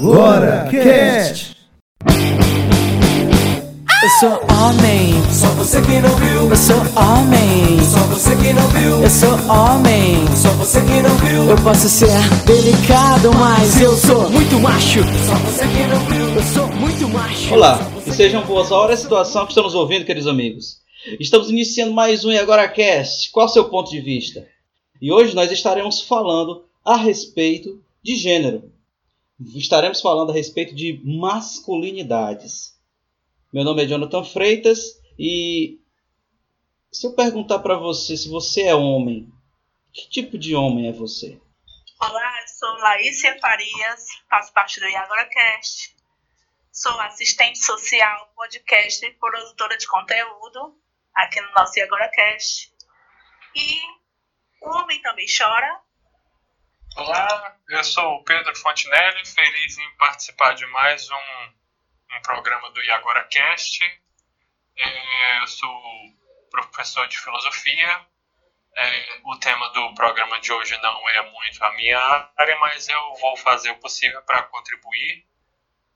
Agora Cast. Eu sou homem, Só você que não viu, eu sou homem, só você que não viu, eu sou homem. só você que não viu, Eu posso ser delicado, mas eu sou muito macho. só você que não viu. Eu sou muito macho. Olá, e sejam boas a hora a situação que estamos ouvindo, queridos amigos. Estamos iniciando mais um E Agora Cast. Qual o seu ponto de vista? E hoje nós estaremos falando a respeito de gênero. Estaremos falando a respeito de masculinidades. Meu nome é Jonathan Freitas e se eu perguntar para você se você é homem, que tipo de homem é você? Olá, eu sou Laísia Farias, faço parte do IagoraCast. Sou assistente social, podcast e produtora de conteúdo aqui no nosso IagoraCast. E o homem também chora. Olá, eu sou o Pedro Fontinelli, feliz em participar de mais um, um programa do IagoraCast. É, eu sou professor de filosofia. É, o tema do programa de hoje não é muito a minha área, mas eu vou fazer o possível para contribuir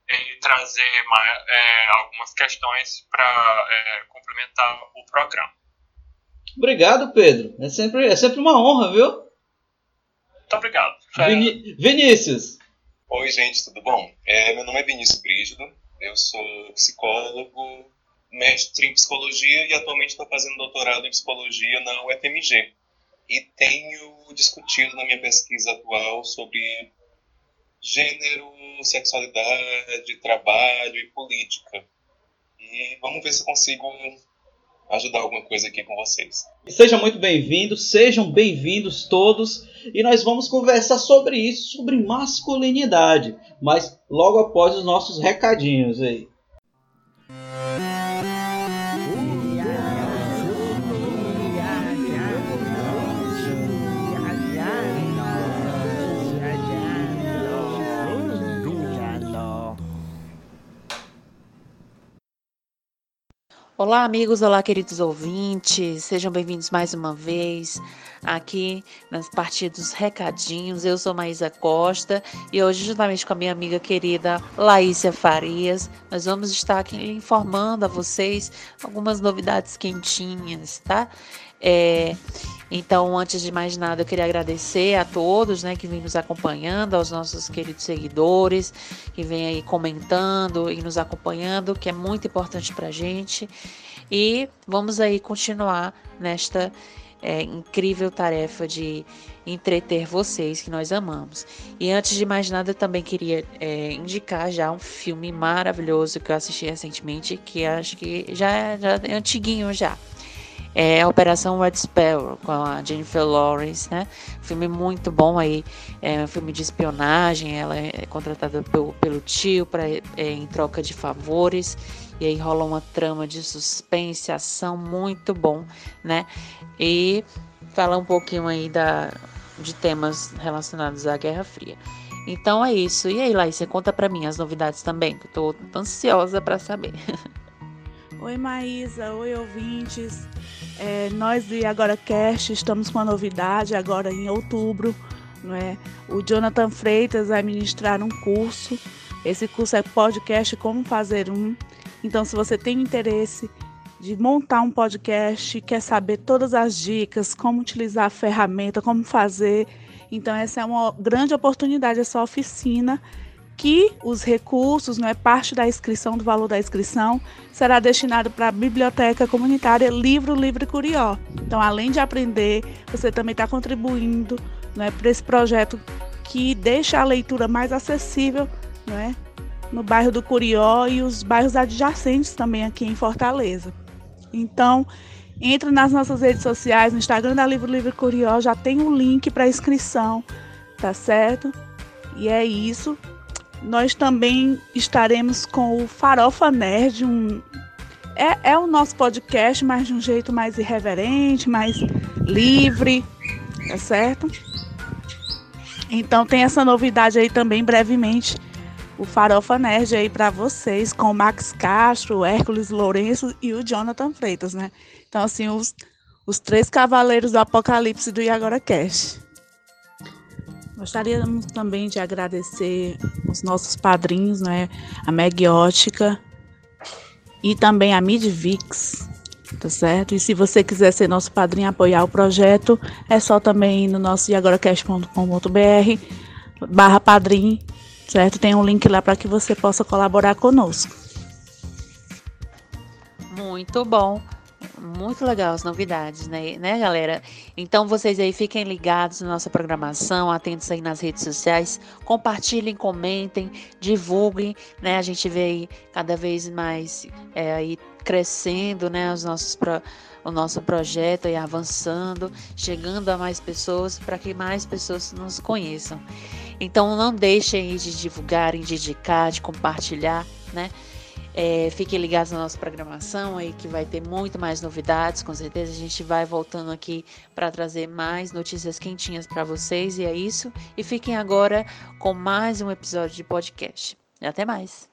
e trazer ma- é, algumas questões para é, complementar o programa. Obrigado, Pedro. É sempre, é sempre uma honra, viu? Muito obrigado. Vini- Vinícius. Oi, gente, tudo bom? É, meu nome é Vinícius Brígido, eu sou psicólogo, mestre em psicologia e atualmente estou fazendo doutorado em psicologia na UFMG. E tenho discutido na minha pesquisa atual sobre gênero, sexualidade, trabalho e política. E vamos ver se eu consigo ajudar alguma coisa aqui com vocês. Sejam muito bem-vindos, sejam bem-vindos todos. E nós vamos conversar sobre isso, sobre masculinidade. Mas logo após os nossos recadinhos aí. Olá, amigos, olá, queridos ouvintes, sejam bem-vindos mais uma vez aqui nas partes dos recadinhos. Eu sou Maísa Costa e hoje, juntamente com a minha amiga querida Laísia Farias, nós vamos estar aqui informando a vocês algumas novidades quentinhas, tá? É, então, antes de mais nada, eu queria agradecer a todos né, que vêm nos acompanhando, aos nossos queridos seguidores, que vêm aí comentando e nos acompanhando, que é muito importante para a gente. E vamos aí continuar nesta é, incrível tarefa de entreter vocês que nós amamos. E antes de mais nada, eu também queria é, indicar já um filme maravilhoso que eu assisti recentemente, que acho que já, já é antiguinho já. É a Operação Red Sparrow com a Jennifer Lawrence, né? Filme muito bom aí, é um filme de espionagem. Ela é contratada pelo, pelo tio para em troca de favores e aí rola uma trama de suspense, ação muito bom, né? E falar um pouquinho aí da, de temas relacionados à Guerra Fria. Então é isso. E aí, Laís, você conta para mim as novidades também, que eu tô ansiosa para saber. Oi Maísa, oi ouvintes. É, nós do Agora Cast estamos com uma novidade agora em outubro. Não é? O Jonathan Freitas vai ministrar um curso. Esse curso é podcast Como Fazer Um. Então, se você tem interesse de montar um podcast, quer saber todas as dicas, como utilizar a ferramenta, como fazer, então essa é uma grande oportunidade, essa oficina que os recursos, não é parte da inscrição, do valor da inscrição, será destinado para a biblioteca comunitária Livro Livre Curió. Então, além de aprender, você também está contribuindo não é, para esse projeto que deixa a leitura mais acessível não é, no bairro do Curió e os bairros adjacentes também aqui em Fortaleza. Então, entre nas nossas redes sociais, no Instagram da Livro Livre Curió, já tem um link para inscrição, tá certo? E é isso. Nós também estaremos com o Farofa Nerd, um, é, é o nosso podcast, mas de um jeito mais irreverente, mais livre, tá certo? Então tem essa novidade aí também brevemente, o Farofa Nerd aí para vocês, com o Max Castro, o Hércules Lourenço e o Jonathan Freitas, né? Então assim, os, os três cavaleiros do apocalipse do Iagora Cast. Gostaríamos também de agradecer os nossos padrinhos, né? A Megiótica e também a Midvix, tá certo? E se você quiser ser nosso padrinho apoiar o projeto, é só também ir no nosso iagoracast.com.br barra padrinho, certo? Tem um link lá para que você possa colaborar conosco. Muito bom. Muito legal as novidades, né, né, galera? Então vocês aí fiquem ligados na nossa programação, atentos aí nas redes sociais, compartilhem, comentem, divulguem, né? A gente vê aí cada vez mais é, aí crescendo, né? Os nossos pro, o nosso projeto aí avançando, chegando a mais pessoas para que mais pessoas nos conheçam. Então não deixem de divulgarem, de indicar, de compartilhar, né? É, fiquem ligados na nossa programação aí que vai ter muito mais novidades, com certeza a gente vai voltando aqui para trazer mais notícias quentinhas para vocês e é isso. E fiquem agora com mais um episódio de podcast. E até mais.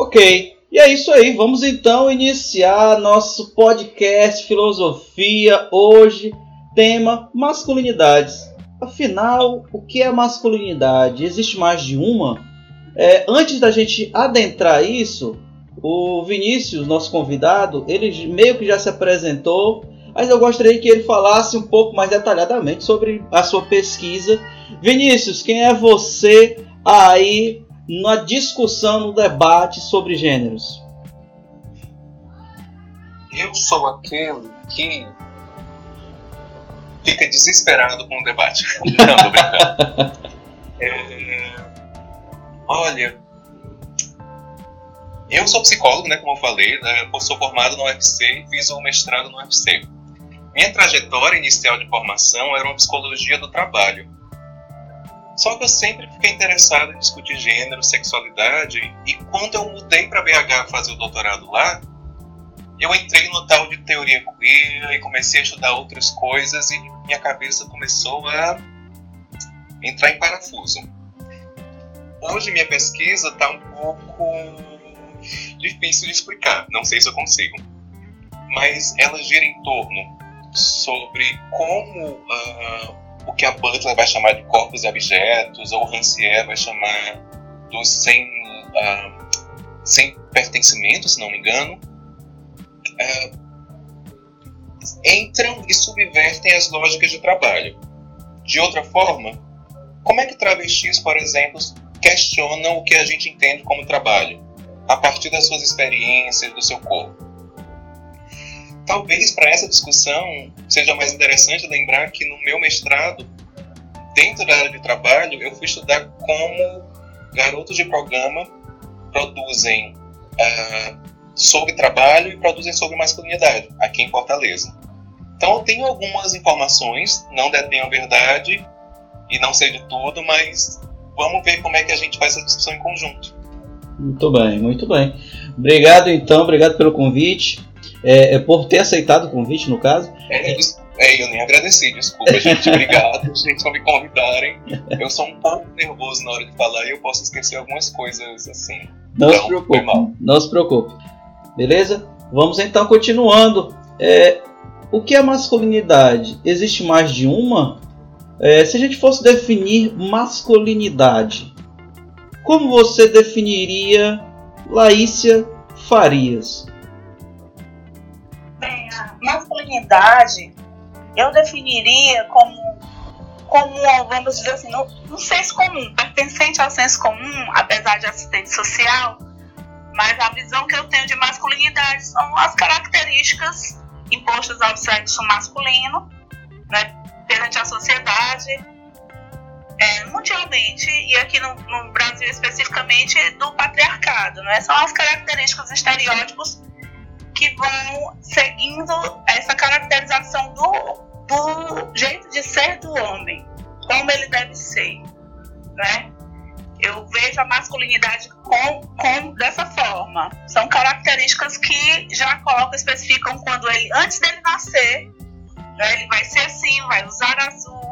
Ok, e é isso aí. Vamos então iniciar nosso podcast Filosofia. Hoje, tema masculinidades. Afinal, o que é masculinidade? Existe mais de uma? É, antes da gente adentrar isso, o Vinícius, nosso convidado, ele meio que já se apresentou, mas eu gostaria que ele falasse um pouco mais detalhadamente sobre a sua pesquisa. Vinícius, quem é você aí na discussão, no debate sobre gêneros? Eu sou aquele que fica desesperado com o debate. Não, tô brincando. É... Olha, eu sou psicólogo, né, como eu falei, né, eu sou formado no UFC e fiz o mestrado no UFC. Minha trajetória inicial de formação era uma psicologia do trabalho. Só que eu sempre fiquei interessado em discutir gênero, sexualidade, e quando eu mudei para BH fazer o doutorado lá, eu entrei no tal de teoria queer e comecei a estudar outras coisas e minha cabeça começou a entrar em parafuso. Hoje minha pesquisa está um pouco difícil de explicar, não sei se eu consigo, mas ela gira em torno sobre como uh, o que a Butler vai chamar de corpos e objetos, ou Rancière vai chamar dos sem, uh, sem pertencimento, se não me engano, uh, entram e subvertem as lógicas de trabalho. De outra forma, como é que travestis, por exemplo, questionam o que a gente entende como trabalho, a partir das suas experiências, do seu corpo? Talvez para essa discussão seja mais interessante lembrar que no meu mestrado, dentro da área de trabalho, eu fui estudar como garotos de programa produzem uh, sobre trabalho e produzem sobre masculinidade, aqui em Fortaleza. Então eu tenho algumas informações, não detenho a verdade e não sei de tudo, mas vamos ver como é que a gente faz essa discussão em conjunto. Muito bem, muito bem. Obrigado então, obrigado pelo convite é, é, por ter aceitado o convite, no caso. É, é, eu nem agradeci, desculpa, gente. Obrigado, gente, por me convidarem. Eu sou um pouco nervoso na hora de falar e eu posso esquecer algumas coisas assim. Não então, se preocupe. Não se preocupe. Beleza? Vamos então continuando. É, o que é masculinidade? Existe mais de uma? É, se a gente fosse definir masculinidade, como você definiria Laícia Farias? masculinidade eu definiria como, como vamos dizer assim, no, no senso comum, pertencente ao senso comum, apesar de assistente social, mas a visão que eu tenho de masculinidade são as características impostas ao sexo masculino, né, perante a sociedade, é, mundialmente e aqui no, no, Brasil especificamente do patriarcado, né? São as características, estereótipos que vão seguindo essa caracterização do, do jeito de ser do homem, como ele deve ser, né? Eu vejo a masculinidade com, com dessa forma. São características que já colocam, especificam quando ele, antes dele nascer, né, ele vai ser assim, vai usar azul,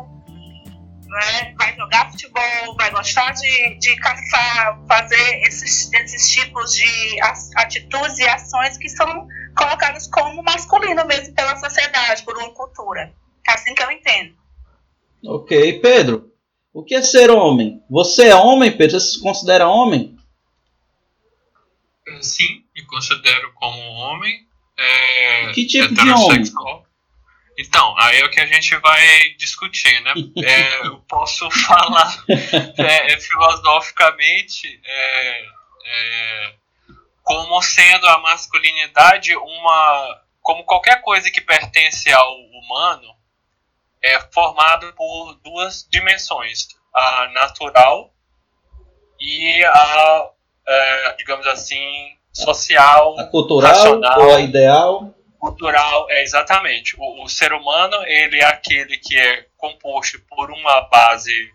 né, vai jogar futebol, vai gostar de, de caçar, fazer esses, esses tipos de atitudes e ações que são colocadas como masculino mesmo pela sociedade, por uma cultura. É assim que eu entendo. Ok, Pedro. O que é ser homem? Você é homem, Pedro? Você se considera homem? Sim, me considero como homem. É, que tipo de homem? Então, aí é o que a gente vai discutir, né? É, eu posso falar é, é, filosoficamente é, é, como sendo a masculinidade uma. como qualquer coisa que pertence ao humano, é formado por duas dimensões: a natural e a, é, digamos assim, social, a cultural racional, ou a ideal cultural é exatamente. O, o, ser humano ele é aquele que é composto por uma base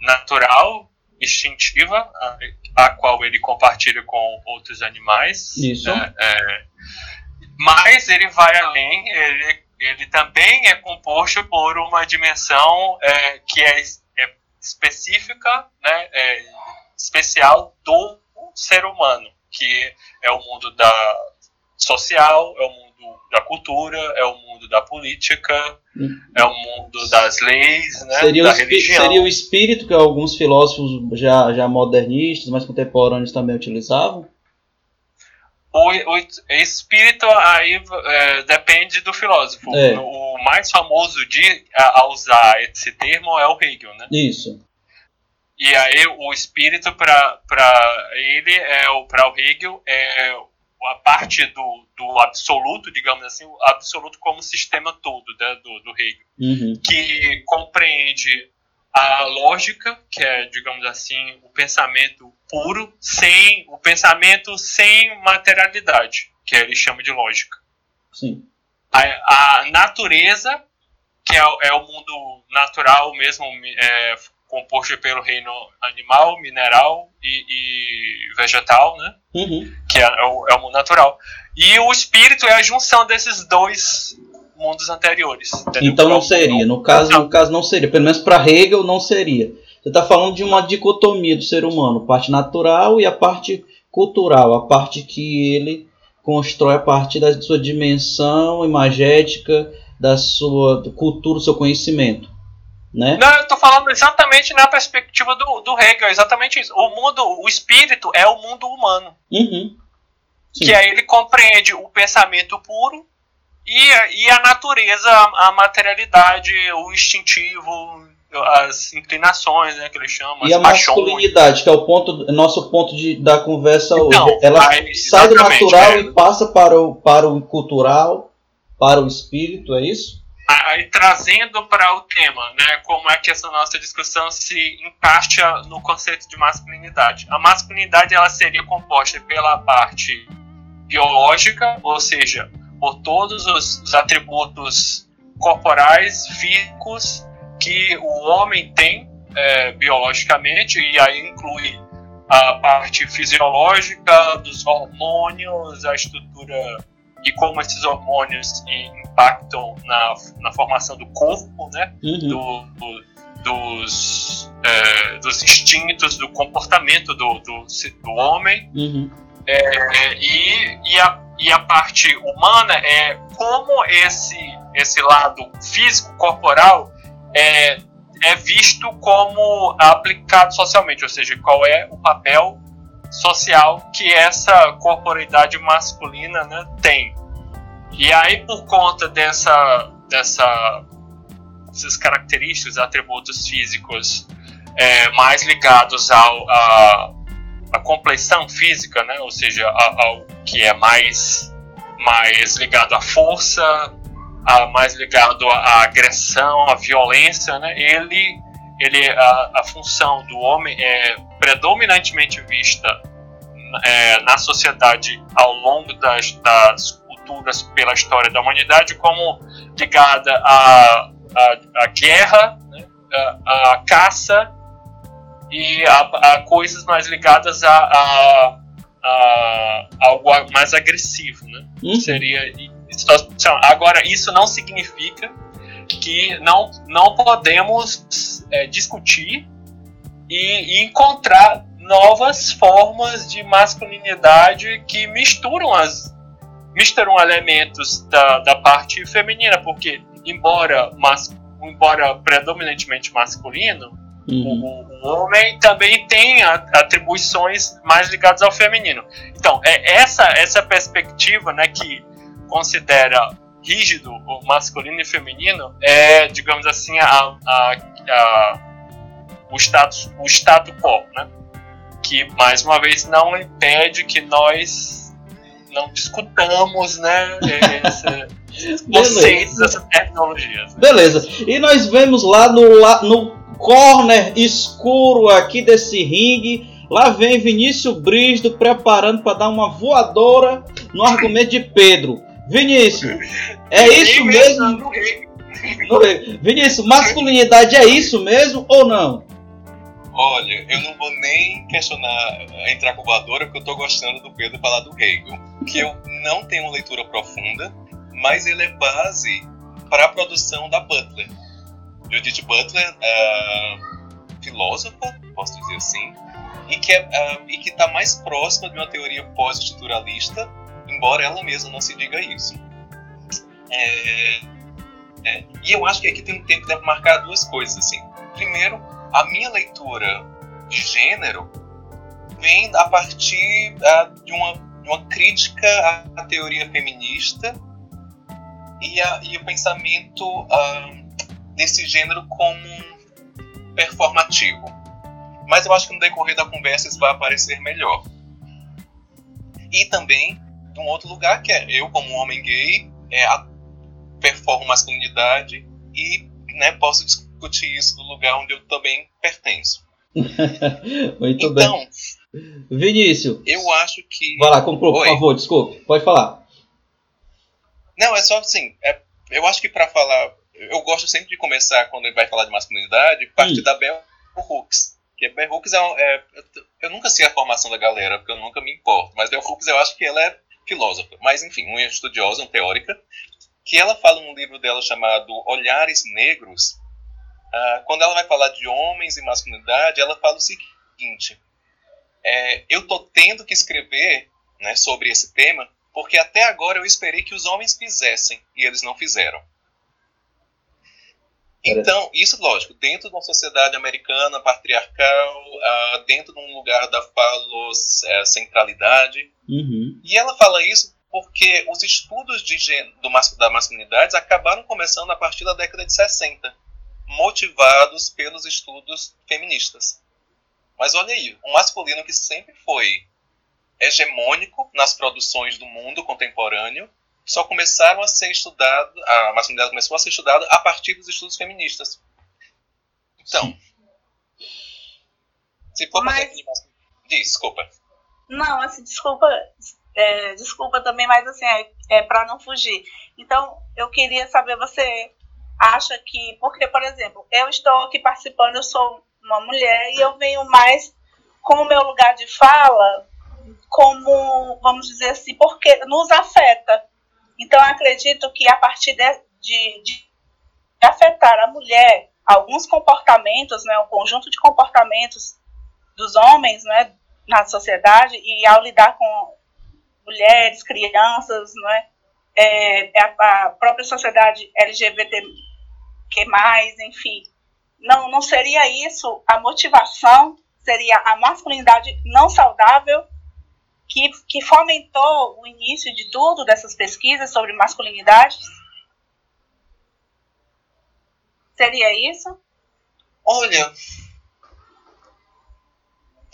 natural instintiva a, a qual ele compartilha com outros animais isso. é, é, mas ele vai além ele, ele também é composto por uma dimensão é, que é, é, específica né é, especial do ser humano que é o mundo da social é o mundo da cultura, é o mundo da política, hum. é o mundo das leis, né, seria, da o religião. seria o espírito que alguns filósofos já, já modernistas, mais contemporâneos também utilizavam? O, o espírito aí é, depende do filósofo. É. O mais famoso de a, a usar esse termo é o Hegel, né? Isso. E aí o espírito para ele é o para o Hegel é a parte do, do absoluto, digamos assim, o absoluto como sistema todo né, do, do Hegel, uhum. que compreende a lógica, que é, digamos assim, o pensamento puro, sem o pensamento sem materialidade, que ele chama de lógica. Sim. A, a natureza, que é, é, o mundo natural mesmo, é, composto pelo reino animal, mineral e, e vegetal, né? Uhum. Que é, é, o, é o mundo natural. E o espírito é a junção desses dois mundos anteriores. Entendeu? Então não seria, no caso, no caso não seria, pelo menos para Hegel não seria. Você está falando de uma dicotomia do ser humano, parte natural e a parte cultural, a parte que ele constrói a partir da sua dimensão imagética, da sua cultura, do seu conhecimento. Né? Não, eu tô falando exatamente na perspectiva do, do Hegel, exatamente isso. O mundo, o espírito é o mundo humano. Uhum. Que aí ele compreende o pensamento puro e, e a natureza, a materialidade, o instintivo, as inclinações, né, que ele chama. E a masculinidade, que é o ponto, nosso ponto de, da conversa então, hoje. Ela aí, sai do natural é. e passa para o, para o cultural, para o espírito, é isso? aí trazendo para o tema, né, como é que essa nossa discussão se encaixa no conceito de masculinidade. A masculinidade ela seria composta pela parte biológica, ou seja, por todos os, os atributos corporais, físicos que o homem tem é, biologicamente, e aí inclui a parte fisiológica dos hormônios, a estrutura e como esses hormônios impactam na, na formação do corpo, né? Uhum. Do, do, dos, é, dos instintos, do comportamento do, do, do homem. Uhum. É, e, e, a, e a parte humana é como esse, esse lado físico, corporal, é, é visto como aplicado socialmente, ou seja, qual é o papel social que essa corporeidade masculina né, tem. E aí, por conta dessa, dessa, dessas características, atributos físicos é, mais ligados ao, a, a compleição física, né, ou seja, ao que é mais, mais ligado à força, a, mais ligado à agressão, à violência, né, ele, ele a, a função do homem é predominantemente vista é, na sociedade ao longo das, das culturas pela história da humanidade como ligada à, à, à guerra, né, à, à, caça e a, a, coisas mais ligadas a, a, a algo mais agressivo, né? Uhum. Seria agora isso não significa que não, não podemos é, discutir e, e encontrar novas formas de masculinidade que misturam as misturam elementos da, da parte feminina, porque embora mas, embora predominantemente masculino, uhum. o, homem também tem atribuições mais ligadas ao feminino. Então, é essa essa perspectiva, né, que considera rígido o masculino e feminino é, digamos assim, a, a, a o status o status quo, né? que mais uma vez não impede que nós não discutamos né, esses conceitos, essas tecnologias. Né? Beleza. E nós vemos lá no, lá no corner escuro aqui desse ringue. Lá vem Vinícius Brisdo preparando para dar uma voadora no argumento de Pedro. Vinícius, é isso mesmo? Vinícius, masculinidade é isso mesmo ou não? Olha, eu não vou nem questionar entrar com voadora, porque eu tô gostando do Pedro falar do Hegel, que eu não tenho uma leitura profunda, mas ele é base para a produção da Butler. Judith Butler, uh, filósofa, posso dizer assim, e que é, uh, e que está mais próxima de uma teoria pós-estruturalista, embora ela mesma não se diga isso. É, é, e eu acho que aqui tem, tem que marcar duas coisas assim. Primeiro, a minha leitura de gênero vem a partir uh, de, uma, de, uma, crítica à, teoria feminista e, a, e o pensamento uh, desse gênero como performativo. Mas eu acho que no decorrer da conversa isso vai aparecer melhor. E também de um outro lugar que é eu como um homem gay é, performo masculinidade e né, posso discutir isso do lugar onde eu também pertenço. Muito então, bem. Vinícius. Eu acho que. Vai lá, conclua, por favor, desculpe. Pode falar. Não, é só assim. É, eu acho que para falar. Eu gosto sempre de começar, quando ele vai falar de masculinidade, partir hum. da Bell Hooks. Que a Bell Hooks é, é, Eu nunca sei a formação da galera, porque eu nunca me importo. Mas Bell Hooks eu acho que ela é filósofa. Mas, enfim, uma estudiosa, uma teórica. Que ela fala num livro dela chamado Olhares Negros Uh, quando ela vai falar de homens e masculinidade, ela fala o seguinte: é, eu estou tendo que escrever né, sobre esse tema porque até agora eu esperei que os homens fizessem e eles não fizeram. Então, isso, lógico, dentro de uma sociedade americana patriarcal, uh, dentro de um lugar da falocentralidade. Uhum. E ela fala isso porque os estudos de, do, da masculinidade acabaram começando a partir da década de 60 motivados pelos estudos feministas. Mas olha aí, um masculino que sempre foi hegemônico nas produções do mundo contemporâneo, só começaram a ser estudado, a masculinidade começou a ser estudada a partir dos estudos feministas. Então, se for mas... desculpa. Não, assim, desculpa, é, desculpa também, mas assim, é, é para não fugir. Então, eu queria saber, você acha que. Porque, por exemplo, eu estou aqui participando, eu sou uma mulher e eu venho mais com o meu lugar de fala como, vamos dizer assim, porque nos afeta. Então, acredito que a partir de, de, de afetar a mulher, alguns comportamentos, né, um conjunto de comportamentos dos homens né, na sociedade e ao lidar com mulheres, crianças, né, é, é a, a própria sociedade LGBT que mais, enfim. Não, não seria isso a motivação, seria a masculinidade não saudável que, que fomentou o início de tudo dessas pesquisas sobre masculinidade? Seria isso? Olha,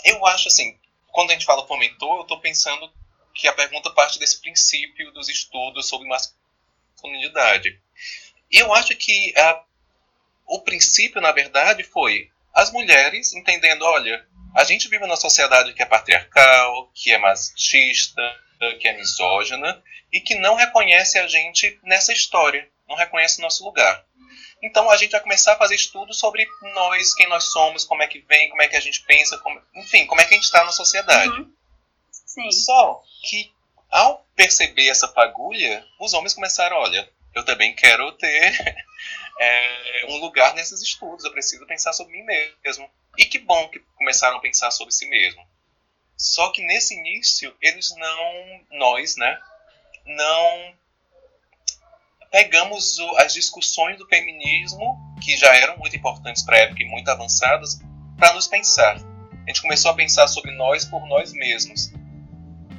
eu acho assim, quando a gente fala fomentou, eu estou pensando que a pergunta parte desse princípio dos estudos sobre masculinidade. E eu acho que a o princípio, na verdade, foi as mulheres entendendo, olha, a gente vive numa sociedade que é patriarcal, que é machista, que é misógina e que não reconhece a gente nessa história, não reconhece nosso lugar. Então a gente vai começar a fazer estudos sobre nós, quem nós somos, como é que vem, como é que a gente pensa, como, enfim, como é que a gente está na sociedade. Uhum. Só que ao perceber essa fagulha, os homens começaram, olha, eu também quero ter é, um lugar nesses estudos, eu preciso pensar sobre mim mesmo. E que bom que começaram a pensar sobre si mesmo. Só que nesse início, eles não, nós, né, não pegamos as discussões do feminismo, que já eram muito importantes para a época e muito avançadas, para nos pensar. A gente começou a pensar sobre nós por nós mesmos.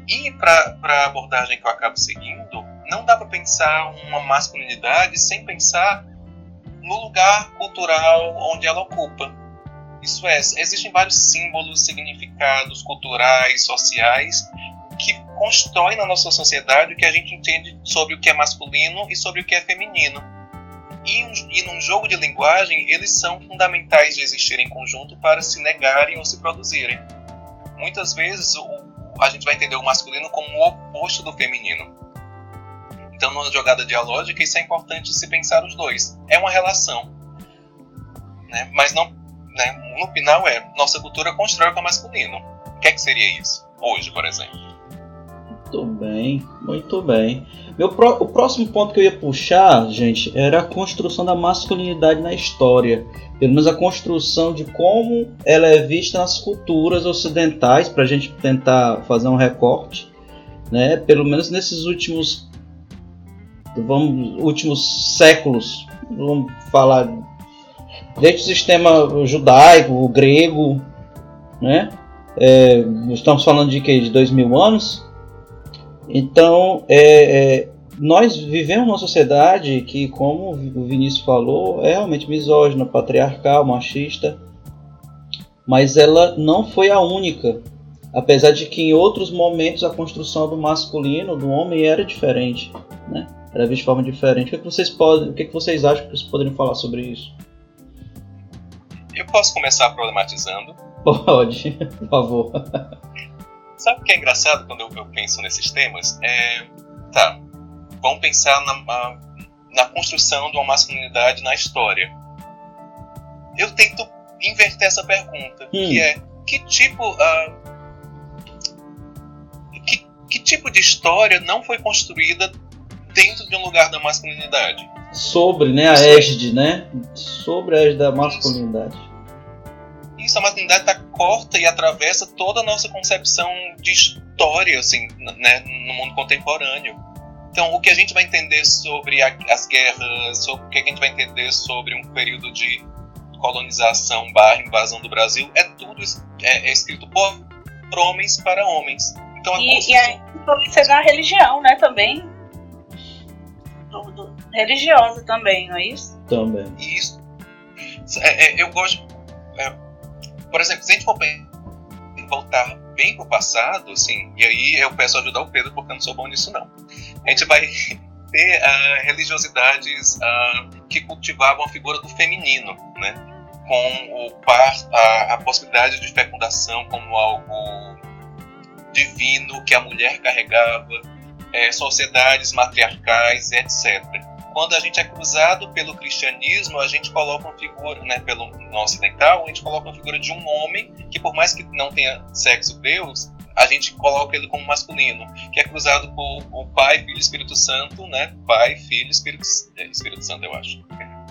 E para a abordagem que eu acabo seguindo, não dá para pensar uma masculinidade sem pensar no lugar cultural onde ela ocupa. Isso é, existem vários símbolos, significados culturais, sociais, que constroem na nossa sociedade o que a gente entende sobre o que é masculino e sobre o que é feminino. E, e num jogo de linguagem, eles são fundamentais de existir em conjunto para se negarem ou se produzirem. Muitas vezes o, a gente vai entender o masculino como o oposto do feminino. Então, numa jogada dialógica, isso é importante se pensar os dois. É uma relação. Né? Mas não, né? no final é, nossa cultura constrói o masculino. O que, é que seria isso? Hoje, por exemplo. Muito bem, muito bem. Meu pro, o próximo ponto que eu ia puxar, gente, era a construção da masculinidade na história. Pelo menos a construção de como ela é vista nas culturas ocidentais, para a gente tentar fazer um recorte. Né? Pelo menos nesses últimos, vamos, últimos séculos, vamos falar desde o sistema judaico, o grego, né? É, estamos falando de que de dois mil anos então, é, é, nós vivemos uma sociedade que, como o Vinícius falou, é realmente misógina, patriarcal, machista, mas ela não foi a única. Apesar de que em outros momentos a construção do masculino, do homem, era diferente, né? Era vista de forma diferente. O que, é vocês podem, o é que vocês acham que vocês poderiam falar sobre isso? Eu posso começar problematizando? Pode, por favor. Sabe o que é engraçado quando eu, eu penso nesses temas? É, tá, vamos pensar na, na construção de uma masculinidade na história. Eu tento inverter essa pergunta, hum. que é que tipo uh, que, que tipo de história não foi construída dentro de um lugar da masculinidade? Sobre, né, a égide, né? Sobre a égide da masculinidade isso, a masculinidade está corta e atravessa toda a nossa concepção de história, assim, né, no mundo contemporâneo. Então, o que a gente vai entender sobre a, as guerras, sobre o que a gente vai entender sobre um período de colonização barra invasão do Brasil, é tudo é, é escrito por, por, homens para homens. Então, a e, e a influência da religião, né, também. Do, do, religiosa também, não é isso? Também. Isso. É, é, eu gosto. Por exemplo, se a gente for voltar bem pro passado, assim, e aí eu peço ajuda ao Pedro porque eu não sou bom nisso não. A gente vai ter uh, religiosidades uh, que cultivavam a figura do feminino, né? Com o par, a, a possibilidade de fecundação como algo divino que a mulher carregava, é, sociedades matriarcais, etc quando a gente é cruzado pelo cristianismo, a gente coloca uma figura, né, pelo no ocidental, a gente coloca uma figura de um homem que, por mais que não tenha sexo Deus, a gente coloca ele como masculino, que é cruzado por o Pai, Filho e Espírito Santo, né? Pai, Filho Espírito, é, Espírito Santo, eu acho.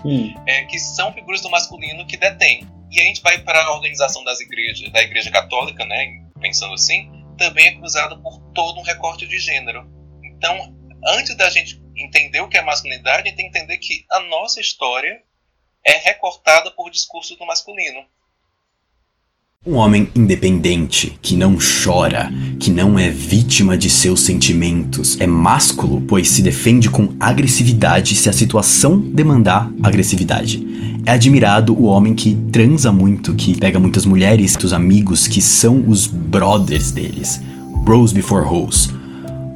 Hum. É, que são figuras do masculino que detém. E a gente vai para a organização das igrejas, da Igreja Católica, né? Pensando assim, também é cruzado por todo um recorte de gênero. Então, antes da gente entender o que é masculinidade, tem que entender que a nossa história é recortada por discursos do masculino. Um homem independente, que não chora, que não é vítima de seus sentimentos, é másculo, pois se defende com agressividade se a situação demandar agressividade. É admirado o homem que transa muito, que pega muitas mulheres, os amigos que são os brothers deles. Bros before hoes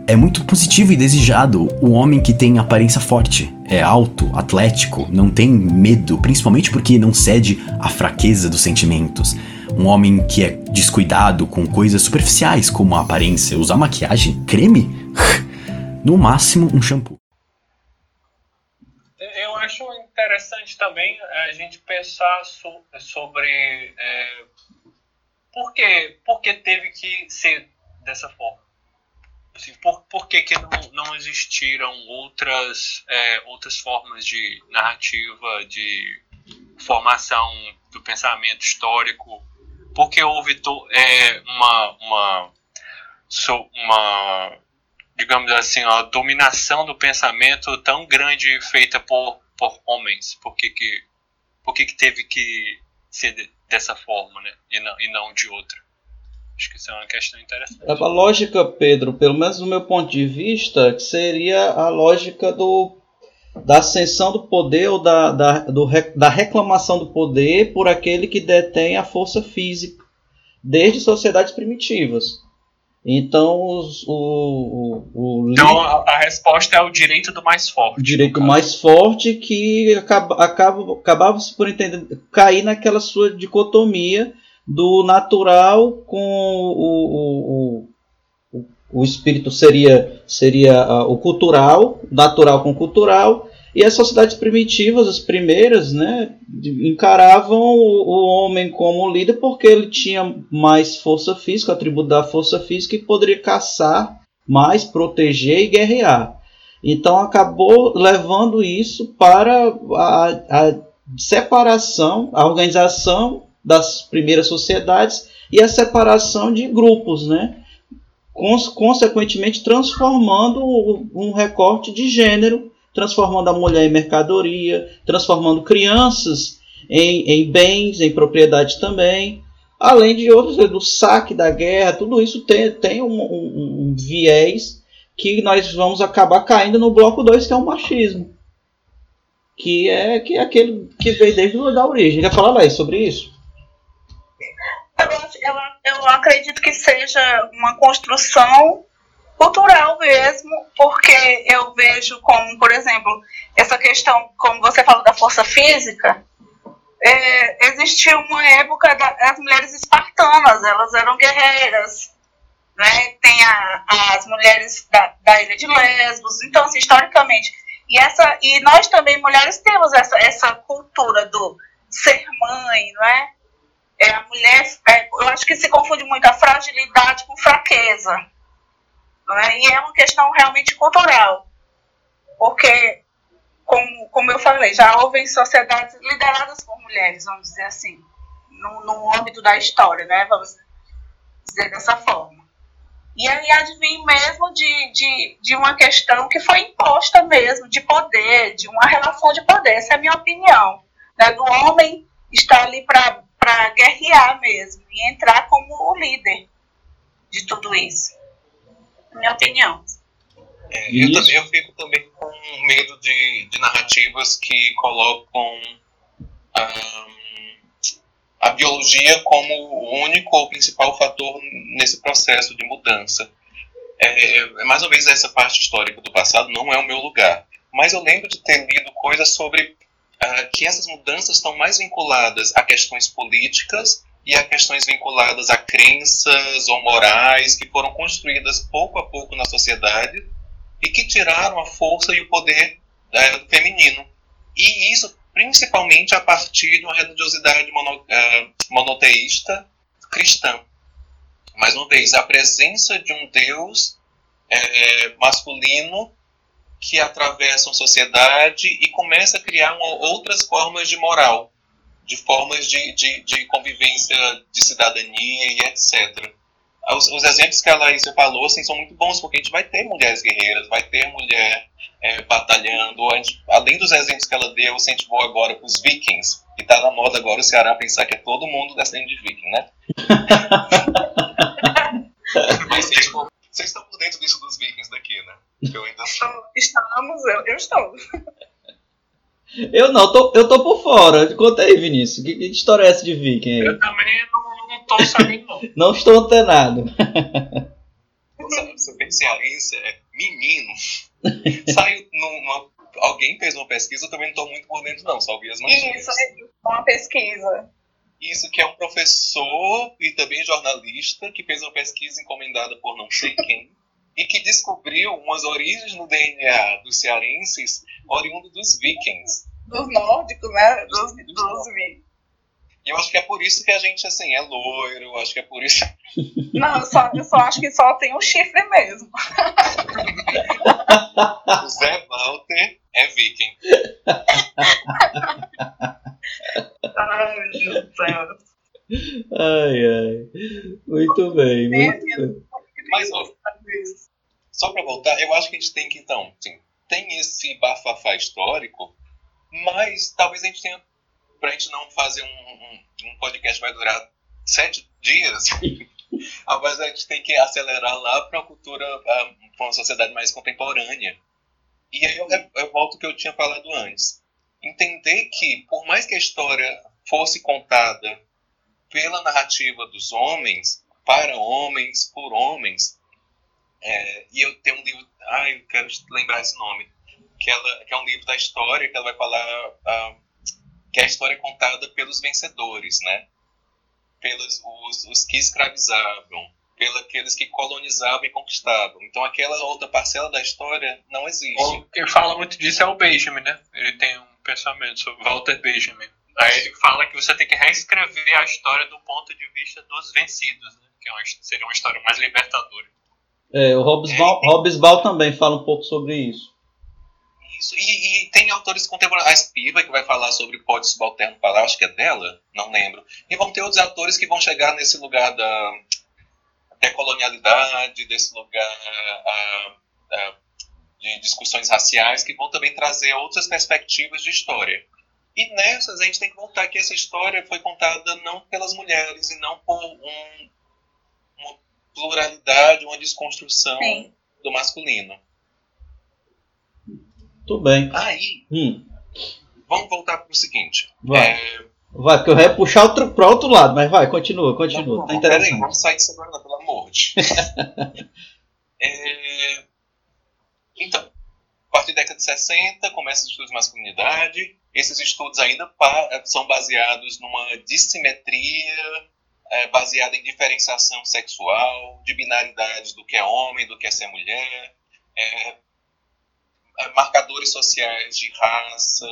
é muito positivo e desejado o homem que tem aparência forte, é alto, atlético, não tem medo, principalmente porque não cede à fraqueza dos sentimentos. Um homem que é descuidado com coisas superficiais como a aparência, usar maquiagem, creme, no máximo um shampoo. Eu acho interessante também a gente pensar so, sobre é, por, que, por que teve que ser dessa forma Assim, por, por que, que não, não existiram outras, é, outras formas de narrativa, de formação do pensamento histórico? Porque houve to, é, uma, uma, uma, digamos assim, a dominação do pensamento tão grande feita por, por homens? Por que, que, por que, que teve que ser de, dessa forma, né? E não, e não de outra? Acho que isso é uma questão interessante. A lógica, Pedro, pelo menos do meu ponto de vista, seria a lógica do, da ascensão do poder ou da, da, do, da reclamação do poder por aquele que detém a força física, desde sociedades primitivas. Então, os, o, o, o, então a, a, resposta é o direito do mais forte. O direito mais forte que acaba, acaba, acabava por entender, cair naquela sua dicotomia do natural com o, o, o, o espírito seria, seria uh, o cultural, natural com cultural, e as sociedades primitivas, as primeiras, né, encaravam o, o, homem como líder porque ele tinha mais força física, atributo da força física, e poderia caçar mais, proteger e guerrear. Então acabou levando isso para a, a separação, a organização das primeiras sociedades e a separação de grupos, né? consequentemente transformando um recorte de gênero, transformando a mulher em mercadoria, transformando crianças em, em bens, em propriedade também, além de outros, do saque da guerra, tudo isso tem, tem um, um, um viés que nós vamos acabar caindo no bloco 2, que é o machismo. Que é, que é aquele que veio desde a origem. Quer falar mais sobre isso? Eu, eu acredito que seja uma construção cultural mesmo, porque eu vejo como, por exemplo, essa questão, como você falou da força física, é, existiu uma época das mulheres espartanas, elas eram guerreiras, né? tem a, as mulheres da, da ilha de Lesbos, então, assim, historicamente, e, essa, e nós também, mulheres, temos essa, essa cultura do ser mãe, não é? É, a mulher, é, eu acho que se confunde muito a fragilidade com fraqueza. Né? E é uma questão realmente cultural. Porque, como, como eu falei, já houve sociedades lideradas por mulheres, vamos dizer assim, no, no âmbito da história, né? vamos dizer dessa forma. E aí advém mesmo de, de, de uma questão que foi imposta mesmo, de poder, de uma relação de poder, essa é a minha opinião. Né? Do homem estar ali para para guerrear mesmo e entrar como o líder de tudo isso. Minha opinião. É, eu, também, eu fico também com medo de, de narrativas que colocam um, a biologia como o único ou principal fator nesse processo de mudança. É, é, mais uma vez, essa parte histórica do passado não é o meu lugar. Mas eu lembro de ter lido coisas sobre uh, que essas mudanças estão mais vinculadas a questões políticas e a questões vinculadas a crenças ou morais que foram construídas pouco a pouco na sociedade e que tiraram a força e o poder uh, feminino. E isso principalmente a partir de uma religiosidade mono, uh, monoteísta cristã. Mais uma vez, a presença de um Deus é, masculino que atravessam sociedade e começa a criar uma, outras formas de moral, de formas de, de, de convivência, de cidadania e etc. Os, os, exemplos que a Laís falou assim, são muito bons, porque a gente vai ter mulheres guerreiras, vai ter mulher é, batalhando. Gente, além dos exemplos que ela deu, se a gente for agora para os vikings, que está na moda agora o Ceará pensar que é todo mundo descendente de viking, né? Mas for vocês estão por dentro disso dos vikings daqui, né? Eu ainda Estamos, eu, eu estou. Eu não, tô, eu tô por fora. Conta aí, Vinícius. Que, que história é essa de viking aí? Eu também não, não tô sabendo, não. não estou antenado. Você pensa cearense, é menino. Saiu numa, alguém fez uma pesquisa, eu também não estou muito por dentro, não. Só vi as notícias. Isso, é uma pesquisa. Isso que é um professor e também jornalista que fez uma pesquisa encomendada por não sei quem e que descobriu umas origens no DNA dos cearenses oriundo dos vikings. Dos nórdicos, né? Dos, dos, dos E eu acho que é por isso que a gente, assim, é loiro, eu acho que é por isso. Não, eu só, eu só acho que só tem um chifre mesmo. o Zé Walter é viking. Ai, meu Deus do céu. Ai, ai. Muito bem, muito bem. Mas, ó, só para voltar, eu acho que a gente tem que, então, sim, tem esse bafafá histórico, mas talvez a gente tenha, pra gente não fazer um, um, um podcast que vai durar sete dias, mas a gente tem que acelerar lá para uma cultura, para uma sociedade mais contemporânea. E aí eu, eu volto ao que eu tinha falado antes. Entender que, por mais que a história fosse contada pela narrativa dos homens, para homens, por homens, é, e eu tenho um livro, ai, eu quero lembrar esse nome, que, ela, que é um livro da história, que ela vai falar uh, que é a história contada pelos vencedores, né? Pelos os, os que escravizavam, pelos que colonizavam e conquistavam. Então aquela outra parcela da história não existe. O que fala muito disso é o Benjamin, né? Ele tem um pensamento sobre Walter Benjamin. Aí ele fala que você tem que reescrever a história do ponto de vista dos vencidos, né? Que é uma, seria uma história mais libertadora. É, o Hobbesbal, é, também fala um pouco sobre isso. Isso, e, e tem autores contemporâneos, a Spiva, que vai falar sobre Pódio Subalterno Palácio, acho que é dela, não lembro. E vão ter outros autores que vão chegar nesse lugar da decolonialidade, desse lugar a, a, de discussões raciais, que vão também trazer outras perspectivas de história. E nessas a gente tem que voltar que essa história foi contada não pelas mulheres e não por um, pluralidade, uma desconstrução Sim. do masculino. Tudo bem. Aí, hum. vamos voltar para o seguinte. Vai. É... Vai, porque eu ia puxar outro, para outro lado, mas vai, continua, continua. Não, tá interessante. Peraí, vamos sair disso agora, não, pelo amor de é... Então, a partir da década de 60, começa os estudos de masculinidade, esses estudos ainda são baseados numa dissimetria, é, baseada em diferenciação sexual, de binaridades do que é homem, do que é ser mulher, é, é marcadores sociais de raça,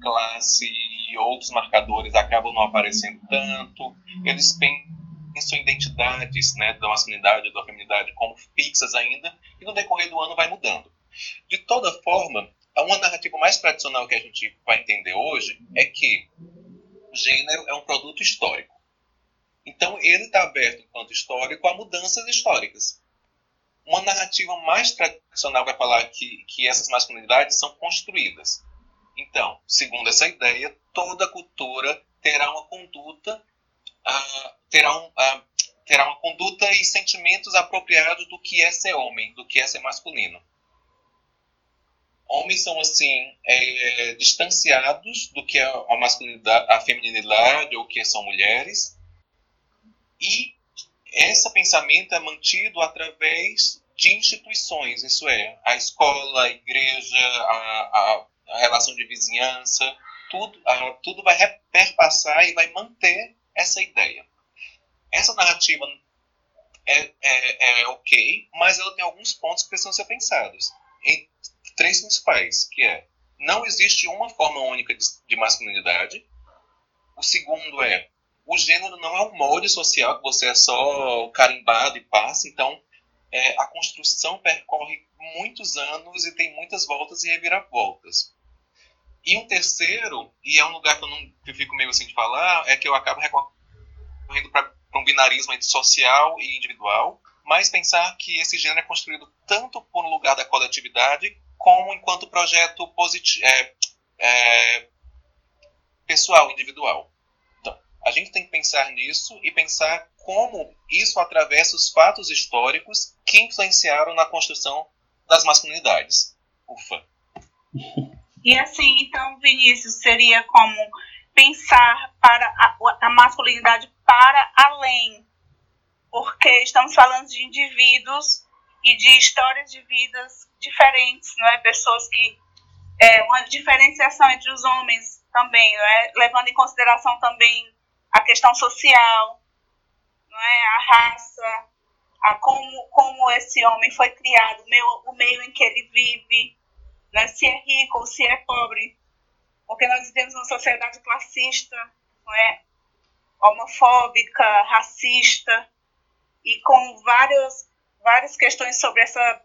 classe e outros marcadores acabam não aparecendo tanto. Eles pensam identidades né, da masculinidade e da feminidade como fixas ainda, e no decorrer do ano vai mudando. De toda forma, uma narrativa mais tradicional que a gente vai entender hoje é que o gênero é um produto histórico. Então, ele está aberto, enquanto histórico, a mudanças históricas. Uma narrativa mais tradicional vai falar que, que essas masculinidades são construídas. Então, segundo essa ideia, toda cultura terá uma conduta, uh, terá, um, uh, terá uma conduta e sentimentos apropriados do que é ser homem, do que é ser masculino homens são assim é, distanciados do que é a masculinidade, a feminilidade ou que são mulheres e esse pensamento é mantido através de instituições, isso é, a escola, a igreja, a, a, relação de vizinhança, tudo, a, tudo vai perpassar e vai manter essa ideia. Essa narrativa é, é, é ok, mas ela tem alguns pontos que precisam ser pensados três principais, que é não existe uma forma única de, de masculinidade. O segundo é o gênero não é um molde social que você é só carimbado e passa. Então é, a construção percorre muitos anos e tem muitas voltas e reviravoltas. E um terceiro, e é um lugar que eu não que eu fico meio assim de falar, é que eu acabo recorrendo para um binarismo entre social e individual, mas pensar que esse gênero é construído tanto por um lugar da coletividade como enquanto projeto positivo, é, é, pessoal, individual. A gente tem que pensar nisso e pensar como isso atravessa os fatos históricos que influenciaram na construção das masculinidades. Ufa. E assim, então, Vinícius, seria como pensar para a, a masculinidade para além, porque estamos falando de indivíduos e de histórias de vidas diferentes, não é? Pessoas que é uma diferenciação entre os homens também, não é? Levando em consideração também a questão social, não é? A raça, a como como esse homem foi criado, o meio, o meio em que ele vive, né? Se é rico ou se é pobre, porque nós vivemos uma sociedade classista, não é? homofóbica, racista e com várias, várias questões sobre essa.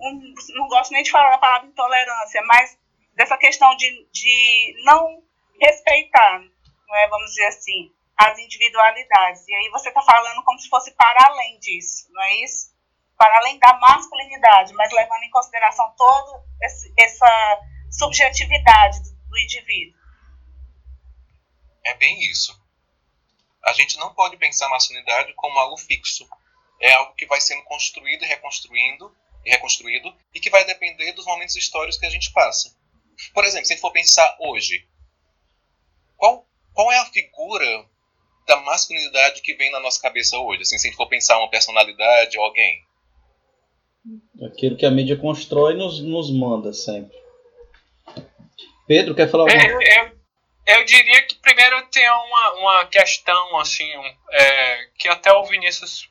Um, não gosto nem de falar a palavra intolerância, mas dessa questão de, de não respeitar, não é, vamos dizer assim, as individualidades. E aí você está falando como se fosse para além disso, não é isso? Para além da masculinidade, mas levando em consideração toda essa subjetividade do, do indivíduo. É bem isso. A gente não pode pensar a masculinidade como algo fixo. É algo que vai sendo construído e reconstruindo e reconstruído e que vai depender dos momentos históricos que a gente passa. Por exemplo, se a gente for pensar hoje, qual, qual é a figura da masculinidade que vem na nossa cabeça hoje? Assim, se a gente for pensar uma personalidade ou alguém. Aquilo que a mídia constrói nos, nos manda sempre. Pedro, quer falar alguma coisa? É, eu, eu diria que primeiro tem uma, uma questão, assim, é, que até o Vinícius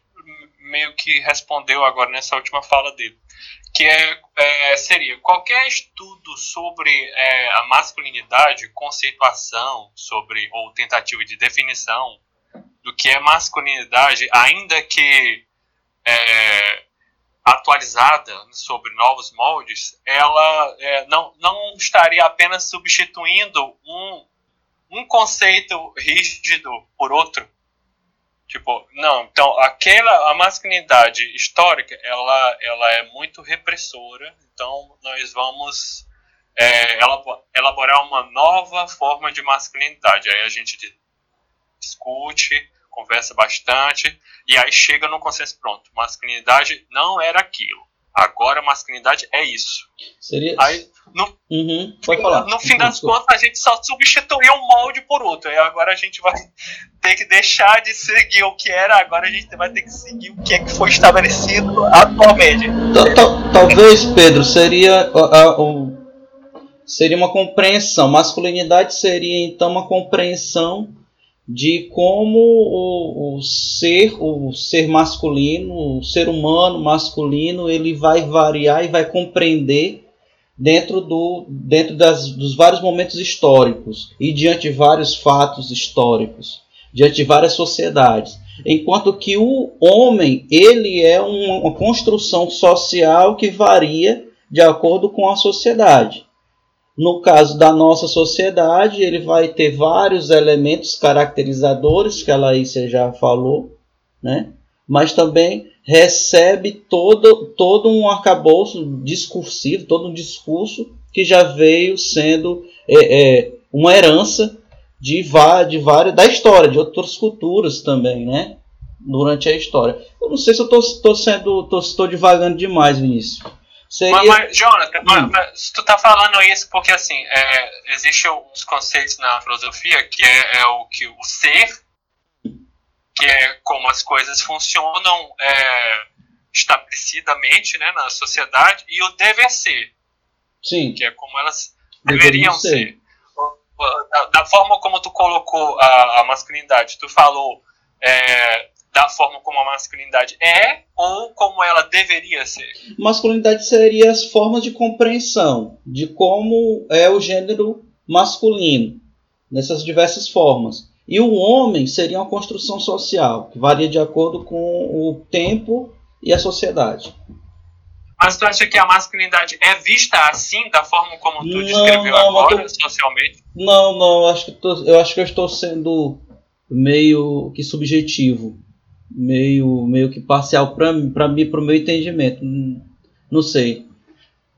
meio que respondeu agora nessa última fala dele que é, é, seria qualquer estudo sobre é, a masculinidade, conceituação sobre ou tentativa de definição do que é masculinidade, ainda que é, atualizada sobre novos moldes, ela é, não, não estaria apenas substituindo um, um conceito rígido por outro, Tipo, não, então aquela a masculinidade histórica, ela, ela é muito repressora, então nós vamos é, elaborar uma nova forma de masculinidade. Aí a gente discute, conversa bastante, e aí chega no consenso pronto. Masculinidade não era aquilo. Agora masculinidade é isso. Seria. Aí, no, uhum, pode falar. no fim das contas, a gente só substituiu um molde por outro. E agora a gente vai ter que deixar de seguir o que era, agora a gente vai ter que seguir o que é que foi estabelecido atualmente. Talvez, Pedro, seria, seria uma compreensão. Masculinidade seria então uma compreensão de como o, o, ser, o ser masculino, o ser humano masculino, ele vai variar e vai compreender dentro, do, dentro das, dos vários momentos históricos e diante de vários fatos históricos, diante de várias sociedades. Enquanto que o homem, ele é uma, uma construção social que varia de acordo com a sociedade. No caso da nossa sociedade, ele vai ter vários elementos caracterizadores, que a Laísa já falou, né? mas também recebe todo, todo um arcabouço discursivo, todo um discurso que já veio sendo é, é, uma herança de, de várias da história, de outras culturas também, né? Durante a história. Eu não sei se eu estou sendo, tô divagando demais, Vinícius. Seria... Mas, mas Jonathan, hum. mas, tu tá falando isso porque assim, é, existe uns conceitos na filosofia que é, é, o que o ser, que é como as coisas funcionam é, estabelecidamente né, na sociedade, e o dever ser. Sim. Que é como elas deveriam, ser. ser. Da, da, forma como tu colocou a, a masculinidade, tu falou é, da forma como a masculinidade é ou como ela deveria ser? Masculinidade seria as formas de compreensão de como é o gênero masculino, nessas diversas formas. E o homem seria uma construção social, que varia de acordo com o tempo e a sociedade. Mas tu acha que a masculinidade é vista assim, da forma como tu não, descreveu não, agora, tô... socialmente? Não, não, acho, que tô, eu acho que eu estou sendo meio que subjetivo meio, meio que parcial para mim, para mim, para o meu entendimento. Não, não sei.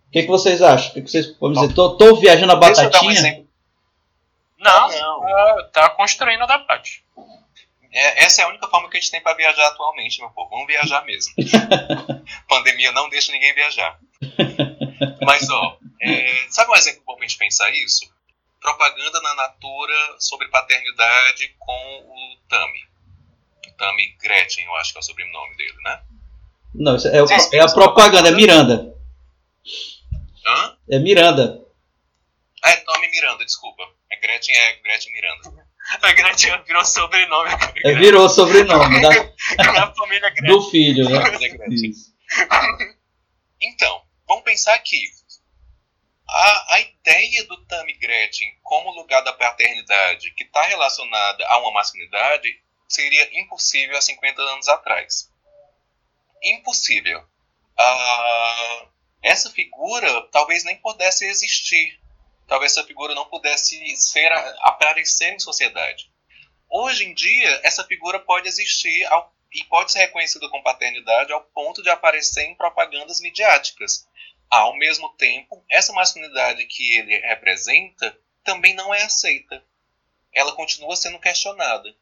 O que, que vocês acham? O que, que vocês podem dizer? Tô, tô viajando a batatinha? Não, não. Tá construindo a debate. É, essa é a única forma que a gente tem para viajar atualmente, meu povo. Vamos viajar mesmo. Pandemia não deixa ninguém viajar. Mas, ó, é, sabe um exemplo bom pra gente pensar isso? Propaganda na Natura sobre paternidade com o Tami. Tami Gretchen, eu acho que é o sobrenome dele, né? Não, é, é a propaganda, é Miranda. Hã? É Miranda. Ah, é Tami Miranda, desculpa. É Gretchen, é Gretchen Miranda. A Gretchen virou sobrenome. É, virou sobrenome da, da família Gretchen. do filho, né? Então, vamos pensar aqui. A, a ideia do Tami Gretchen como lugar da paternidade que está relacionada a uma masculinidade seria impossível há 50 anos atrás. Impossível. Ah, essa figura talvez nem pudesse existir. Talvez essa figura não pudesse ser aparecer em sociedade. Hoje em dia, essa figura pode existir ao, e pode ser reconhecida com paternidade ao ponto de aparecer em propagandas midiáticas. Ao mesmo tempo, essa masculinidade que ele representa também não é aceita. Ela continua sendo questionada.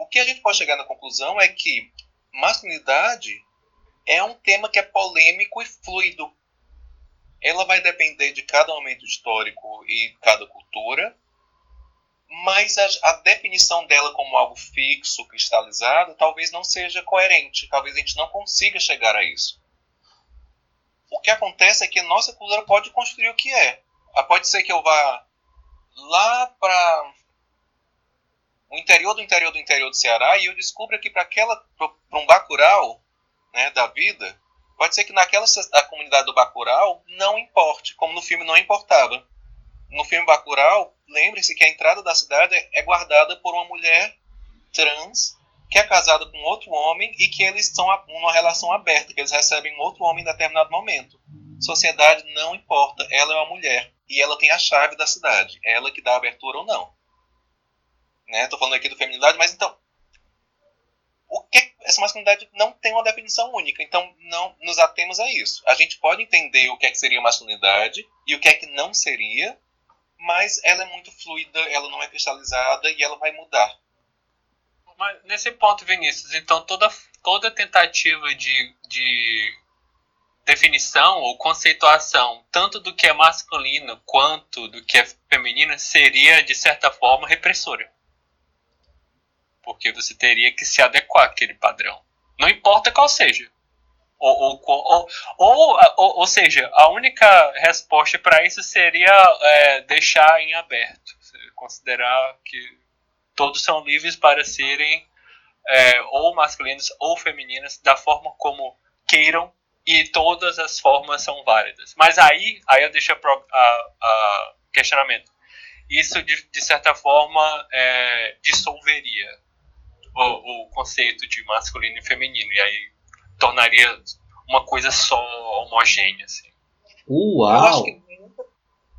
O que a gente pode chegar na conclusão é que masculinidade é um tema que é polêmico e fluido. Ela vai depender de cada momento histórico e cada cultura, mas a, a, definição dela como algo fixo, cristalizado, talvez não seja coerente, talvez a gente não consiga chegar a isso. O que acontece é que nossa cultura pode construir o que é. Pode ser que eu vá lá para o interior do interior do interior do Ceará e eu descubra que para aquela para um bacural né, da vida, pode ser que naquela a comunidade do bacural não importe, como no filme não importava. No filme Bacurau, lembre-se que a entrada da cidade é guardada por uma mulher trans que é casada com outro homem e que eles são uma relação aberta, que eles recebem outro homem em determinado momento. Sociedade não importa, ela é uma mulher e ela tem a chave da cidade, é ela que dá a abertura ou não. Né? Tô falando aqui do feminilidade, mas então o que essa masculinidade não tem uma definição única, então não nos atemos a isso. A gente pode entender o que é que seria masculinidade e o que é que não seria, mas ela é muito fluida, ela não é cristalizada e ela vai mudar. Mas nesse ponto, Vinícius, então toda, toda tentativa de, de definição ou conceituação, tanto do que é masculino quanto do que é feminino, seria, de certa forma, repressora. Porque você teria que se adequar àquele padrão. Não importa qual seja. Ou, ou, ou, ou, seja, a única resposta para isso seria é, deixar em aberto. Considerar que todos são livres para serem é, ou masculinos ou femininas da forma como queiram e todas as formas são válidas. Mas aí, aí eu deixo a, a questionamento. Isso, de, de certa forma, é, dissolveria o, o conceito de masculino e feminino. E aí tornaria uma coisa só homogênea. Assim. Uau! Eu nunca,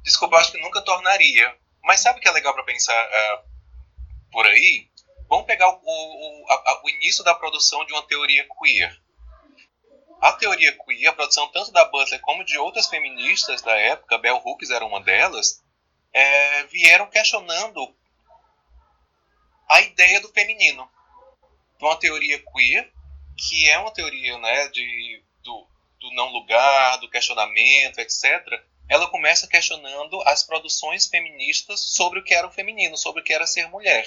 desculpa, eu acho que nunca tornaria. Mas sabe o que é legal para pensar uh, por aí? Vamos pegar o, o, a, o início da produção de uma teoria queer. A teoria queer, a produção tanto da Butler como de outras feministas da época, Bell Hooks era uma delas, é, vieram questionando a ideia do feminino. Uma teoria queer que é uma teoria né, de, do, do não lugar, do questionamento, etc., ela começa questionando as produções feministas sobre o que era o feminino, sobre o que era ser mulher.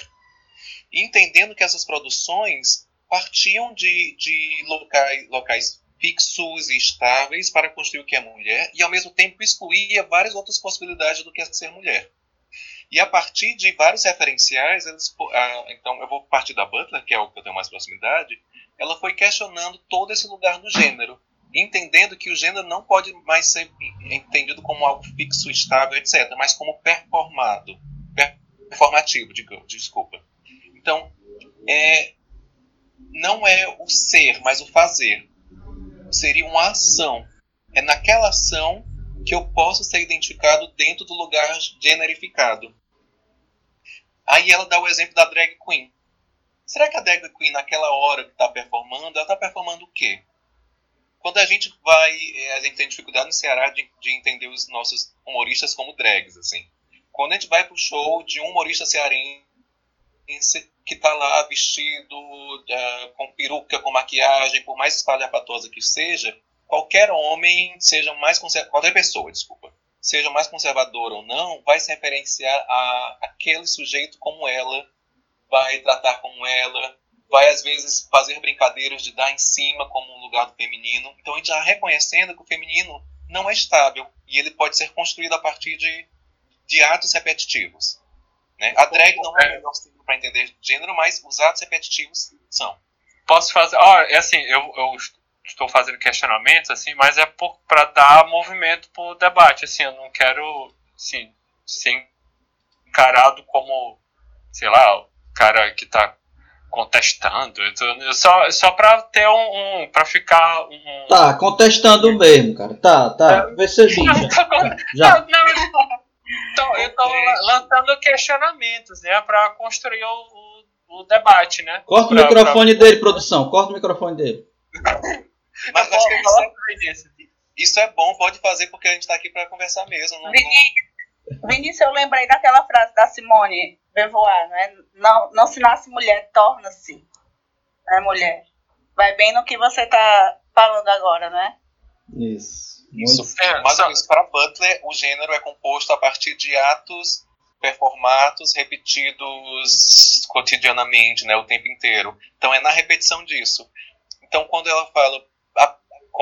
E entendendo que essas produções partiam de, de locais, locais fixos e estáveis para construir o que é mulher, e ao mesmo tempo excluía várias outras possibilidades do que é ser mulher. E a partir de vários referenciais, eles, ah, então eu vou partir da Butler, que é o que eu tenho mais proximidade, ela foi questionando todo esse lugar do gênero, entendendo que o gênero não pode mais ser entendido como algo fixo, estável, etc., mas como performado, performativo, desculpa. Então, é, não é o ser, mas o fazer. Seria uma ação. É naquela ação que eu posso ser identificado dentro do lugar generificado. Aí ela dá o exemplo da drag queen. Será que a drag queen, naquela hora que está performando, ela está performando o quê? Quando a gente vai. Eh, a gente tem dificuldade no Ceará de, de entender os nossos humoristas como drags, assim. Quando a gente vai pro show de um humorista cearense que está lá vestido uh, com peruca, com maquiagem, por mais espalhafatosa que seja, qualquer homem, seja mais qualquer pessoa, desculpa, seja mais conservadora ou não, vai se referenciar a aquele sujeito como ela vai tratar como ela, vai às vezes fazer brincadeiras de dar em cima como um lugar do feminino. Então a gente já reconhecendo que o feminino não é estável e ele pode ser construído a partir de, de atos repetitivos. Né? A drag não é o melhor símbolo para entender gênero, mas os atos repetitivos são. Posso fazer. Oh, é assim, eu, eu estou fazendo questionamentos, assim, mas é para dar movimento para o debate. Assim, eu não quero. Assim, ser encarado como, sei lá, o cara que tá contestando. Então, só, só pra ter um. um pra ficar um. Tá, contestando mesmo, cara. Tá, tá. Vê se bicha. Já. Não, não, então, eu tô lançando questionamentos, né? Pra construir o, o, o debate, né? Corta pra, o microfone pra... dele, produção. Corta o microfone dele. Mas acho que isso é, isso é bom, pode fazer porque a gente tá aqui pra conversar mesmo. Não, não... Vinícius, eu lembrei daquela frase da Simone Beauvoir, né? Não, não se nasce mulher, torna-se né, mulher. Vai bem no que você tá falando agora, né? Isso. Isso, é, mas isso para Butler, o gênero é composto a partir de atos performados, repetidos cotidianamente, né, o tempo inteiro. Então é na repetição disso. Então quando ela fala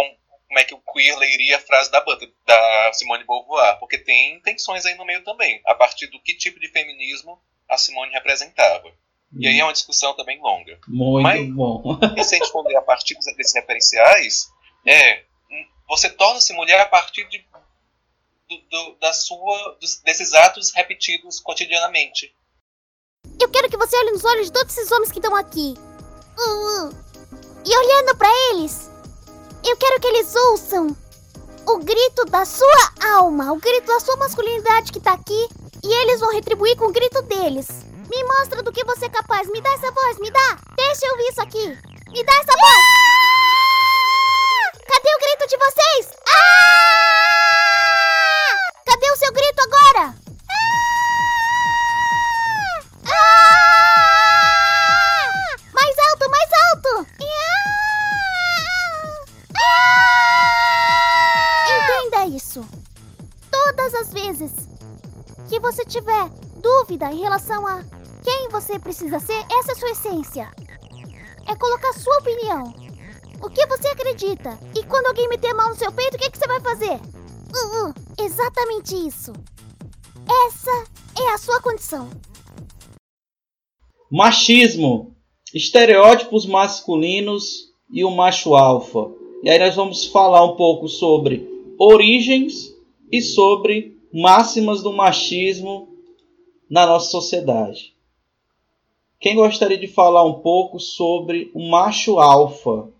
a, com, como é que o queer leria a frase da Butler, da Simone Beauvoir, porque tem tensões aí no meio também, a partir do que tipo de feminismo a Simone representava. E aí é uma discussão também longa. Muito Mas, bom. e se a gente responder a partir desses referenciais, é você torna-se mulher a partir de, do, do, da sua, dos, desses atos repetidos cotidianamente. Eu quero que você olhe nos olhos de todos esses homens que estão aqui. Uh, uh. E olhando para eles, eu quero que eles ouçam o grito da sua alma, o grito da sua masculinidade que tá aqui, e eles vão retribuir com o grito deles. Me mostra do que você é capaz, me dá essa voz, me dá! Deixa eu ouvir isso aqui! Me dá essa voz! Cadê o grito de vocês? Ah! Cadê o seu grito agora? Que você tiver dúvida em relação a quem você precisa ser, essa é sua essência. É colocar sua opinião o que você acredita? E quando alguém meter a mão no seu peito, o que, que você vai fazer? Uh, uh, exatamente isso. Essa é a sua condição. Machismo, estereótipos masculinos e o macho alfa. E aí nós vamos falar um pouco sobre origens e sobre máximas do machismo na nossa sociedade. Quem gostaria de falar um pouco sobre o macho alfa?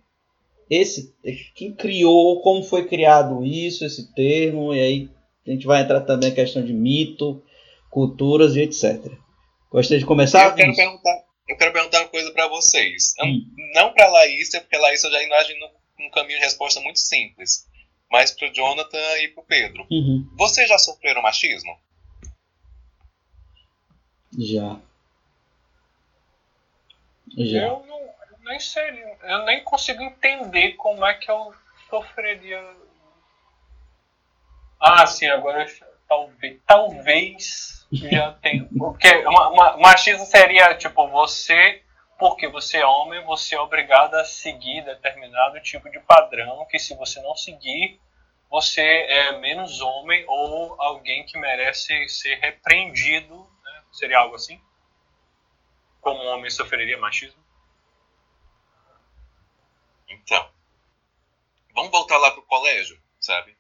esse quem criou, como foi criado isso, esse termo, e aí a gente vai entrar também a questão de mito, culturas e etc. Gostaria de começar? Eu quero perguntar, eu quero perguntar uma coisa para vocês. Hum. Não para Laís, porque Laís eu já imagino um caminho de resposta muito simples, mas para o Jonathan e para o Pedro. Uhum. Vocês já sofreram machismo? Já. Já. Eu não nem sei, eu nem consigo entender como é que eu sofreria. Ah, sim, agora talvez, talvez já tenha. Porque machismo seria tipo você, porque você é homem, você é obrigado a seguir determinado tipo de padrão que se você não seguir, você é menos homem ou alguém que merece ser repreendido. Né? Seria algo assim? Como um homem sofreria machismo? Então, vamos voltar lá pro colégio, sabe?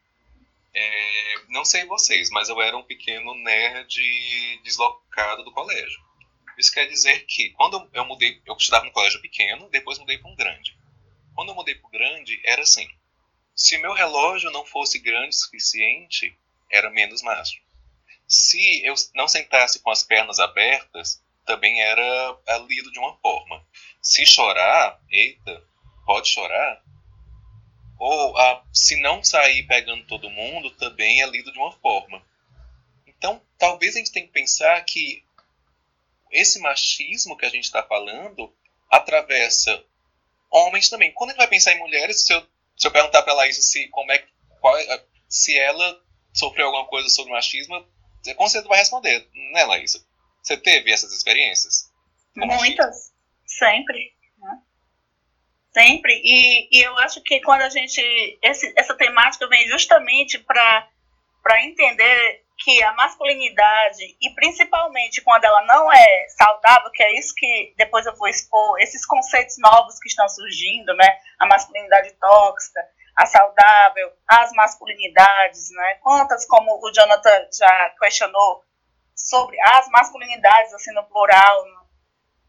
É, não sei vocês, mas eu era um pequeno nerd deslocado do colégio. Isso quer dizer que quando eu mudei, eu estudava num colégio pequeno, depois mudei para um grande. Quando eu mudei para o grande, era assim: se meu relógio não fosse grande o suficiente, era menos macho. Se eu não sentasse com as pernas abertas, também era lido de uma forma. Se chorar, eita, pode chorar. Ou ah, se não sair pegando todo mundo, também é lido de uma forma. Então, talvez a gente tenha que pensar que esse machismo que a gente está falando atravessa homens também. Quando gente vai pensar em mulheres, se eu, se eu perguntar para a Laís se, como é, qual, é, se ela sofreu alguma coisa sobre machismo, com certeza vai responder, né, Laís? Você teve essas experiências? Muitas, sempre sempre. E, e eu acho que quando a gente. Esse, essa temática vem justamente para entender que a masculinidade, e principalmente quando ela não é saudável, que é isso que depois eu vou expor, esses conceitos novos que estão surgindo, né? A masculinidade tóxica, a saudável, as masculinidades, né? Quantas, como o Jonathan já questionou, sobre as masculinidades, assim, no plural.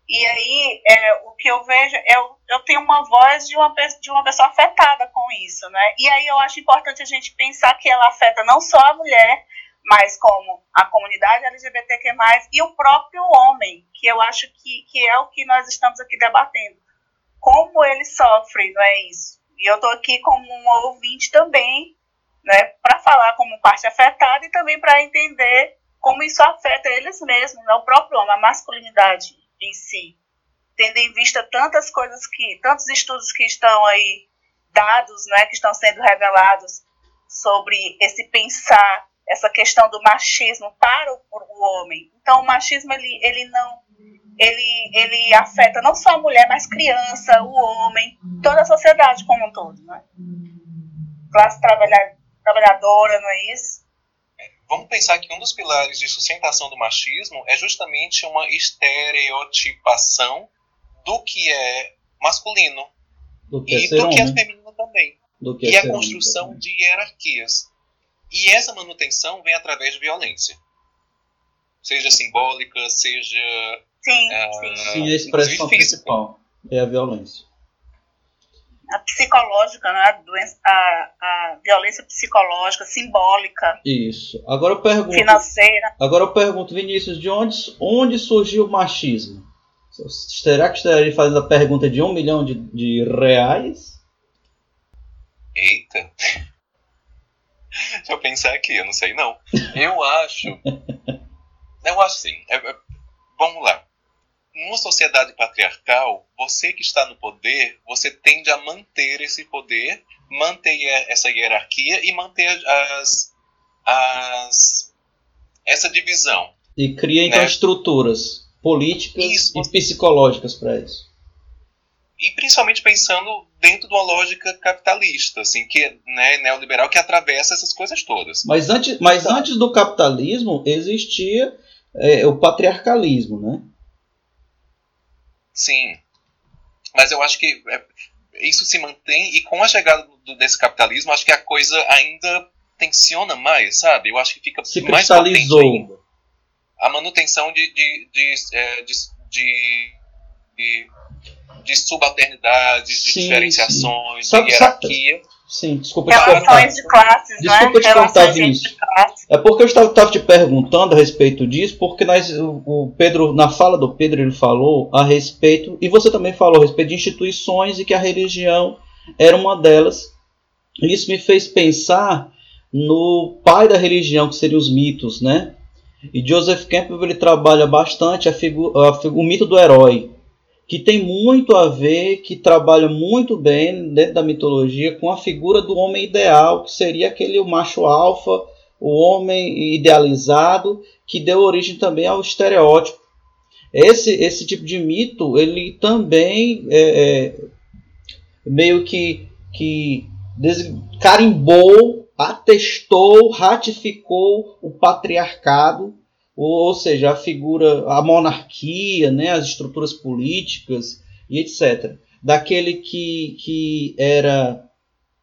E aí, é, o que eu vejo, eu, eu tenho uma voz de uma, de uma pessoa afetada com isso, né? E aí eu acho importante a gente pensar que ela afeta não só a mulher, mas como a comunidade LGBTQ+, e o próprio homem, que eu acho que, que é o que nós estamos aqui debatendo. Como ele sofre, não é isso? E eu estou aqui como um ouvinte também, né, para falar como parte afetada e também para entender como isso afeta eles mesmos, né, o próprio homem, a masculinidade em si. Tendo em vista tantas coisas que, tantos estudos que estão aí dados, né, que estão sendo revelados sobre esse pensar, essa questão do machismo para o, o homem. Então, o machismo ele, ele não ele, ele afeta não só a mulher, mas criança, o homem, toda a sociedade como um todo, né? Classe trabalhar, trabalhadora, não é isso? Vamos pensar que um dos pilares de sustentação do machismo é justamente uma estereotipação do que é masculino Do que e é ser do que é feminino também. Do que é E a construção também. de hierarquias. E essa manutenção vem através de violência. Seja simbólica, seja. Sim, ah, Sim, a expressão física. principal é a violência. A psicológica, né? a, doença, a, a violência psicológica, simbólica, Isso. Agora eu pergunto. financeira. Agora eu pergunto, Vinícius, de onde, onde surgiu o machismo? Será que estaria fazendo a pergunta de um milhão de, de reais? Eita. Deixa eu pensar aqui, eu não sei não. Eu acho. eu acho sim. É- é- vamos lá. Numa sociedade patriarcal, você que está no poder, você tende a manter esse poder, manter essa hierarquia e manter as, as essa divisão. E cria então Né? estruturas políticas Isso. e psicológicas para isso. E principalmente pensando dentro de uma lógica capitalista, assim, que né, neoliberal que atravessa essas coisas todas. Mas antes, mas antes do capitalismo existia é, o patriarcalismo, né? Sim. Mas eu acho que é, isso se mantém, e com a chegada do- desse capitalismo, acho que a coisa ainda tensiona mais, sabe? Eu acho que fica Se mais ainda. cristalizou. A manutenção de, de, de, é, de, de, de, de subalternidade, de Sim, diferenciações, sim. Sabe- de sabe- hierarquia. Sim, desculpa te cortar. Relações de classes, Desculpa né? te cortar, Relações Vinícius. É porque eu estava, estava te perguntando a respeito disso, porque nós, o, o Pedro, na fala do Pedro, ele falou a respeito, e você também falou a respeito de instituições e que a religião era uma delas. E isso me fez pensar no pai da religião, que seriam os mitos, né? E Joseph Campbell ele trabalha bastante a figu a figu- o mito do herói, que tem muito a ver, que trabalha muito bem dentro da mitologia com a figura do homem ideal, que seria aquele macho alfa, o homem idealizado, que deu origem também ao estereótipo. Esse, esse tipo de mito, ele também é, é, meio que, que carimbou, atestou, ratificou o patriarcado, ou, seja, a figura, a monarquia, né, as estruturas políticas e etc. Daquele que, que era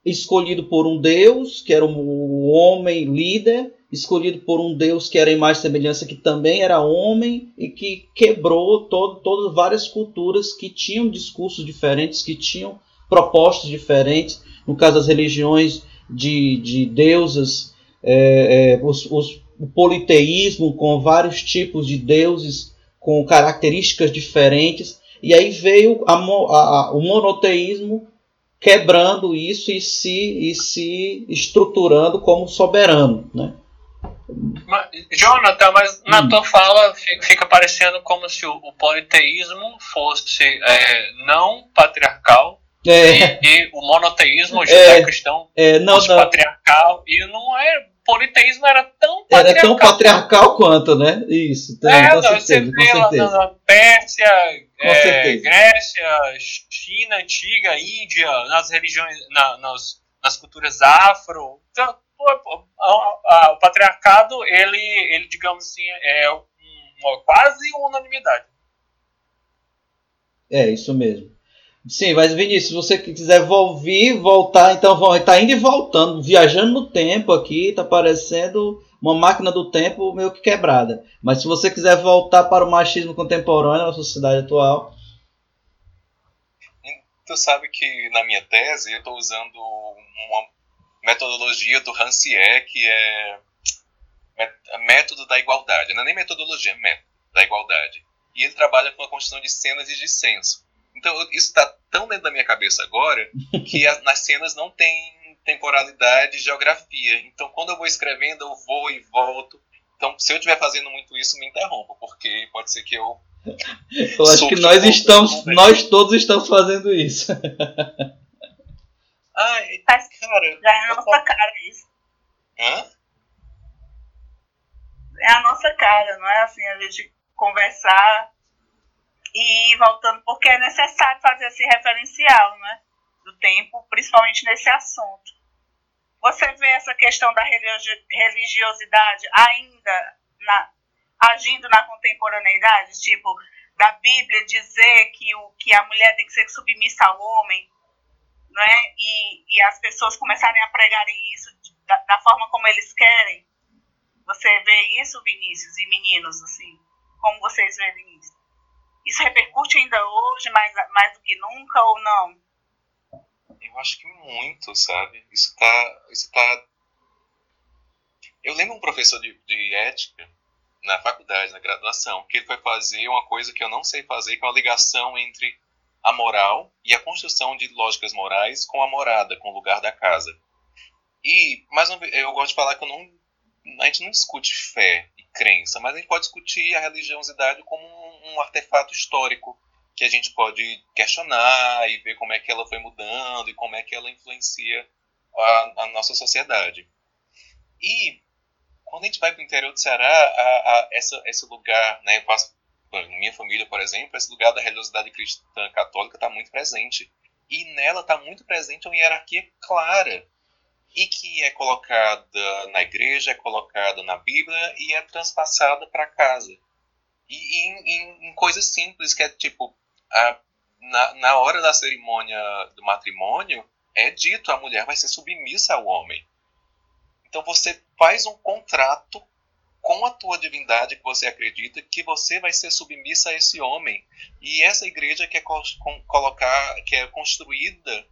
escolhido por um deus, que era o homem líder, escolhido por um deus que era em mais semelhança, que também era homem, e que quebrou todo, todas várias culturas que tinham discursos diferentes, que tinham propostas diferentes, no caso das religiões de, de deusas, é, é, os, os, o politeísmo com vários tipos de deuses com características diferentes, e aí veio a, a, o monoteísmo quebrando isso e se, e se estruturando como soberano. Né? Mas, Jonathan, mas na Hum. tua fala fi- fica parecendo como se o, o politeísmo fosse é, não patriarcal É, e, e o monoteísmo É. judeu-cristão é, não, fosse não, patriarcal e não é politeísmo era tão era patriarcal. tão patriarcal quanto, né? Isso, tem, É, com não, você certeza, com vê lá na, certeza. na Pérsia, é. Grécia, China antiga, Índia, nas religiões, na- nas, nas culturas afro. Então, a- o patriarcado, ele, ele, digamos assim, é um- uma, quase uma unanimidade. É, isso mesmo. Sim, mas Vinícius, se você quiser ouvir, voltar, então tá indo e voltando, viajando no tempo aqui, tá parecendo uma máquina do tempo meio que quebrada. Mas se você quiser voltar para o machismo contemporâneo na sociedade atual. Tu sabe que na minha tese eu estou usando uma metodologia do Rancière, que é método da igualdade. Não é nem metodologia, é método da igualdade. E ele trabalha com a construção de cenas e de senso. Então isso está tão dentro da minha cabeça agora que nas cenas não tem temporalidade e geografia. Então, quando eu vou escrevendo, eu vou e volto. Então, se eu estiver fazendo muito isso, me interrompa, porque pode ser que eu. Eu acho que nós estamos, nós todos estamos fazendo isso. Ai, cara. Já é a nossa cara isso. Hã? É a nossa cara, não é assim, a gente conversar e ir voltando, porque é necessário fazer esse referencial, né? do tempo, principalmente nesse assunto. Você vê essa questão da religiosidade ainda na, agindo na contemporaneidade, tipo, da Bíblia dizer que, o, que a mulher tem que ser submissa ao homem, né? e, e as pessoas começarem a pregarem isso da, da forma como eles querem. Você vê isso, Vinícius e meninos, assim, como vocês veem isso? Isso repercute ainda hoje, mais, mais do que nunca, ou não? Eu acho que muito, sabe? Isso tá. Isso tá... Eu lembro um professor de, de ética na faculdade, na graduação, que ele foi fazer uma coisa que eu não sei fazer, que é uma ligação entre a moral e a construção de lógicas morais com a morada, com o lugar da casa. E, mais uma vez, eu gosto de falar que eu não, a gente não discute fé crença, mas a gente pode discutir a religiosidade como um, artefato histórico que a gente pode questionar e ver como é que ela foi mudando e como é que ela influencia a, a nossa sociedade. E quando a gente vai para o interior do Ceará, a, a, essa, esse lugar, né, eu passo, minha família, por exemplo, esse lugar da religiosidade cristã católica está muito presente. E nela está muito presente uma hierarquia clara e que é colocada na igreja, é colocada na Bíblia e é transpassada para casa. E em, em, coisas simples, que é tipo, a, na, na hora da cerimônia do matrimônio, é dito a mulher vai ser submissa ao homem. Então você faz um contrato com a tua divindade que você acredita que você vai ser submissa a esse homem. E essa igreja quer colocar, que é construída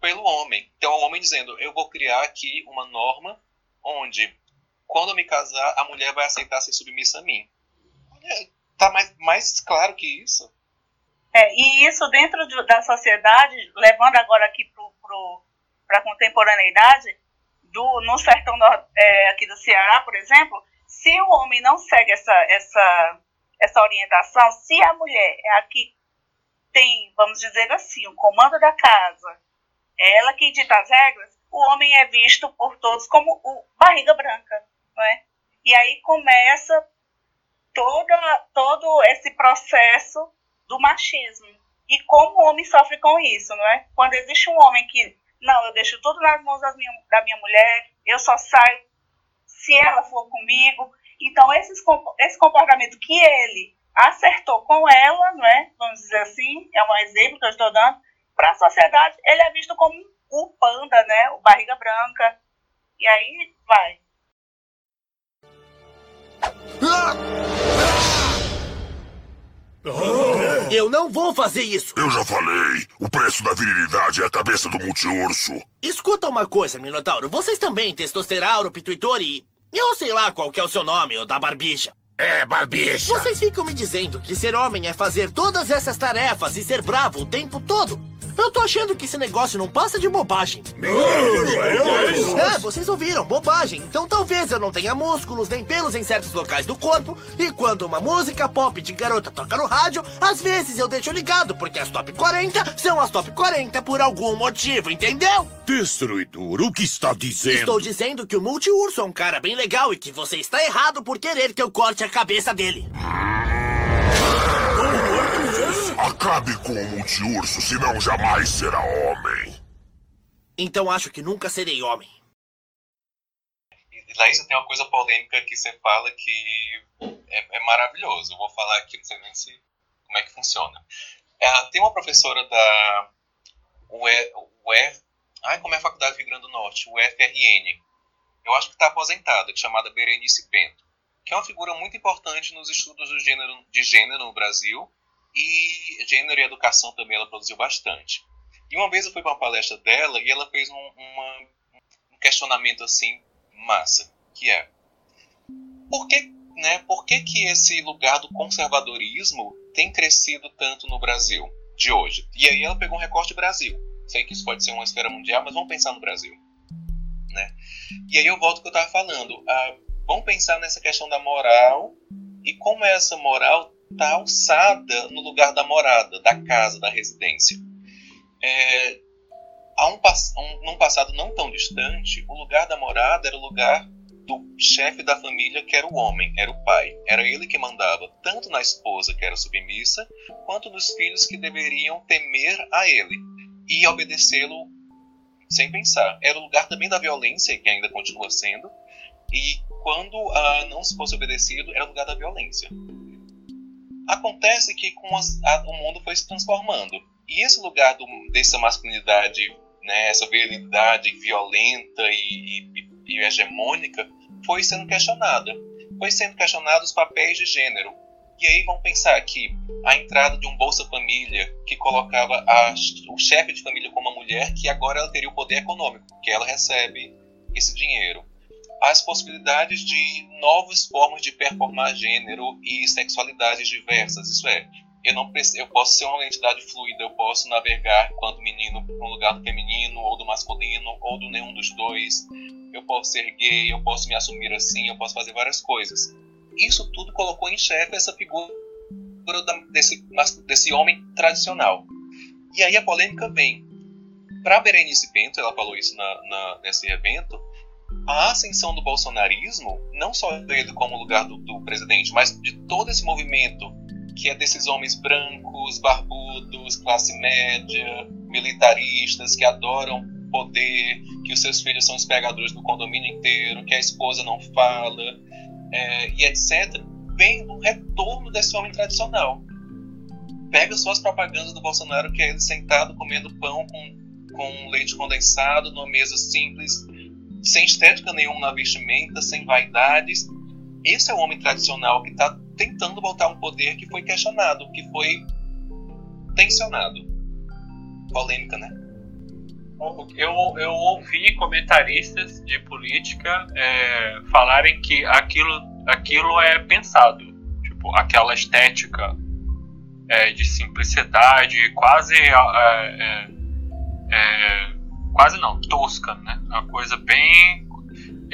pelo homem. Então o homem dizendo, eu vou criar aqui uma norma onde quando eu me casar, a mulher vai aceitar ser submissa a mim. Tá mais, mais claro que isso. É, e isso dentro de, da sociedade, levando agora aqui para a contemporaneidade, do, no sertão é, aqui do Ceará, por exemplo, se o homem não segue essa, essa, essa orientação, se a mulher é a que tem, vamos dizer assim, o comando da casa, é ela que dita as regras, o homem é visto por todos como o barriga branca, não é? E aí começa toda, todo esse processo do machismo. E como o homem sofre com isso, não é? Quando existe um homem que, não, eu deixo tudo nas mãos das minha, da minha mulher, eu só saio se ela for comigo. Então, esses, esse comportamento que ele acertou com ela, não é? Vamos dizer assim, é um exemplo que eu estou dando, para a sociedade, ele é visto como o panda, né? O barriga branca. E aí vai. Eu não vou fazer isso! Eu já falei! O preço da virilidade é a cabeça do multiurso! Escuta uma coisa, Minotauro. Vocês também, Testosterouro, Pituitor e... Eu sei lá qual que é o seu nome, o da barbicha. É, barbicha! Vocês ficam me dizendo que ser homem é fazer todas essas tarefas e ser bravo o tempo todo. Eu tô achando que esse negócio não passa de bobagem. É, vocês ouviram, bobagem. Então talvez eu não tenha músculos nem pelos em certos locais do corpo. E quando uma música pop de garota toca no rádio, às vezes eu deixo ligado, porque as top 40 são as top 40 por algum motivo, entendeu? Destruidor, o que está dizendo? Estou dizendo que o multiurso é um cara bem legal e que você está errado por querer que eu corte a cabeça dele. Acabe com o multiurso, senão jamais será homem. Então acho que nunca serei homem. E Laís, tem uma coisa polêmica que você fala que é, é maravilhoso. Eu vou falar aqui, não sei nem se, como é que funciona. É, tem uma professora da UR, UR, ai, como é a faculdade do Rio Grande do Norte? O FRN. eu acho que está aposentada, que chamada Berenice Bento, que é uma figura muito importante nos estudos do gênero, de gênero no Brasil e gênero e educação também ela produziu bastante. E uma vez eu fui para uma palestra dela e ela fez um, uma, um questionamento assim massa, que é por que, né, por que, que esse lugar do conservadorismo tem crescido tanto no Brasil de hoje? E aí ela pegou um recorte Brasil. Sei que isso pode ser uma esfera mundial, mas vamos pensar no Brasil. Né? E aí eu volto ao que eu estava falando. Ah, vamos pensar nessa questão da moral e como essa moral está alçada no lugar da morada, da casa, da residência. É, há um, um, num passado não tão distante, o lugar da morada era o lugar do chefe da família, que era o homem, era o pai. Era ele que mandava, tanto na esposa, que era submissa, quanto nos filhos que deveriam temer a ele e obedecê-lo sem pensar. Era o lugar também da violência, que ainda continua sendo, e quando uh, não se fosse obedecido, era o lugar da violência. Acontece que com as, a, o mundo foi se transformando. E esse lugar do, dessa masculinidade, né, essa virilidade violenta e, e, e hegemônica, foi sendo questionada. Foi sendo questionado os papéis de gênero. E aí vamos pensar que a entrada de um Bolsa Família que colocava a, o chefe de família como uma mulher, que agora ela teria o poder econômico, que ela recebe esse dinheiro. As possibilidades de novas formas de performar gênero e sexualidades diversas, isso é, eu não eu posso ser uma entidade fluida, eu posso navegar enquanto menino para um lugar do feminino ou do masculino ou do nenhum dos dois. Eu posso ser gay, eu posso me assumir assim, eu posso fazer várias coisas. Isso tudo colocou em xeque essa figura desse, desse homem tradicional. E aí a polêmica vem. Para Berenice Bento, ela falou isso na, na, nesse evento, a ascensão do bolsonarismo, não só dele como lugar do, do presidente, mas de todo esse movimento que é desses homens brancos, barbudos, classe média, militaristas, que adoram poder, que os seus filhos são os pegadores do condomínio inteiro, que a esposa não fala, é, e etc., vem do retorno desse homem tradicional. Pega suas propagandas do Bolsonaro, que é ele sentado comendo pão com, com leite condensado, numa mesa simples, sem estética nenhuma na vestimenta, sem vaidades. Esse é o homem tradicional que está tentando voltar um poder que foi questionado, que foi tensionado. Polêmica, né? Eu, eu ouvi comentaristas de política é, falarem que aquilo, aquilo é pensado. Tipo, aquela estética é, de simplicidade, quase. É, é, é, quase não, tosca, né? Uma coisa bem.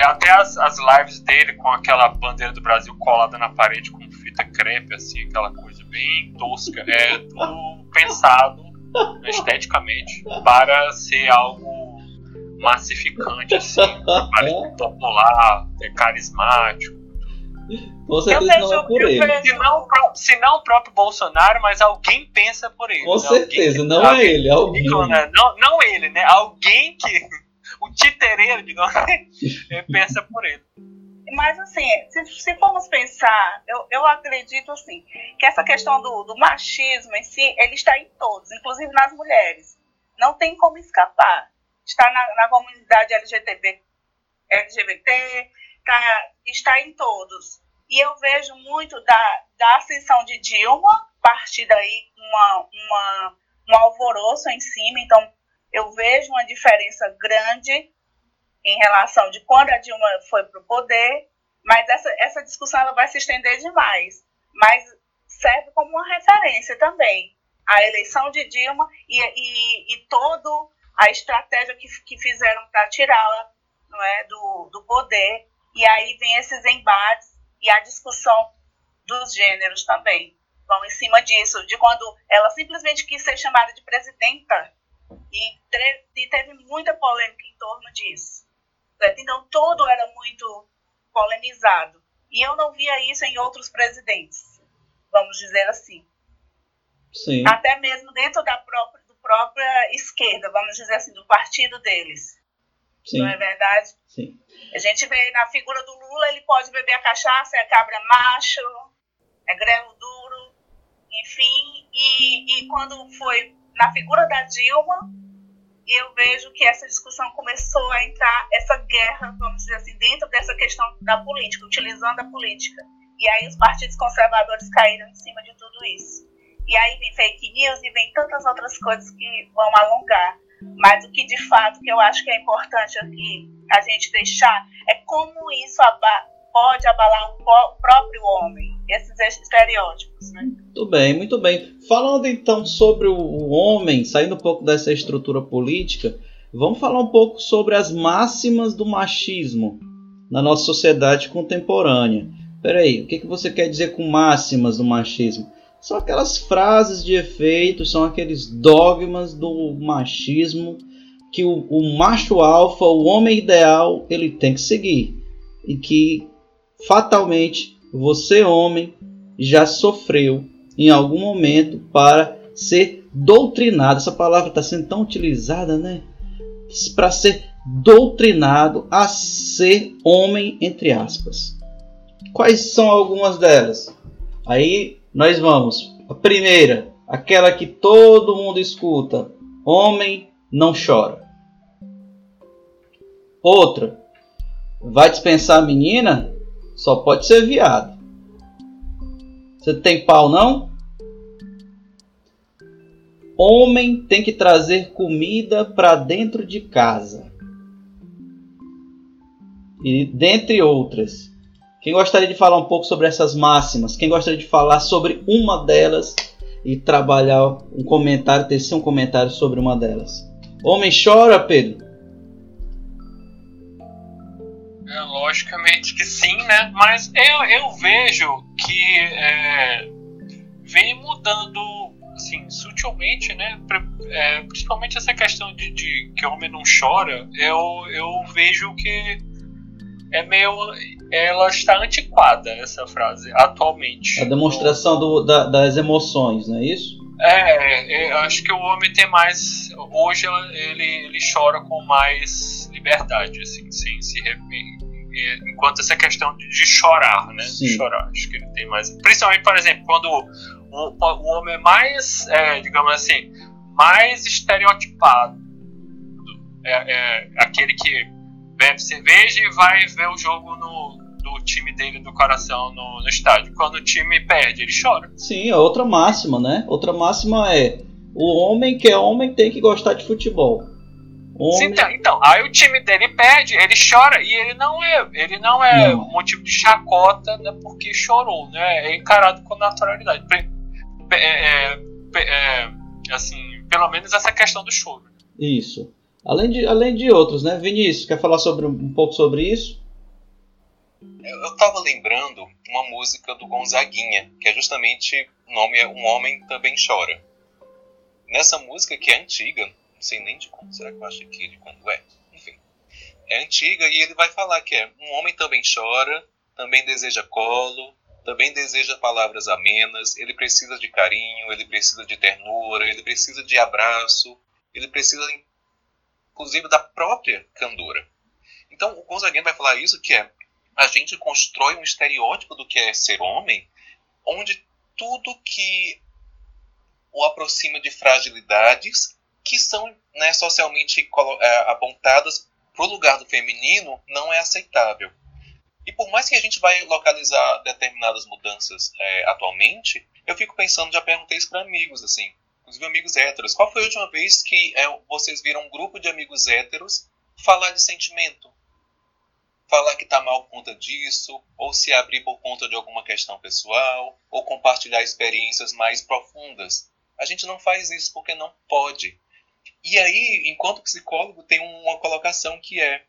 Até as, as lives dele com aquela bandeira do Brasil colada na parede com fita crepe, assim, aquela coisa bem tosca. É tudo pensado esteticamente para ser algo massificante, assim, popular, é carismático. Com certeza não é por ele. Se não, se não o próprio Bolsonaro, mas alguém pensa por ele. Com né? certeza, não é ele, é alguém. Né? Não, não ele, né? Alguém que. O titereiro, digamos, pensa por ele. Mas, assim, se, se formos pensar, eu, eu acredito, assim, que essa questão do, do machismo em si, ele está em todos, inclusive nas mulheres. Não tem como escapar. Está na, na comunidade LGBT, LGBT tá, está em todos. E eu vejo muito da, da ascensão de Dilma, partir daí uma, uma, um alvoroço em cima. Então, eu vejo uma diferença grande em relação de quando a Dilma foi para o poder, mas essa, essa discussão ela vai se estender demais. Mas serve como uma referência também. A eleição de Dilma e, e, e toda a estratégia que, que fizeram para tirá-la é, do, do poder. E aí vem esses embates e a discussão dos gêneros também. Vão em cima disso, de quando ela simplesmente quis ser chamada de presidenta e, e teve muita polêmica em torno disso. Certo? Então, todo era muito polemizado. E eu não via isso em outros presidentes, vamos dizer assim. Sim. Até mesmo dentro da própria, do própria esquerda, vamos dizer assim, do partido deles. Sim. Não é verdade? Sim. A gente vê na figura do Lula, ele pode beber a cachaça, é cabra macho, é grelo duro, enfim. E, e quando foi na figura da Dilma, eu vejo que essa discussão começou a entrar, essa guerra, vamos dizer assim, dentro dessa questão da política, utilizando a política. E aí os partidos conservadores caíram em cima de tudo isso. E aí vem fake news e vem tantas outras coisas que vão alongar. Mas o que de fato que eu acho que é importante aqui a gente deixar é como isso aba pode abalar o próprio homem, esses estereótipos. Né? Muito bem, muito bem. Falando então sobre o homem, saindo um pouco dessa estrutura política, vamos falar um pouco sobre as máximas do machismo na nossa sociedade contemporânea. Peraí, o que, que você quer dizer com máximas do machismo? São aquelas frases de efeito, são aqueles dogmas do machismo que o, o macho alfa, o homem ideal, ele tem que seguir. E que fatalmente você, homem, já sofreu em algum momento para ser doutrinado. Essa palavra está sendo tão utilizada, né? Para ser doutrinado a ser homem, entre aspas. Quais são algumas delas? Aí nós vamos. A primeira, aquela que todo mundo escuta: homem não chora. Outra, vai dispensar a menina? Só pode ser viado. Você tem pau não? Homem tem que trazer comida para dentro de casa. E dentre outras. Quem gostaria de falar um pouco sobre essas máximas? Quem gostaria de falar sobre uma delas e trabalhar um comentário, tecer um comentário sobre uma delas? Homem chora, Pedro? É, logicamente que sim, né? Mas eu, eu vejo que é, vem mudando assim, sutilmente, né? É, principalmente essa questão de, de que o homem não chora, eu, eu vejo que é meio ela está antiquada, essa frase, atualmente. A demonstração do, da, das emoções, não é isso? É, é, eu acho que o homem tem mais. Hoje ele, ele chora com mais liberdade, assim, sem se enquanto essa questão de, chorar, né? Sim. De chorar, acho que ele tem mais. Principalmente, por exemplo, quando o, o homem é mais, é, digamos assim, mais estereotipado, é, é aquele que bebe cerveja e vai ver o jogo no, do time dele do coração no, no estádio. Quando o time perde, ele chora. Sim, é outra máxima, né? Outra máxima é o homem que é homem tem que gostar de futebol. Homem... Então, então, aí o time dele perde, ele chora e ele não é, ele não é não. motivo de chacota, né, porque chorou, né? É encarado com naturalidade. É, é, é, assim, pelo menos essa questão do choro. Isso. Além de, além de outros, né? Vinícius, quer falar sobre um pouco sobre isso? Eu, estava lembrando uma música do Gonzaguinha, que é justamente o nome é Um Homem Também Chora. Nessa música, que é antiga, não sei nem de quando, será que eu acho aqui de quando é? Enfim, é antiga e ele vai falar que é um homem também chora, também deseja colo, também deseja palavras amenas, ele precisa de carinho, ele precisa de ternura, ele precisa de abraço, ele precisa inclusive da própria candura. Então o Gonzaguinha vai falar isso que é a gente constrói um estereótipo do que é ser homem, onde tudo que o aproxima de fragilidades que são né, socialmente é, apontadas para o lugar do feminino não é aceitável. E por mais que a gente vai localizar determinadas mudanças é, atualmente, eu fico pensando, já perguntei isso para amigos, assim, inclusive amigos héteros, qual foi a última vez que é, vocês viram um grupo de amigos héteros falar de sentimento? Falar que está mal por conta disso, ou se abrir por conta de alguma questão pessoal, ou compartilhar experiências mais profundas. A gente não faz isso porque não pode. E aí, enquanto psicólogo, tem uma colocação que é: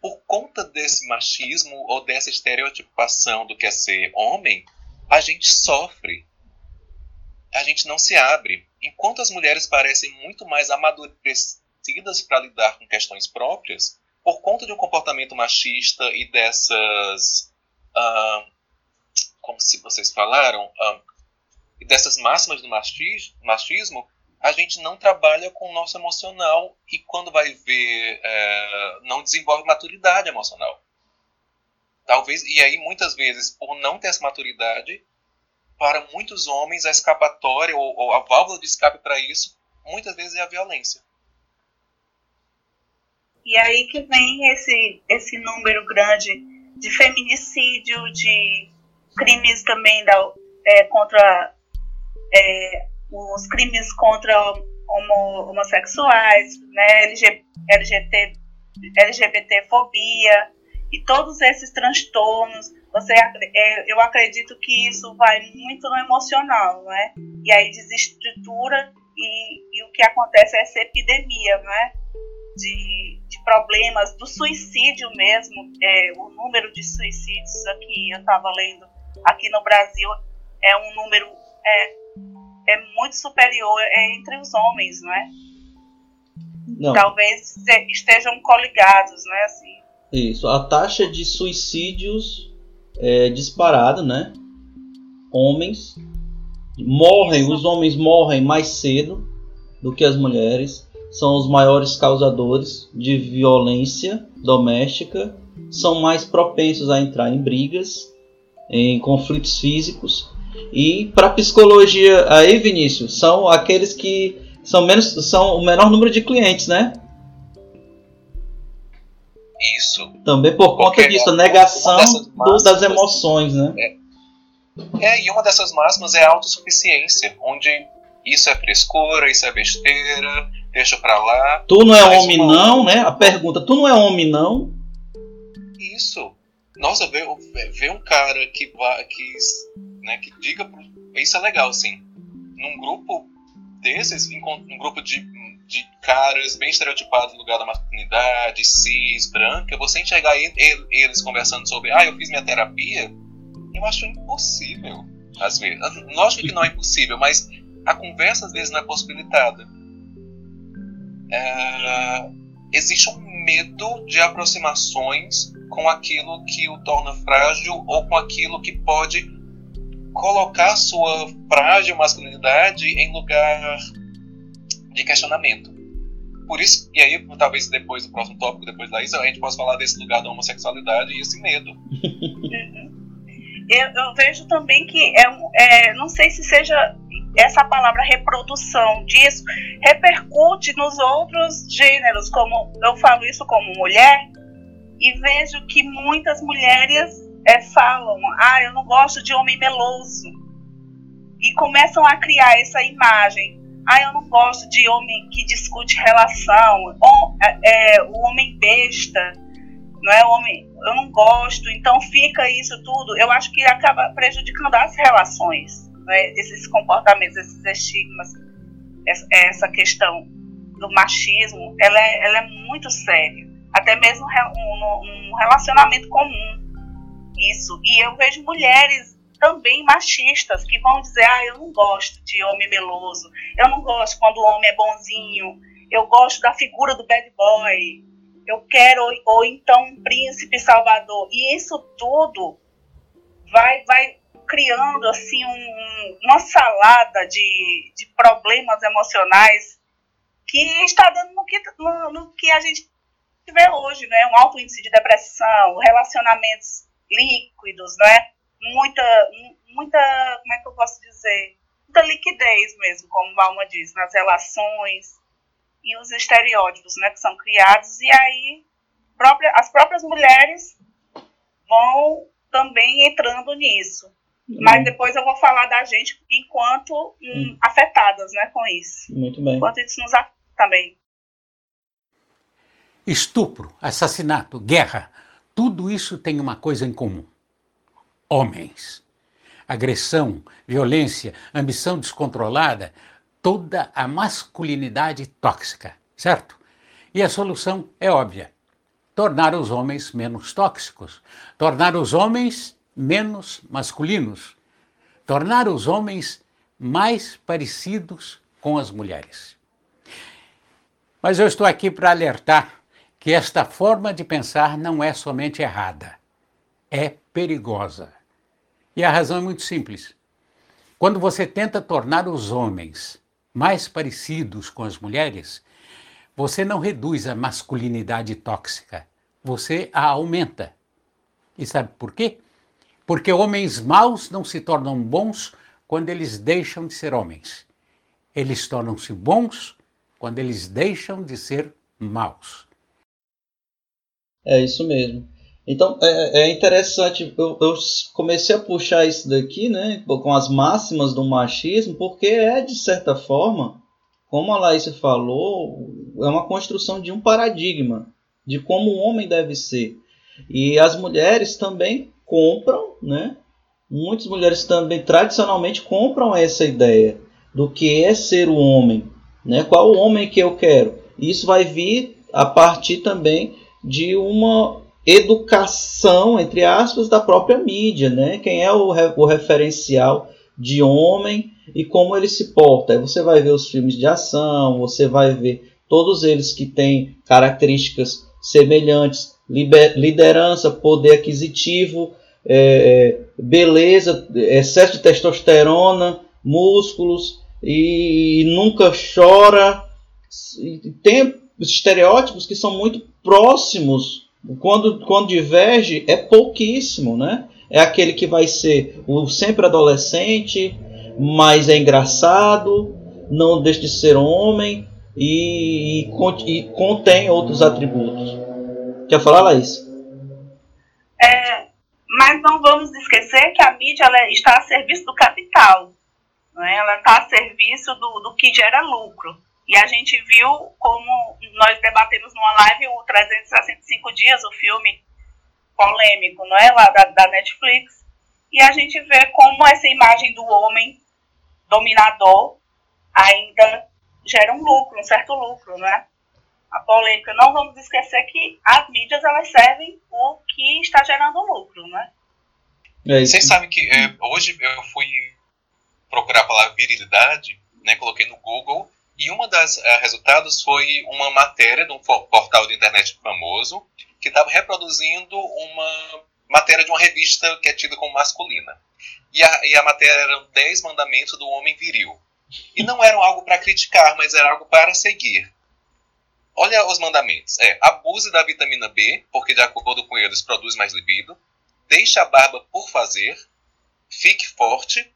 por conta desse machismo ou dessa estereotipação do que é ser homem, a gente sofre. A gente não se abre. Enquanto as mulheres parecem muito mais amadurecidas para lidar com questões próprias, por conta de um comportamento machista e dessas. Uh, como se vocês falaram, uh, dessas máximas do machismo, a gente não trabalha com o nosso emocional e quando vai ver, uh, não desenvolve maturidade emocional. Talvez, e aí muitas vezes, por não ter essa maturidade, para muitos homens a escapatória ou, ou a válvula de escape para isso, muitas vezes é a violência. E aí que vem esse, esse número grande de feminicídio, de crimes também da, é, contra é, os crimes contra homo, homossexuais, né, LG, LGBT, LGBTfobia e todos esses transtornos. Você, é, eu acredito que isso vai muito no emocional, né? E aí desestrutura e, e o que acontece é essa epidemia, né? De problemas, do suicídio mesmo, é, o número de suicídios aqui, eu estava lendo, aqui no Brasil é um número é, é muito superior é entre os homens, não é? Não. Talvez estejam coligados, né? Assim. Isso, a taxa de suicídios é disparada, né? Homens morrem, Isso. os homens morrem mais cedo do que as mulheres, são os maiores causadores de violência doméstica, são mais propensos a entrar em brigas, em conflitos físicos e para psicologia aí, Vinícius, são aqueles que são menos são o menor número de clientes, né? Isso. Também por conta Porque disso, a negação máximas, das emoções, né? É, é, e uma dessas máximas é a autossuficiência, onde isso é frescura, isso é besteira, deixa pra lá. Tu não é homem uma... não, né? A pergunta, tu não é homem não? Isso. Nossa, ver, ver um cara que, que né? Que diga pro... isso é legal, assim. Num grupo desses, um grupo de, de caras bem estereotipados no lugar da masculinidade, cis, branca, você enxergar eles conversando sobre, ah, eu fiz minha terapia, eu acho impossível, às vezes. Lógico que não é impossível, mas a conversa às vezes não é possibilitada. É, existe um medo de aproximações com aquilo que o torna frágil ou com aquilo que pode colocar sua frágil masculinidade em lugar de questionamento. Por isso, e aí talvez depois do próximo tópico, depois da Isa, a gente possa falar desse lugar da homossexualidade e esse medo. eu, eu, vejo também que é, é, não sei se seja essa palavra reprodução disso repercute nos outros gêneros, como eu falo isso como mulher e vejo que muitas mulheres é, falam, ah, eu não gosto de homem meloso. E começam a criar essa imagem. Ah, eu não gosto de homem que discute relação. Ou, é, é, o homem besta, não é homem. Eu não gosto. Então fica isso tudo. Eu acho que acaba prejudicando as relações, né? esses comportamentos, esses estigmas, essa questão do machismo, ela é, ela é muito séria. Até mesmo um, um relacionamento comum isso. E eu vejo mulheres também machistas que vão dizer: ah, eu não gosto de homem meloso, eu não gosto quando o homem é bonzinho, eu gosto da figura do bad boy, eu quero, ou, então um príncipe salvador. E isso tudo vai, vai criando assim um, uma salada de, de problemas emocionais que está dando no que, no, no que a gente vê hoje, né? Um alto índice de depressão, relacionamentos líquidos, né? Muita, muita, como é que eu posso dizer? Muita liquidez mesmo, como Valma diz, nas relações e os estereótipos, né, que são criados e aí própria, as próprias mulheres vão também entrando nisso. Mas depois eu vou falar da gente enquanto hum, uhum. afetadas, né, com isso. Muito bem. Enquanto isso nos afeta também. Estupro, assassinato, guerra, tudo isso tem uma coisa em comum: homens. Agressão, violência, ambição descontrolada, toda a masculinidade tóxica, certo? E a solução é óbvia: tornar os homens menos tóxicos, tornar os homens menos masculinos, tornar os homens mais parecidos com as mulheres. Mas eu estou aqui para alertar que esta forma de pensar não é somente errada, é perigosa. E a razão é muito simples. Quando você tenta tornar os homens mais parecidos com as mulheres, você não reduz a masculinidade tóxica, você a aumenta. E sabe por quê? Porque homens maus não se tornam bons quando eles deixam de ser homens. Eles tornam-se bons quando eles deixam de ser maus. É isso mesmo. Então é, é interessante, eu, eu, comecei a puxar isso daqui, né, com as máximas do machismo, porque é de certa forma, como a Laís falou, é uma construção de um paradigma de como o homem deve ser. E as mulheres também compram, né? Muitas mulheres também tradicionalmente compram essa ideia do que é ser o homem, né? Qual o homem que eu quero? Isso vai vir a partir também de uma educação, entre aspas, da própria mídia, né? Quem é o, o referencial de homem e como ele se porta. Aí você vai ver os filmes de ação, você vai ver todos eles que têm características semelhantes, liderança, poder aquisitivo, é, é, beleza, excesso de testosterona, músculos e, e nunca chora. Tem estereótipos que são muito próximos. Quando, quando diverge, é pouquíssimo, né? É aquele que vai ser o sempre adolescente, mas é engraçado, não deixa de ser homem e, e, e contém outros atributos. Quer falar, Laís? É, mas não vamos esquecer que a mídia ela está a serviço do capital. Né? Ela está a serviço do, do que gera lucro. E a gente viu como nós debatemos numa live o 365 Dias, o filme polêmico, não é? Lá da, da Netflix. E a gente vê como essa imagem do homem dominador ainda gera um lucro, um certo lucro, né? A polêmica. Não vamos esquecer que as mídias elas servem o que está gerando lucro, né? É Vocês sabem que é, hoje eu fui procurar a palavra virilidade, né? Coloquei no Google e uma das uh, resultados foi uma matéria de um portal de internet famoso que estava reproduzindo uma matéria de uma revista que é tida como masculina. E a, e a matéria eram 10 mandamentos do homem viril. E não eram algo para criticar, mas era algo para seguir. Olha os mandamentos. É, abuse da vitamina B, porque de acordo com eles produz mais libido. Deixe a barba por fazer. Fique forte.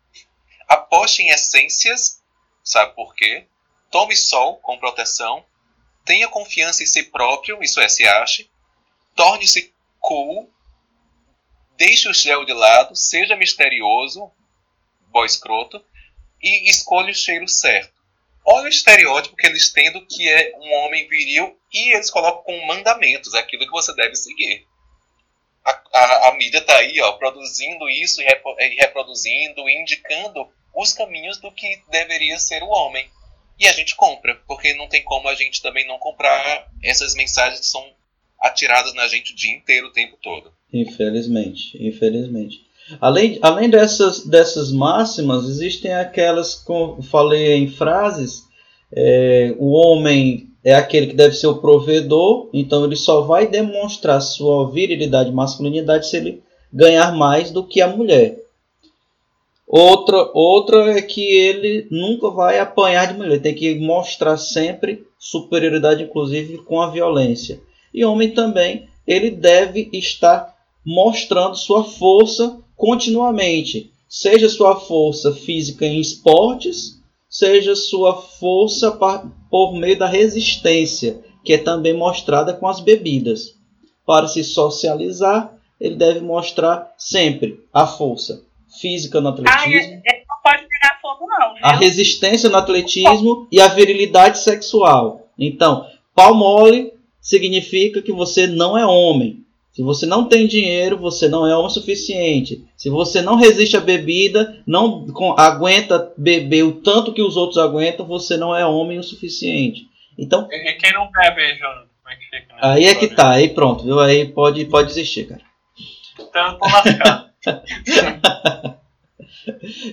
Aposte em essências, sabe por quê? Tome sol com proteção. Tenha confiança em si próprio, isso é, se ache. Torne-se cool. Deixe o gel de lado. Seja misterioso, boy escroto. E escolha o cheiro certo. Olha o estereótipo que eles têm do que é um homem viril e eles colocam como mandamentos, aquilo que você deve seguir. A, a, a mídia está aí, ó, produzindo isso e, e reproduzindo, indicando os caminhos do que deveria ser o homem. E a gente compra, porque não tem como a gente também não comprar essas mensagens que são atiradas na gente o dia inteiro, o tempo todo. Infelizmente, infelizmente. Além, além dessas, dessas máximas, existem aquelas, como falei em frases, é, o homem é aquele que deve ser o provedor, então ele só vai demonstrar sua virilidade masculinidade se ele ganhar mais do que a mulher. Outra, outra é que ele nunca vai apanhar de mulher, tem que mostrar sempre superioridade, inclusive com a violência. E homem também, ele deve estar mostrando sua força continuamente, seja sua força física em esportes, seja sua força por meio da resistência, que é também mostrada com as bebidas. Para se socializar, ele deve mostrar sempre a força física no atletismo. Ah, ele não pode pegar fogo, não. Viu? A resistência no atletismo e a virilidade sexual. Então, pau mole significa que você não é homem. Se você não tem dinheiro, você não é homem suficiente. Se você não resiste à bebida, não aguenta beber o tanto que os outros aguentam, você não é homem o suficiente. Então, e quem não bebe, João? Como é que fica? Né? Aí é que tá, aí pronto, viu? Aí pode, pode desistir, cara. Então, tô lascado.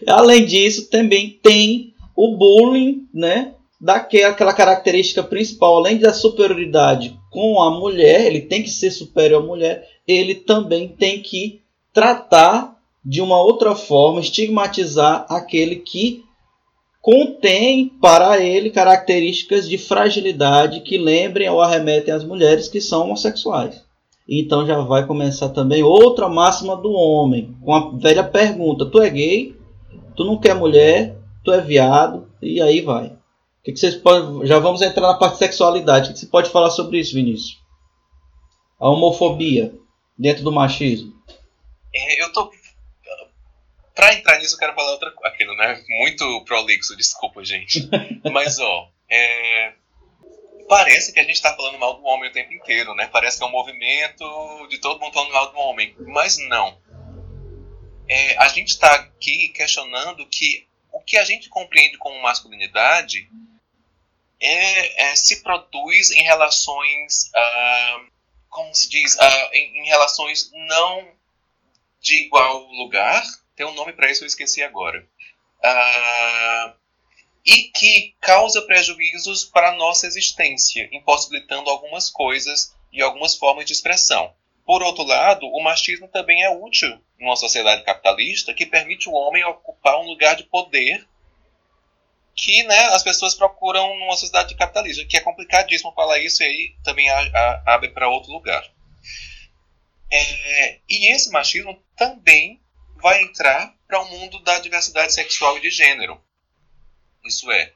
Além disso, também tem o bullying, né? Daquela característica principal, além da superioridade com a mulher, ele tem que ser superior à mulher, ele também tem que tratar de uma outra forma, estigmatizar aquele que contém para ele características de fragilidade que lembrem ou arremetem às mulheres que são homossexuais. Então já vai começar também outra máxima do homem, com a velha pergunta: tu é gay? Tu não quer mulher? Tu é viado? E aí vai que, que vocês podem. Já vamos entrar na parte de sexualidade. O que você pode falar sobre isso, Vinícius? a homofobia dentro do machismo? É, eu tô. Pra entrar nisso, eu quero falar outra coisa. Aquilo, né? Muito prolixo, desculpa, gente. Mas, ó, é... parece que a gente tá falando mal do homem o tempo inteiro, né? Parece que é um movimento de todo mundo falando mal do homem. Mas não. É, a gente está aqui questionando que o que a gente compreende como masculinidade é, é, se produz em relações, uh, como se diz, uh, em, em, relações não de igual lugar. Tem um nome para isso, eu esqueci agora. Uh, e que causa prejuízos para a nossa existência, impossibilitando algumas coisas e algumas formas de expressão. Por outro lado, o machismo também é útil numa sociedade capitalista que permite o homem ocupar um lugar de poder que né, as pessoas procuram numa sociedade capitalista, que é complicadíssimo falar isso e aí também abre para outro lugar. É, e esse machismo também vai entrar para o um mundo da diversidade sexual e de gênero. Isso é,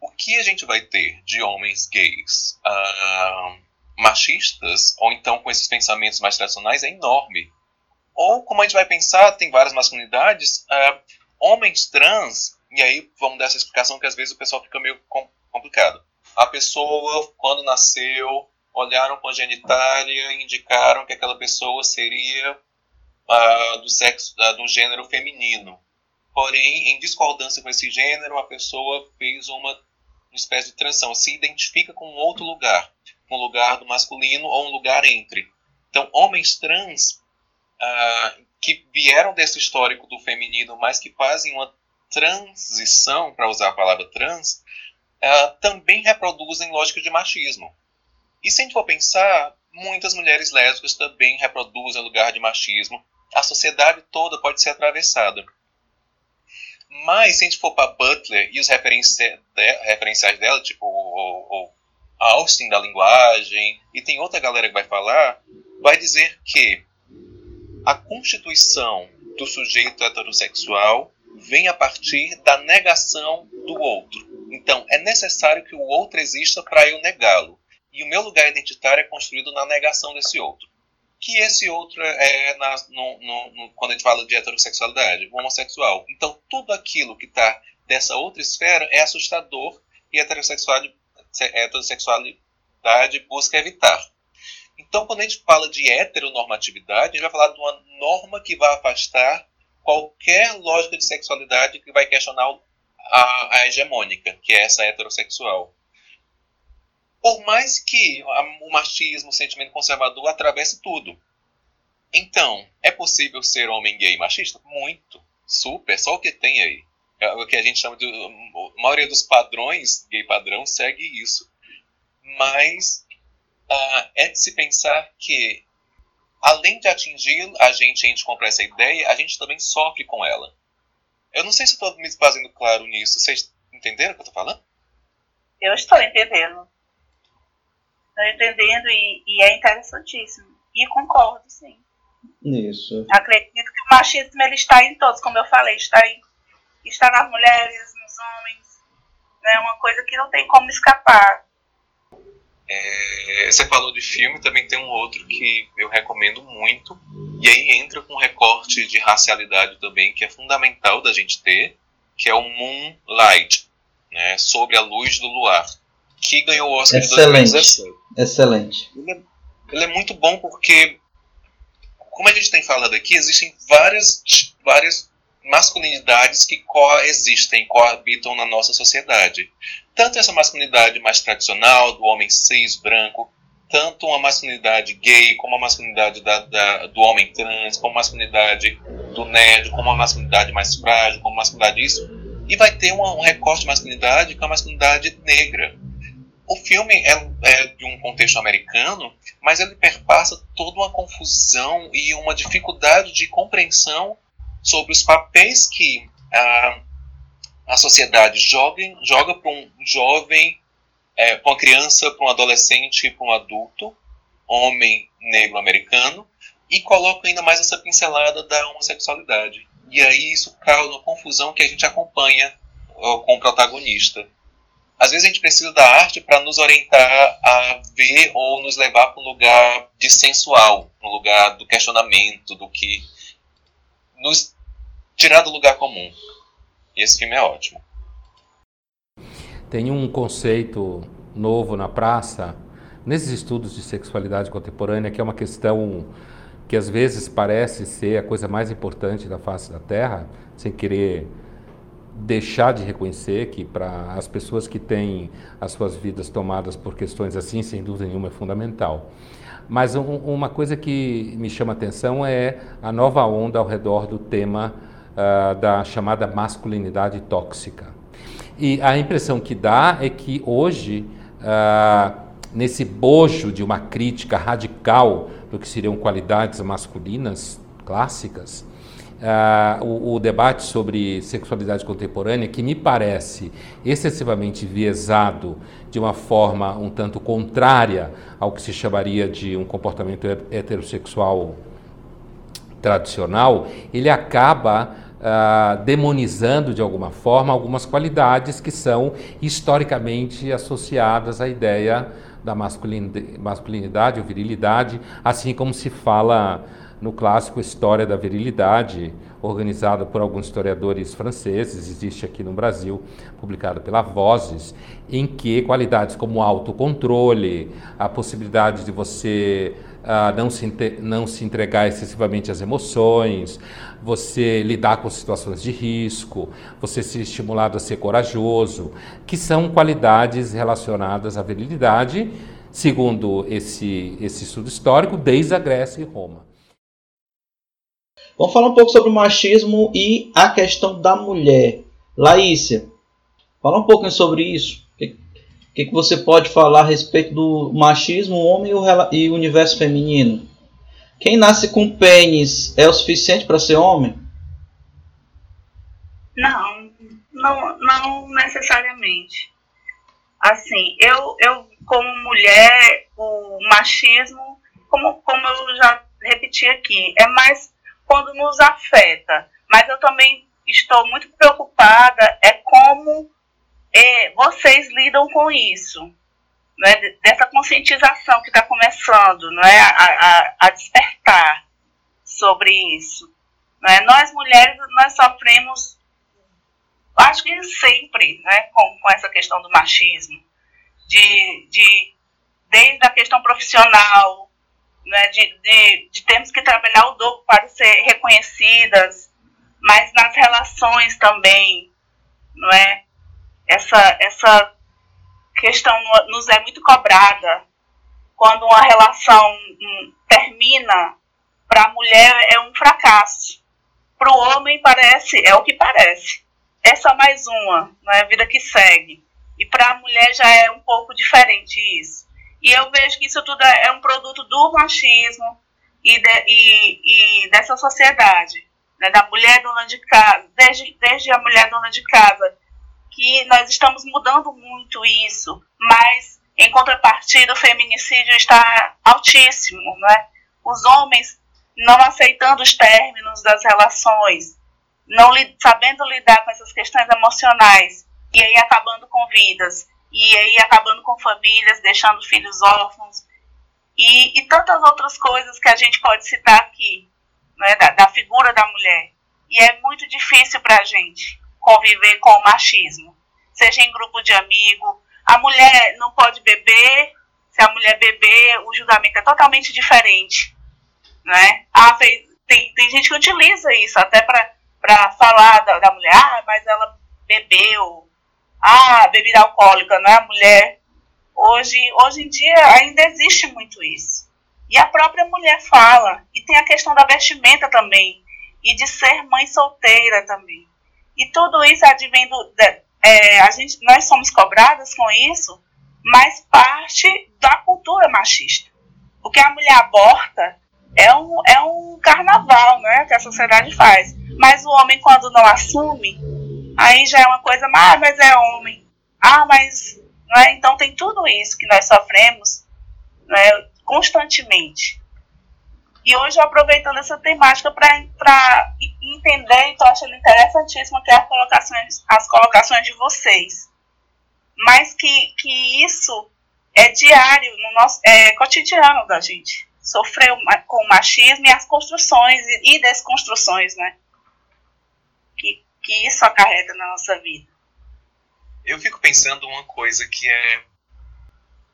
o que a gente vai ter de homens gays, uh, machistas, ou então com esses pensamentos mais tradicionais, é enorme. Ou, como a gente vai pensar, tem várias masculinidades, uh, homens trans, e aí vamos dar essa explicação que às vezes o pessoal fica meio complicado. A pessoa, quando nasceu, olharam com a genitália e indicaram que aquela pessoa seria uh, do sexo, uh, do gênero feminino. Porém, em discordância com esse gênero, a pessoa fez uma espécie de transição, se identifica com outro lugar um lugar do masculino ou um lugar entre. Então, homens trans que vieram desse histórico do feminino, mas que fazem uma transição, para usar a palavra trans, uh, também reproduzem lógica de machismo. E se a gente for pensar, muitas mulheres lésbicas também reproduzem lugar de machismo. A sociedade toda pode ser atravessada. Mas se a gente for para Butler e os referenciais dela, tipo o, o Austin da linguagem, e tem outra galera que vai falar, vai dizer que a constituição do sujeito heterossexual vem a partir da negação do outro. Então, é necessário que o outro exista para eu negá-lo. E o meu lugar identitário é construído na negação desse outro. Que esse outro é na, no, no, no, quando a gente fala de heterossexualidade, homossexual. Então, tudo aquilo que está dessa outra esfera é assustador e a heterossexualidade heterossexualidade busca evitar. Então, quando a gente fala de heteronormatividade, a gente vai falar de uma norma que vai afastar qualquer lógica de sexualidade que vai questionar a, a hegemônica, que é essa heterossexual. Por mais que o machismo, o sentimento conservador atravesse tudo. Então, é possível ser homem gay machista? Muito. Super, só o que tem aí. É o que a gente chama de. A maioria dos padrões gay padrão segue isso. Mas uh, é de se pensar que, além de atingir a gente, a gente comprar essa ideia, a gente também sofre com ela. Eu não sei se estou me fazendo claro nisso. Vocês entenderam o que eu estou falando? Eu estou entendendo. Estou entendendo e, e é interessantíssimo. E concordo, sim. Isso. Acredito que o machismo ele está em todos, como eu falei, está em está nas mulheres, nos homens. É né? uma coisa que não tem como escapar. É, você falou de filme, também tem um outro que eu recomendo muito. E aí entra com um recorte de racialidade também, que é fundamental da gente ter, que é o Moonlight, né, sobre a luz do luar, que ganhou o Oscar Excelente. de 2017. Excelente. Ele é, ele é muito bom porque, como a gente tem falado aqui, existem várias, várias masculinidades que coexistem, coabitam na nossa sociedade. Tanto essa masculinidade mais tradicional, do homem cis, branco, tanto uma masculinidade gay, como a masculinidade da, da, do homem trans, como a masculinidade do nerd, como a masculinidade mais frágil, como a masculinidade isso. E vai ter uma, um recorte de masculinidade com a masculinidade negra. O filme é, é, de um contexto americano, mas ele perpassa toda uma confusão e uma dificuldade de compreensão sobre os papéis que a, a sociedade joga, joga para um jovem, é, para uma criança, para um adolescente para um adulto, homem negro americano, e coloca ainda mais essa pincelada da homossexualidade. E aí isso causa uma confusão que a gente acompanha com o protagonista. às vezes a gente precisa da arte para nos orientar a ver ou nos levar para um lugar de sensual, um lugar do questionamento, do que nos tirar do lugar comum. E esse filme é ótimo. Tem um conceito novo na praça, nesses estudos de sexualidade contemporânea, que é uma questão que às vezes parece ser a coisa mais importante da face da Terra, sem querer deixar de reconhecer que para as pessoas que têm as suas vidas tomadas por questões assim, sem dúvida nenhuma, é fundamental. Mas um, uma coisa que me chama atenção é a nova onda ao redor do tema uh, da chamada masculinidade tóxica. E a impressão que dá é que hoje, uh, nesse bojo de uma crítica radical do que seriam qualidades masculinas clássicas, uh, o, o, debate sobre sexualidade contemporânea, que me parece excessivamente viesado de uma forma um tanto contrária ao que se chamaria de um comportamento heterossexual tradicional, ele acaba uh, demonizando de alguma forma algumas qualidades que são historicamente associadas à ideia da masculinidade ou virilidade, assim como se fala no clássico História da Virilidade, organizado por alguns historiadores franceses, existe aqui no Brasil, publicado pela Vozes, em que qualidades como autocontrole, a possibilidade de você uh, não, se, não se entregar excessivamente às emoções, você lidar com situações de risco, você ser estimulado a ser corajoso, que são qualidades relacionadas à virilidade, segundo esse, esse estudo histórico, desde a Grécia e Roma. Vamos falar um pouco sobre o machismo e a questão da mulher. Laícia, fala um pouquinho sobre isso. O que, que, você pode falar a respeito do machismo, homem e o universo feminino? Quem nasce com pênis é o suficiente para ser homem? Não, não, não necessariamente. Assim, eu, eu como mulher, o machismo, como, como eu já repeti aqui, é mais quando nos afeta. Mas eu também estou muito preocupada é como é, vocês lidam com isso, né? dessa conscientização que está começando né? A, a, a, despertar sobre isso. Né? Nós mulheres, nós sofremos, acho que sempre, né? com, com essa questão do machismo, de, de, desde a questão profissional, né, de, de, de termos que trabalhar o dobro para ser reconhecidas, mas nas relações também, não é? Essa, essa questão nos é muito cobrada. Quando uma relação hum, termina, para a mulher é um fracasso. Para o homem parece, é o que parece. É mais uma, não é? Vida que segue. E para a mulher já é um pouco diferente isso. E eu vejo que isso tudo é, é um produto do machismo e, de, e, e dessa sociedade, né, da mulher dona de casa, desde, desde a mulher dona de casa, que nós estamos mudando muito isso, mas em contrapartida o feminicídio está altíssimo, né? Os homens não aceitando os términos das relações, não sabendo lidar com essas questões emocionais e aí acabando com vidas e aí acabando com famílias, deixando filhos órfãos e, e tantas outras coisas que a gente pode citar aqui, né, da, da figura da mulher. E é muito difícil para a gente conviver com o machismo, seja em grupo de amigo. A mulher não pode beber, se a mulher beber, o julgamento é totalmente diferente. Né? Ah, tem, tem gente que utiliza isso até para falar da, da mulher, ah, mas ela bebeu, ah, bebida alcoólica, não é a mulher. Hoje, hoje em dia ainda existe muito isso. E a própria mulher fala. E tem a questão da vestimenta também. E de ser mãe solteira também. E tudo isso advém do. É, a gente, nós somos cobradas com isso, mas parte da cultura machista. O que a mulher aborta é um, é um carnaval né, que a sociedade faz. Mas o homem, quando não assume, aí já é uma coisa, ah, mas é homem. Ah, mas. Não é? Então tem tudo isso que nós sofremos não é? constantemente. E hoje, aproveitando essa temática para entender, então achando interessantíssimo até as colocações, as colocações de vocês. mas que, que isso é diário, no nosso, é cotidiano da gente. Sofrer com o machismo e as construções e desconstruções, né? Que, que isso acarreta na nossa vida. Eu fico pensando uma coisa que é.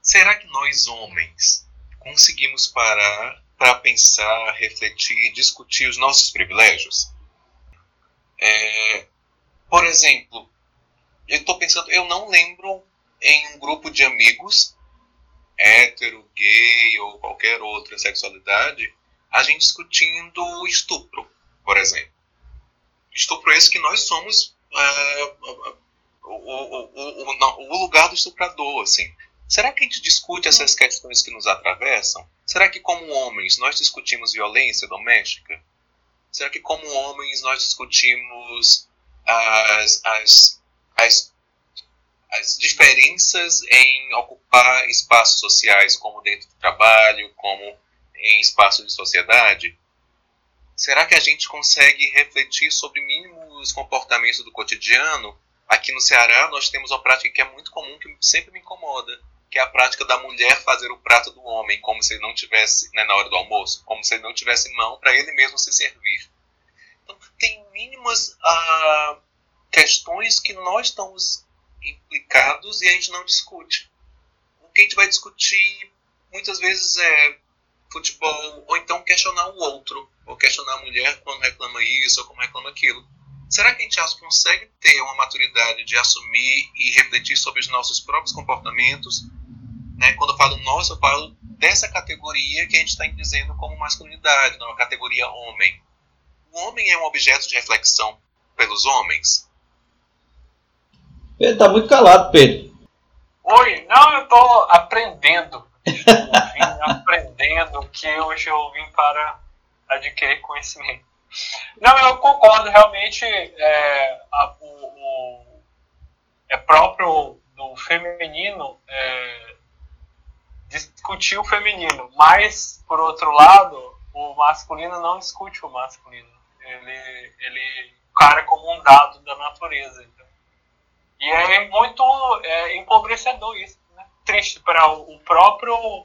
Será que nós, homens, conseguimos parar para pensar, refletir, discutir os nossos privilégios? É, por exemplo, eu estou pensando, eu não lembro em um grupo de amigos, hétero, gay ou qualquer outra sexualidade, a gente discutindo o estupro, por exemplo. Estupro esse que nós somos uh, o, o, o, o lugar do estuprador, assim. Será que a gente discute essas questões que nos atravessam? Será que, como homens, nós discutimos violência doméstica? Será que, como homens, nós discutimos as, as, as, as diferenças em ocupar espaços sociais, como dentro do trabalho, como em espaços de sociedade? Será que a gente consegue refletir sobre mínimos comportamentos do cotidiano? Aqui no Ceará, nós temos uma prática que é muito comum, que sempre me incomoda, que é a prática da mulher fazer o prato do homem, como se ele não tivesse, né, na hora do almoço, como se ele não tivesse mão para ele mesmo se servir. Então, tem mínimas ah, questões que nós estamos implicados e a gente não discute. O que a gente vai discutir muitas vezes é futebol, ou então questionar o outro, ou questionar a mulher quando reclama isso ou como reclama aquilo. Será que a gente consegue ter uma maturidade de assumir e refletir sobre os nossos próprios comportamentos? Né? Quando eu falo nós, eu falo dessa categoria que a gente está dizendo como masculinidade, não a categoria homem. O homem é um objeto de reflexão pelos homens? Pedro tá muito calado, Pedro. Oi, não, eu tô aprendendo. vim aprendendo que hoje eu vim para adquirir conhecimento. Não, eu concordo, realmente é, a, o, o, é próprio do feminino é, discutir o feminino, mas, por outro lado, o masculino não discute o masculino. Ele, ele cara como um dado da natureza. Então. E é muito é, empobrecedor isso. Né? Triste para o próprio,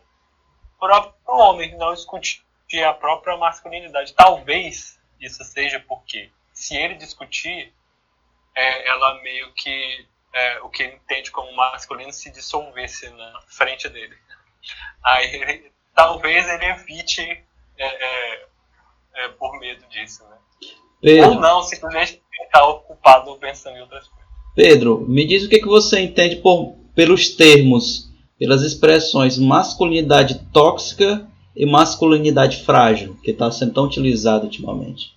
próprio homem não discutir a própria masculinidade. Talvez isso seja porque, se ele discutir, é, ela meio que é, o que ele entende como masculino se dissolvesse na frente dele. Aí talvez ele evite é, é, é por medo disso, né? Pedro. Ou não, simplesmente está ocupado pensando em outras coisas. Pedro, me diz o que, que você entende por, pelos termos, pelas expressões masculinidade tóxica e masculinidade frágil, que está sendo tão utilizado ultimamente?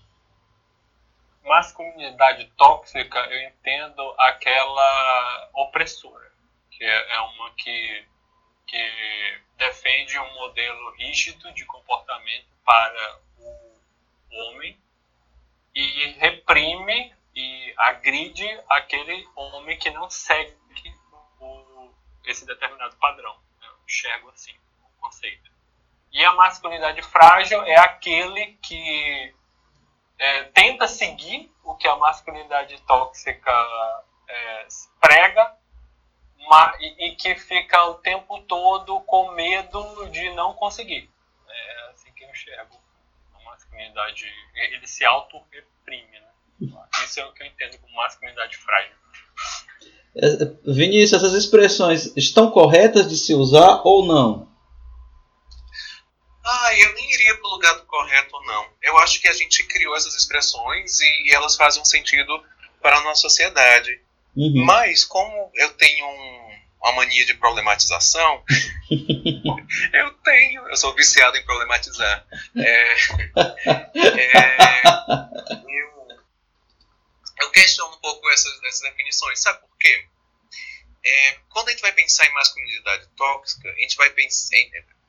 Masculinidade tóxica, eu entendo aquela opressora, que é, é uma que, que defende um modelo rígido de comportamento para o homem e reprime e agride aquele homem que não segue o, esse determinado padrão. Eu enxergo assim o conceito. E a masculinidade frágil é aquele que é, tenta seguir o que a masculinidade tóxica é, prega e, e, que fica o tempo todo com medo de não conseguir. É assim que eu enxergo a masculinidade. Ele se auto-reprime. Né? Isso é o que eu entendo como masculinidade frágil. É, Vinícius, essas expressões estão corretas de se usar ou não? Ah, eu nem iria para o lugar do correto, não. Eu acho que a gente criou essas expressões e, e elas fazem um sentido para a nossa sociedade. Uhum. Mas, como eu tenho um, uma mania de problematização, eu tenho, eu sou viciado em problematizar. É, é, eu, eu questiono um pouco essas, essas definições. Sabe por quê? É, quando a gente vai pensar em masculinidade tóxica, a gente vai pensar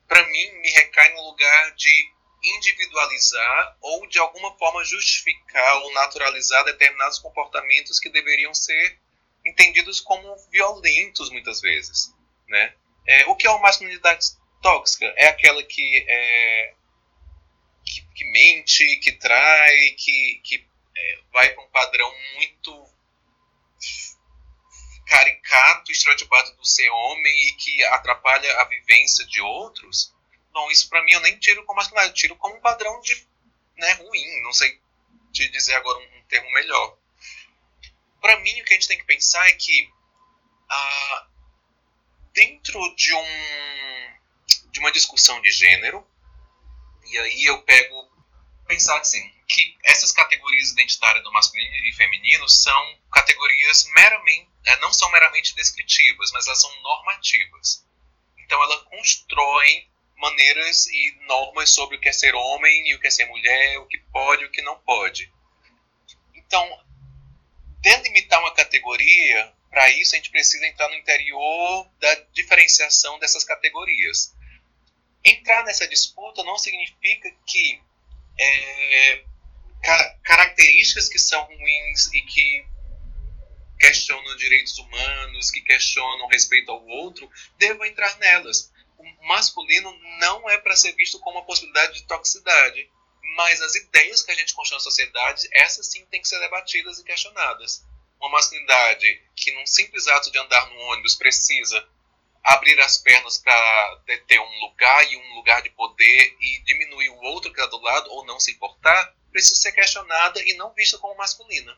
para mim, me recai no lugar de individualizar ou de alguma forma justificar ou naturalizar determinados comportamentos que deveriam ser entendidos como violentos muitas vezes, né? É, o que é uma masculinidade tóxica? É aquela que, é, que, que, mente, que trai, que, que é, vai para um padrão muito caricato, estereotipado do ser homem e que atrapalha a vivência de outros, bom, isso para mim eu nem tiro como masculinidade, eu tiro como um padrão de né, ruim, não sei te dizer agora um, um termo melhor. Para mim, o que a gente tem que pensar é que ah, dentro de, um, de uma discussão de gênero, e aí eu pego pensar assim, que essas categorias identitárias do masculino e feminino são categorias meramente, é, não são meramente descritivas, mas elas são normativas. Então ela constrói maneiras e normas sobre o que é ser homem e o que é ser mulher, o que pode e o que não pode. Então, delimitar uma categoria, para isso a gente precisa entrar no interior da diferenciação dessas categorias. Entrar nessa disputa não significa que é, características que são ruins e que questionam direitos humanos, que questionam respeito ao outro, devam entrar nelas. O masculino não é para ser visto como uma possibilidade de toxicidade, mas as ideias que a gente constrói na sociedade, essas sim têm que ser debatidas e questionadas. Uma masculinidade que, num simples ato de andar no ônibus, precisa abrir as pernas para ter um lugar e um lugar de poder e diminuir o outro que está do lado ou não se importar, precisa ser questionada e não vista como masculina.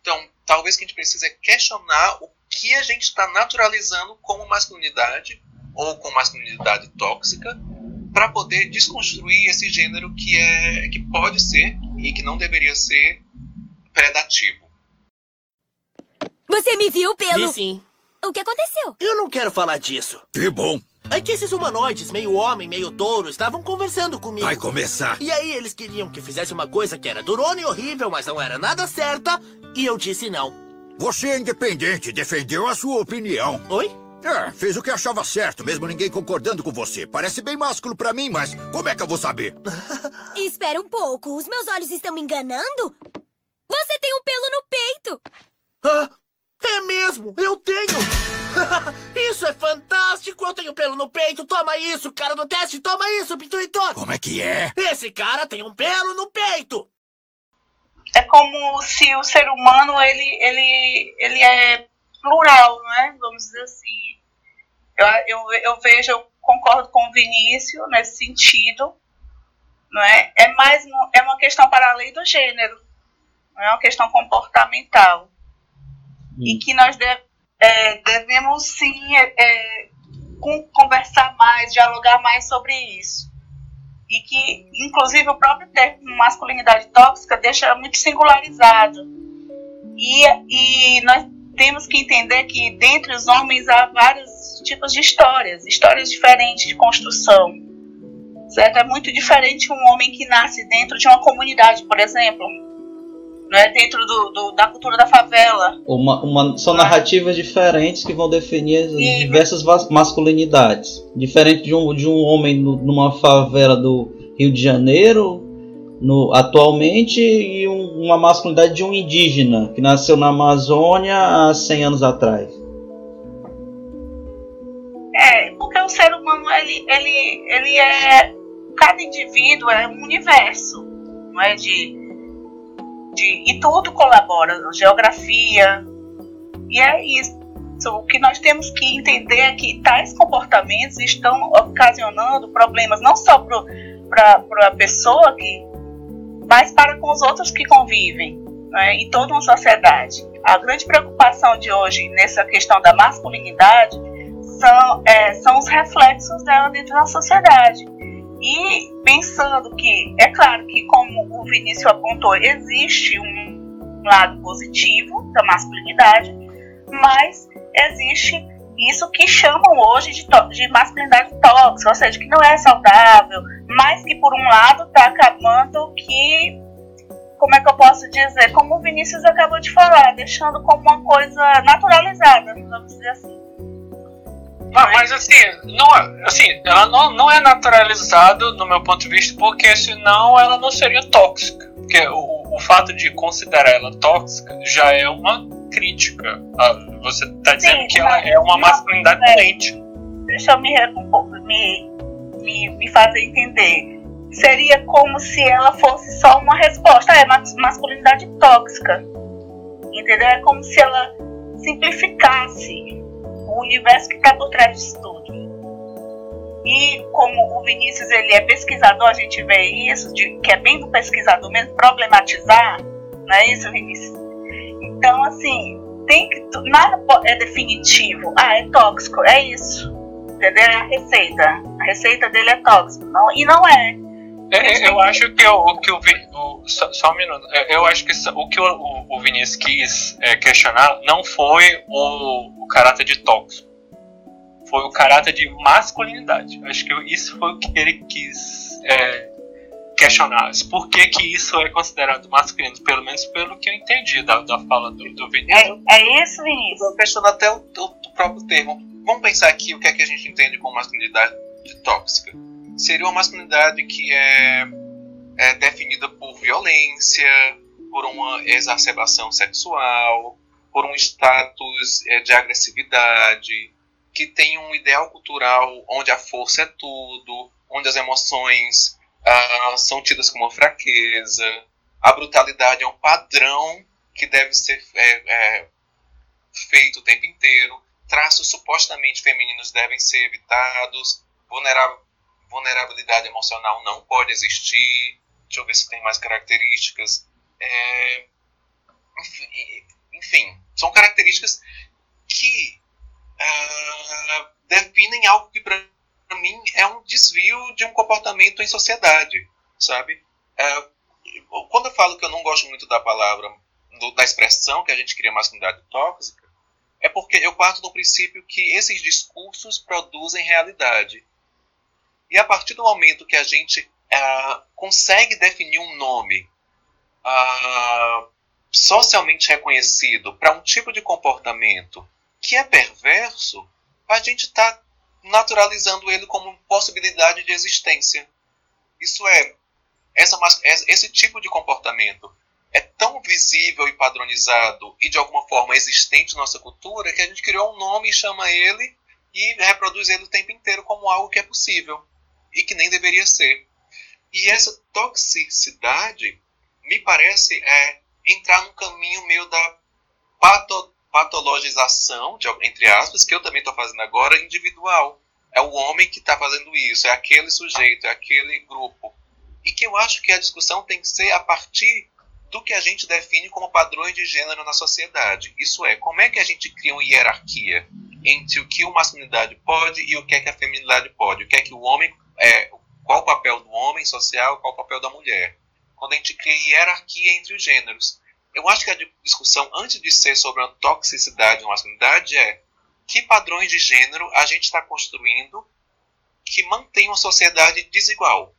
Então, talvez que a gente precise é questionar o que a gente está naturalizando como masculinidade ou com masculinidade tóxica para poder desconstruir esse gênero que é que pode ser e que não deveria ser predativo. Você me viu pelo? Vi sim. O que aconteceu? Eu não quero falar disso. Que bom. É que esses humanoides, meio homem, meio touro, estavam conversando comigo. Vai começar. E aí eles queriam que fizesse uma coisa que era durona e horrível, mas não era nada certa, e eu disse não. Você é independente, defendeu a sua opinião. Oi? É, fez o que achava certo, mesmo ninguém concordando com você. Parece bem másculo pra mim, mas como é que eu vou saber? Espera um pouco, os meus olhos estão me enganando? Você tem um pelo no peito! Ah, é mesmo, eu tenho! isso é fantástico! Eu tenho pelo no peito! Toma isso, cara do teste! Toma isso, Pituitor! Como é que é? Esse cara tem um pelo no peito! É como se o ser humano, ele, ele, ele é plural, não é? Vamos dizer assim. Eu, eu, eu vejo, eu concordo com o Vinícius nesse sentido, não é? É mais é uma questão para além do gênero, não é uma questão comportamental e que nós deve, é, devemos sim é, é, conversar mais, dialogar mais sobre isso. E que, inclusive, o próprio termo masculinidade tóxica deixa muito singularizado. E, e nós temos que entender que, dentre os homens, há vários tipos de histórias, histórias diferentes de construção. Certo? É muito diferente um homem que nasce dentro de uma comunidade, por exemplo, é dentro do, do, da cultura da favela. Uma, uma, são narrativas diferentes que vão definir as e... diversas masculinidades. Diferente de um, de um homem numa favela do Rio de Janeiro, no, atualmente, e um, uma masculinidade de um indígena que nasceu na Amazônia há 100 anos atrás. É, porque o ser humano, ele, ele, ele é. Cada indivíduo é um universo, não é? De de, e tudo colabora, geografia. E é isso. O que nós temos que entender é que tais comportamentos estão ocasionando problemas não só para a pessoa, que, mas para com os outros que convivem né, em toda uma sociedade. A grande preocupação de hoje nessa questão da masculinidade são, é, são os reflexos dela dentro da sociedade. E pensando que, é claro que, como o Vinícius apontou, existe um lado positivo da masculinidade, mas existe isso que chamam hoje de, de masculinidade tóxica, ou seja, que não é saudável, mas que, por um lado, está acabando que como é que eu posso dizer, como o Vinícius acabou de falar, deixando como uma coisa naturalizada, vamos dizer assim. Mas, mas assim, não, é, assim, ela não, não é naturalizada no meu ponto de vista, porque senão ela não seria tóxica. Porque o, o fato de considerar ela tóxica já é uma crítica. Ah, você está dizendo Sim, que ela é uma masculinidade é. doente. Deixa eu me, me, me, me fazer entender. Seria como se ela fosse só uma resposta. É masculinidade tóxica. Entendeu? É como se ela simplificasse o universo que está por trás disso tudo. E como o Vinícius ele é pesquisador, a gente vê isso, de, que é bem do pesquisador mesmo, problematizar, não é isso, Vinícius? Então, assim, tem que, nada é definitivo. Ah, é tóxico, é isso. Entendeu? É a receita. A receita dele é tóxico. Não, e não é. É, eu acho que o, que o, o só, só, um minuto. É, eu acho que o que o, o Vinícius quis é, questionar não foi o, o caráter de tóxico, foi o caráter de masculinidade. Acho que isso foi o que ele quis é, questionar. Por que, que isso é considerado masculino? Pelo menos pelo que eu entendi da, da fala do, do Vinícius. É, é isso, Vinícius. Eu questiono até o, o, o próprio termo. Vamos pensar aqui o que é que a gente entende como masculinidade tóxica. Seria uma masculinidade que é, é definida por violência, por uma exacerbação sexual, por um status é, de agressividade, que tem um ideal cultural onde a força é tudo, onde as emoções ah, são tidas como fraqueza, a brutalidade é um padrão que deve ser é, é, feito o tempo inteiro, traços supostamente femininos devem ser evitados, vulnerabilidade emocional não pode existir. Deixa eu ver se tem mais características. É, enfim, enfim, são características que uh, definem algo que para mim é um desvio de um comportamento em sociedade, sabe? Uh, quando eu falo que eu não gosto muito da palavra, do, da expressão que a gente cria masculinidade tóxica, é porque eu parto do princípio que esses discursos produzem realidade. E a partir do momento que a gente uh, consegue definir um nome uh, socialmente reconhecido para um tipo de comportamento que é perverso, a gente está naturalizando ele como possibilidade de existência. Isso é, essa, esse tipo de comportamento é tão visível e padronizado e de alguma forma existente na nossa cultura que a gente criou um nome e chama ele e reproduz ele o tempo inteiro como algo que é possível e que nem deveria ser. E essa toxicidade, me parece, é entrar no caminho meio da pato, patologização, de, entre aspas, que eu também estou fazendo agora, individual. É o homem que está fazendo isso, é aquele sujeito, é aquele grupo. E que eu acho que a discussão tem que ser a partir do que a gente define como padrões de gênero na sociedade. Isso é, como é que a gente cria uma hierarquia entre o que a masculinidade pode e o que é que a feminilidade pode, o que é que o homem é, qual o papel do homem social, qual o papel da mulher. Quando a gente cria hierarquia entre os gêneros. Eu acho que a discussão, antes de ser sobre a toxicidade da masculinidade, é que padrões de gênero a gente está construindo que mantém uma sociedade desigual.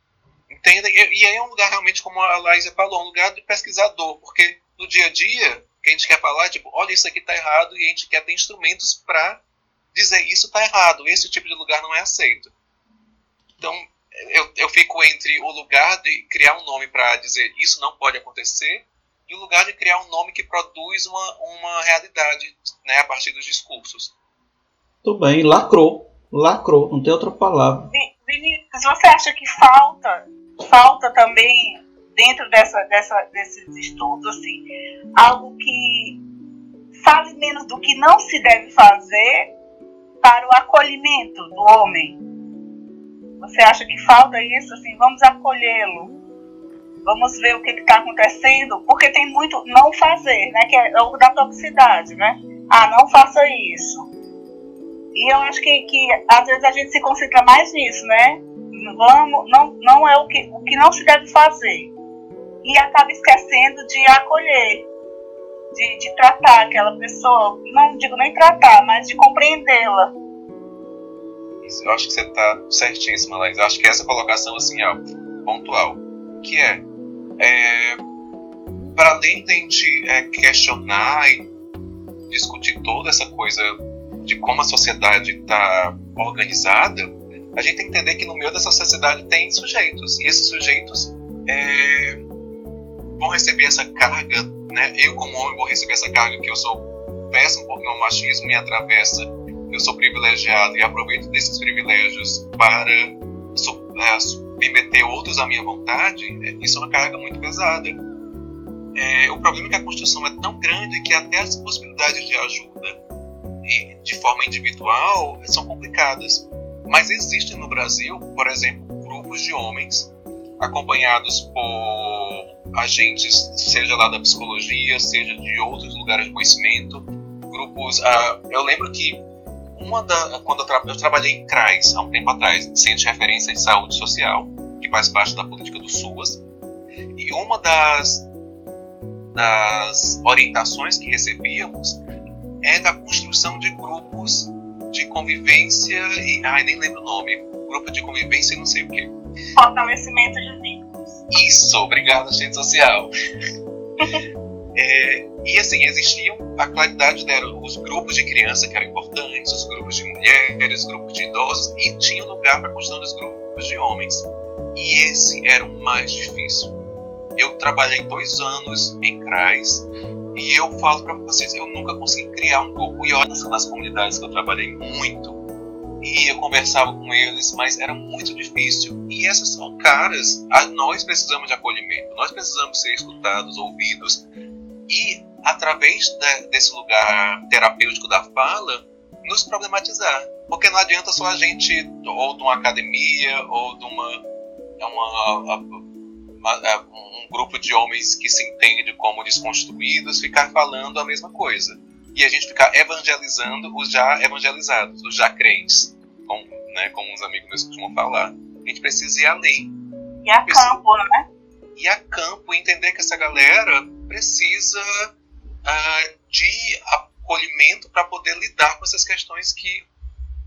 Entenda? E, aí é um lugar realmente, como a Laísa falou, um lugar de pesquisador, porque no dia a dia, que a gente quer falar, tipo, olha, isso aqui está errado, e a gente quer ter instrumentos para dizer isso está errado, esse tipo de lugar não é aceito. Então, eu, eu fico entre o lugar de criar um nome para dizer isso não pode acontecer e o lugar de criar um nome que produz uma, uma realidade né, a partir dos discursos. Tudo bem, lacrou. Lacrou, não tem outra palavra. Vinícius, você acha que falta, falta também dentro dessa, dessa, desses estudos, assim, algo que fale menos do que não se deve fazer para o acolhimento do homem? Você acha que falta isso? Assim, vamos acolhê-lo. Vamos ver o que está acontecendo, porque tem muito não fazer, né? Que é o da toxicidade, né? Ah, não faça isso. E eu acho que, que às vezes a gente se concentra mais nisso, né? Vamos, não, não é o que, o que não se deve fazer. E acaba esquecendo de acolher, de, de tratar aquela pessoa, não digo nem tratar, mas de compreendê-la eu acho que você está certíssima, Laís. Eu acho que essa colocação, assim, ó, pontual, que é, é para além de a gente é, questionar e discutir toda essa coisa de como a sociedade está organizada, a gente tem que entender que no meio dessa sociedade tem sujeitos, e esses sujeitos é, vão receber essa carga, né? Eu, como homem, vou receber essa carga que eu sou péssimo porque o machismo me atravessa eu sou privilegiado e aproveito desses privilégios para é, submeter outros à minha vontade, é, isso é uma carga muito pesada. É, o problema é que a construção é tão grande que até as possibilidades de ajuda de forma individual são complicadas. Mas existem no Brasil, por exemplo, grupos de homens acompanhados por agentes, seja lá da psicologia, seja de outros lugares de conhecimento, grupos. Uh, eu lembro que uma da, quando eu, tra eu, trabalhei em CRAS há um tempo atrás, Centro de Referência de Saúde Social, que faz parte da política do SUAS, e uma das, das orientações que recebíamos é da construção de grupos de convivência e. Ai, nem lembro o nome. Grupo de convivência e não sei o quê. Fortalecimento de vínculos. Isso, obrigado, assistente social. é, e assim, existiam, a claridade deram os grupos de criança que eram importantes, os grupos de mulheres, os grupos de idosos, e tinha lugar para a construção dos grupos de homens. E esse era o mais difícil. Eu trabalhei dois anos em CRAS e eu falo para vocês, eu nunca consegui criar um grupo. E olha nas comunidades que eu trabalhei muito. E eu conversava com eles, mas era muito difícil. E essas são caras, nós precisamos de acolhimento, nós precisamos ser escutados, ouvidos. E através de, desse lugar terapêutico da fala, nos problematizar. Porque não adianta só a gente, ou de uma academia, ou de uma, uma, um grupo de homens que se entende como desconstruídos, ficar falando a mesma coisa. E a gente ficar evangelizando os já evangelizados, os já crentes, como, né, como uns amigos meus costumam falar. A gente precisa ir além. E a campo, né? E a campo, entender que essa galera precisa uh, de acolhimento para poder lidar com essas questões que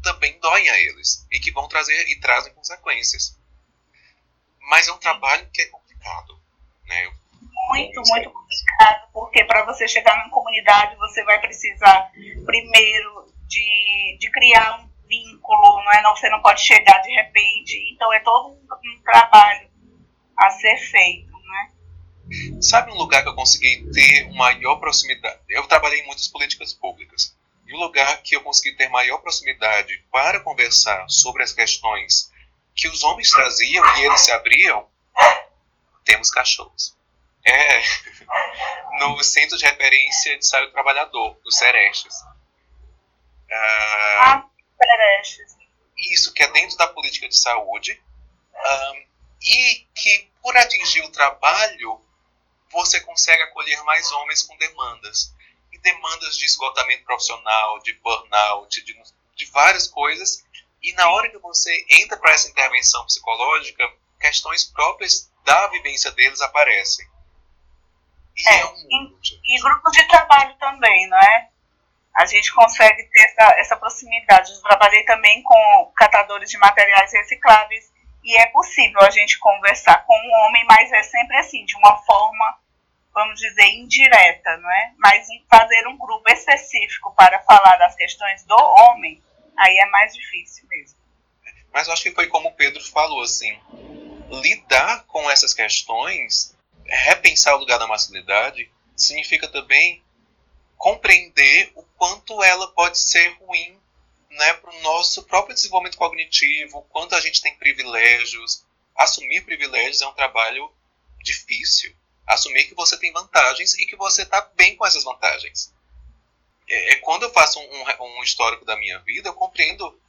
também doem a eles e que vão trazer e trazem consequências. Mas é um trabalho que é complicado, né? Muito, muito complicado, porque para você chegar numa comunidade você vai precisar primeiro de, de criar um vínculo, não é? Não, você não pode chegar de repente. Então é todo um, trabalho a ser feito. Sabe um lugar que eu consegui ter maior proximidade? Eu trabalhei em muitas políticas públicas. E o um lugar que eu consegui ter maior proximidade para conversar sobre as questões que os homens traziam e eles se abriam, temos cachorros. É no Centro de Referência de Saúde Trabalhador, do Serestes. Ah, Serestes. Isso, que é dentro da política de saúde. Um, e que, por atingir o trabalho, você consegue acolher mais homens com demandas. E demandas de esgotamento profissional, de burnout, de, de várias coisas. E na hora que você entra para essa intervenção psicológica, questões próprias da vivência deles aparecem. E, é, é um... e, e grupos de trabalho também, não é? A gente consegue ter essa, essa proximidade. Eu trabalhei também com catadores de materiais recicláveis e é possível a gente conversar com um homem, mas é sempre assim, de uma forma, vamos dizer, indireta, não é? Mas fazer um grupo específico para falar das questões do homem, aí é mais difícil mesmo. Mas eu acho que foi como o Pedro falou, assim, lidar com essas questões, repensar o lugar da masculinidade, significa também compreender o quanto ela pode ser ruim né, para o nosso próprio desenvolvimento cognitivo, quanto a gente tem privilégios. Assumir privilégios é um trabalho difícil. Assumir que você tem vantagens e que você está bem com essas vantagens. É, é quando eu faço um, um, histórico da minha vida, eu compreendo,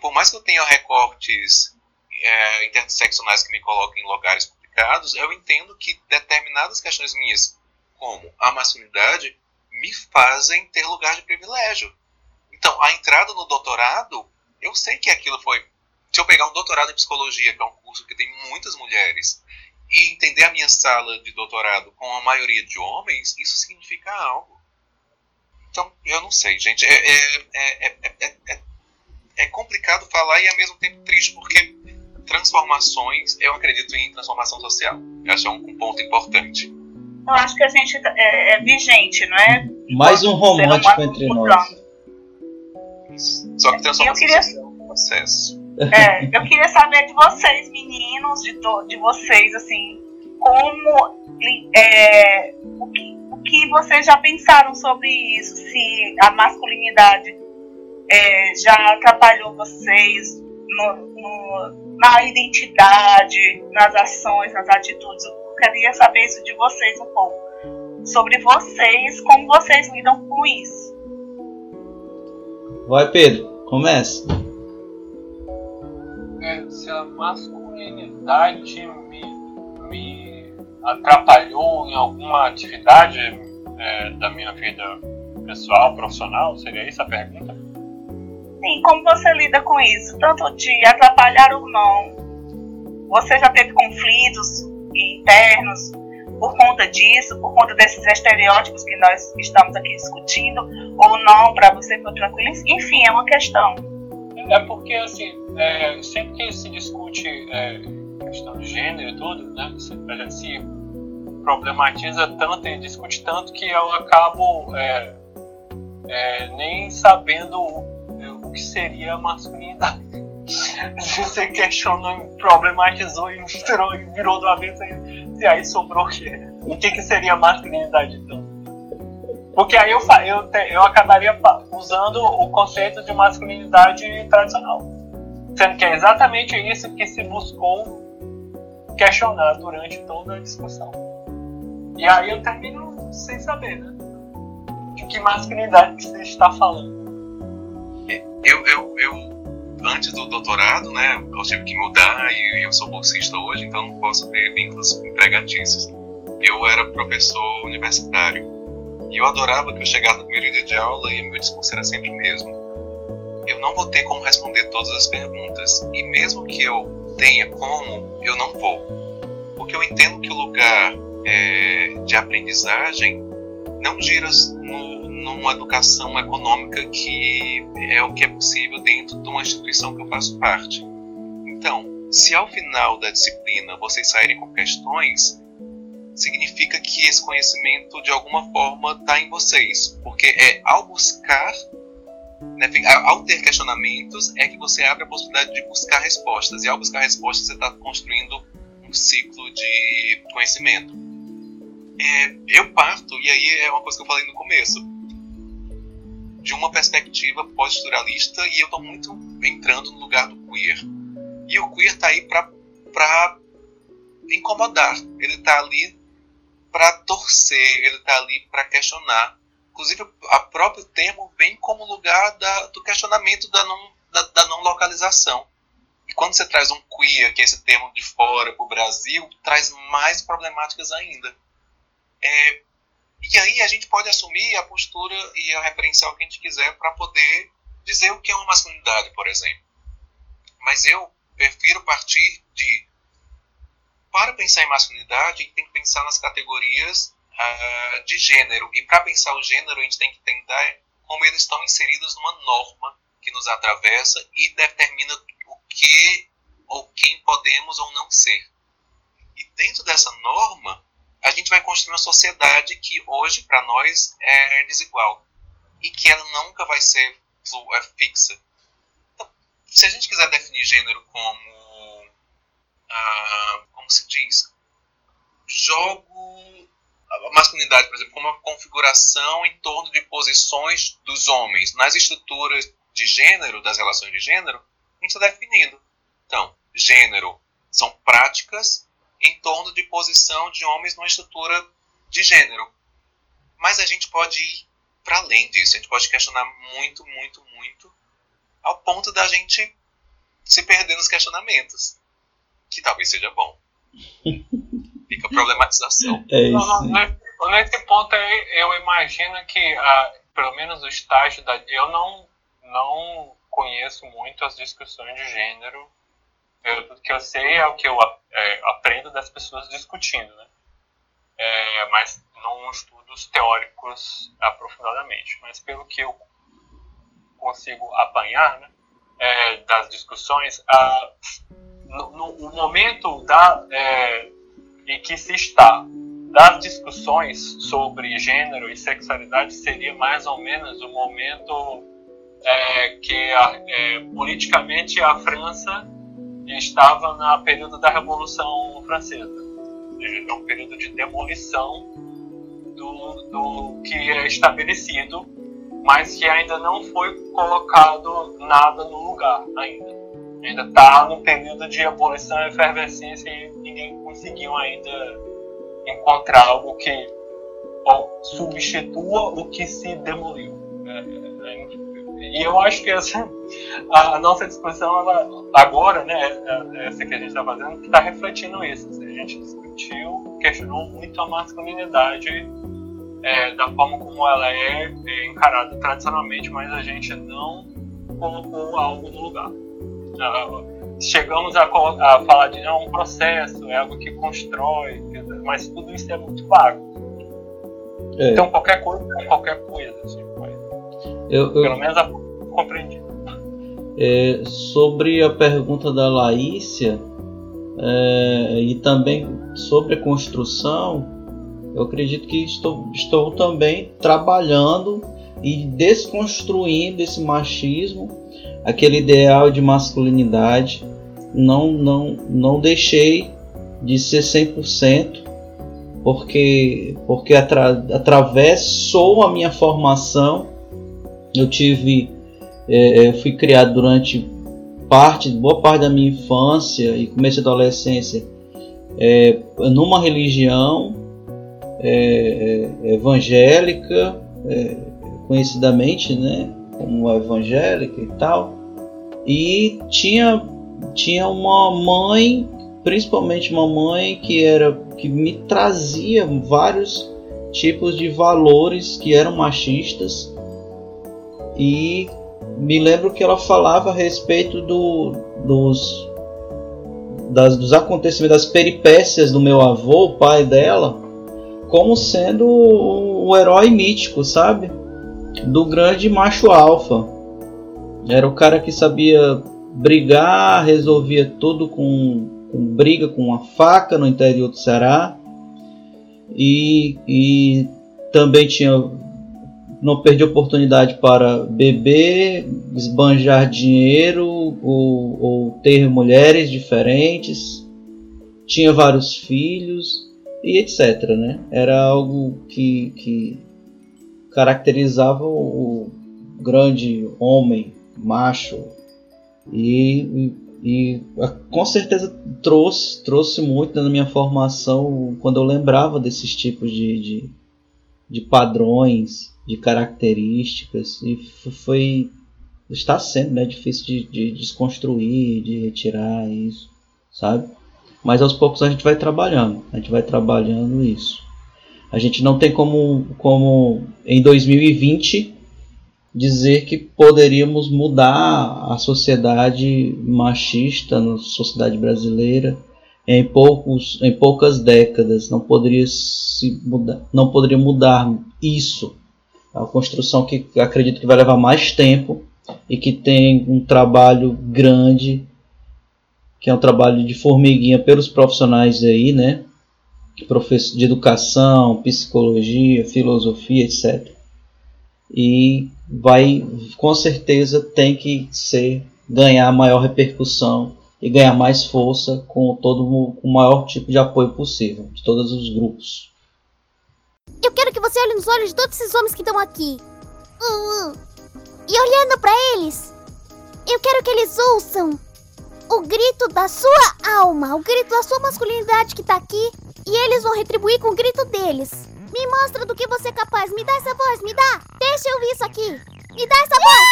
por mais que eu tenha recortes é, interseccionais que me coloquem em lugares complicados, eu entendo que determinadas questões minhas, como a masculinidade, me fazem ter lugar de privilégio. Então, a entrada no doutorado, eu sei que aquilo foi. Se eu pegar um doutorado em psicologia, que é um curso que tem muitas mulheres, e entender a minha sala de doutorado com a maioria de homens, isso significa algo. Então, eu não sei, gente. É, é, é, é, é complicado falar e ao mesmo tempo triste, porque transformações, eu acredito em transformação social. Eu acho que é um, um ponto importante. Eu acho que a gente é, é vigente, não é? Mais um romântico entre nós. Só que transformação queria... social é um processo. É, eu queria saber de vocês, meninos, de, to, de vocês, assim, como é, o, que, o que vocês já pensaram sobre isso, se a masculinidade é, já atrapalhou vocês no, no, na identidade, nas ações, nas atitudes. Eu queria saber isso de vocês um pouco. Sobre vocês, como vocês lidam com isso. Vai, Pedro, comece. É, se a masculinidade me, me atrapalhou em alguma atividade é, da minha vida pessoal, profissional, seria isso a pergunta? Sim, como você lida com isso? Tanto de atrapalhar ou não? Você já teve conflitos internos por conta disso, por conta desses estereótipos que nós estamos aqui discutindo, ou não, para você foi tranquilo? Enfim, é uma questão. É porque, assim, é, sempre que se discute é, questão de gênero e tudo, né, a gente se problematiza tanto e discute tanto que eu acabo é, é nem sabendo o, que seria a masculinidade. Você questionou, problematizou e misturou e virou do avesso e aí sobrou o quê? O que, que seria masculinidade então? Porque aí eu, eu, eu acabaria usando o conceito de masculinidade tradicional. Sendo que é exatamente isso que se buscou questionar durante toda a discussão. E aí eu termino sem saber, né? De que masculinidade você está falando. Eu, eu, eu antes do doutorado, né, eu tive que mudar e eu sou bolsista hoje, então não posso ter vínculos empregatícios. Eu era professor universitário e eu adorava que eu chegava no primeiro dia de aula e meu discurso era sempre o mesmo. Eu não vou ter como responder todas as perguntas e mesmo que eu tenha como, eu não vou, porque eu entendo que o lugar é, de aprendizagem não gira no, numa educação econômica que é o que é possível dentro de uma instituição que eu faço parte. Então, se ao final da disciplina vocês saírem com questões, significa que esse conhecimento de alguma forma está em vocês, porque é ao buscar, né, ao ter questionamentos, é que você abre a possibilidade de buscar respostas, e ao buscar respostas você está construindo um ciclo de conhecimento. É, eu parto, e aí é uma coisa que eu falei no começo, de uma perspectiva pós-estruturalista e eu estou muito entrando no lugar do queer. E o queer está aí para incomodar, ele está ali para torcer, ele está ali para questionar. Inclusive, o próprio termo vem como lugar da, do questionamento da não, da, da não localização. E quando você traz um queer, que é esse termo de fora para o Brasil, traz mais problemáticas ainda. É, e aí a gente pode assumir a postura e a referencial que a gente quiser para poder dizer o que é uma masculinidade, por exemplo. Mas eu prefiro partir de para pensar em masculinidade, a gente tem que pensar nas categorias uh, de gênero. E para pensar o gênero, a gente tem que tentar como eles estão inseridos numa norma que nos atravessa e determina o que ou quem podemos ou não ser. E dentro dessa norma, a gente vai construir uma sociedade que hoje, para nós, é desigual. E que ela nunca vai ser é, fixa. Então, se a gente quiser definir gênero como. Ah, como se diz? Jogo. A masculinidade, por exemplo, como uma configuração em torno de posições dos homens. Nas estruturas de gênero, das relações de gênero, a gente está definindo. Então, gênero são práticas em torno de posição de homens numa estrutura de gênero. Mas a gente pode ir para além disso, a gente pode questionar muito, muito, muito, ao ponto da gente se perder nos questionamentos, que talvez seja bom. Fica a problematização. É isso. Nesse ponto aí, eu imagino que, ah, pelo menos o estágio da. Eu não, não conheço muito as discussões de gênero eu, tudo que eu sei é o que eu é, aprendo das pessoas discutindo, né? É, mas não estudos teóricos aprofundadamente. Mas pelo que eu consigo apanhar né, é, das discussões, a, no, no momento da, é, em que se está das discussões sobre gênero e sexualidade seria mais ou menos o momento é, que a, é, politicamente a França estava no período da Revolução Francesa. É um período de demolição do, do que é estabelecido, mas que ainda não foi colocado nada no lugar ainda. Ainda está no período de abolição e efervescência e ninguém conseguiu ainda encontrar algo que substitua o que se demoliu. É, é, e eu acho que essa, a, a nossa discussão ela, agora, né, essa que a gente está fazendo, está refletindo isso. A gente discutiu, questionou muito a masculinidade é, da forma como ela é, é, encarada tradicionalmente, mas a gente não colocou algo no lugar. Uh, chegamos a, a, falar de é um processo, é algo que constrói, mas tudo isso é muito vago. É. Então qualquer coisa é qualquer coisa. Assim, eu, eu, Pelo menos a compreendi. É, sobre a pergunta da Laícia é, e também sobre a construção, eu acredito que estou, estou também trabalhando e desconstruindo esse machismo, aquele ideal de masculinidade. Não, não, não deixei de ser 100%, porque, porque atra, atravessou a minha formação. Eu tive, é, é, eu fui criado durante parte, boa parte da minha infância e começo da adolescência é, numa religião é, é evangélica, é, conhecidamente, né, como evangélica e tal, e tinha tinha uma mãe principalmente uma mãe que era que me trazia vários tipos de valores que eram machistas e me lembro que ela falava a respeito do, dos das, dos acontecimentos, das peripécias do meu avô, o pai dela, como sendo o herói mítico, sabe? Do grande macho alfa. Era o cara que sabia brigar, resolvia tudo com com briga com uma faca no interior do Ceará e, e também tinha não perdi oportunidade para beber, esbanjar dinheiro ou, ou ter mulheres diferentes, tinha vários filhos e etc. Né? Era algo que, que caracterizava o grande homem macho e, e com certeza trouxe, trouxe muito na minha formação quando eu lembrava desses tipos de, de, de padrões, de características. E foi. Está sendo né, difícil de, de desconstruir, de retirar isso, sabe? Mas aos poucos a gente vai trabalhando, a gente vai trabalhando isso. A gente não tem como, como em 2020 dizer que poderíamos mudar a sociedade machista na sociedade brasileira em poucos em poucas décadas não poderia se mudar não poderia mudar isso é uma construção que acredito que vai levar mais tempo e que tem um trabalho grande que é um trabalho de formiguinha pelos profissionais aí né de educação psicologia filosofia etc e vai com certeza tem que ser ganhar maior repercussão e ganhar mais força com todo o, o maior tipo de apoio possível de todos os grupos. Eu quero que você olhe nos olhos de todos esses homens que estão aqui. Uh, uh. E olhando para eles, eu quero que eles ouçam o grito da sua alma, o grito da sua masculinidade que tá aqui, e eles vão retribuir com o grito deles. Me mostra do que você é capaz. Me dá essa voz, me dá. Deixa eu ouvir isso aqui. Me dá essa voz.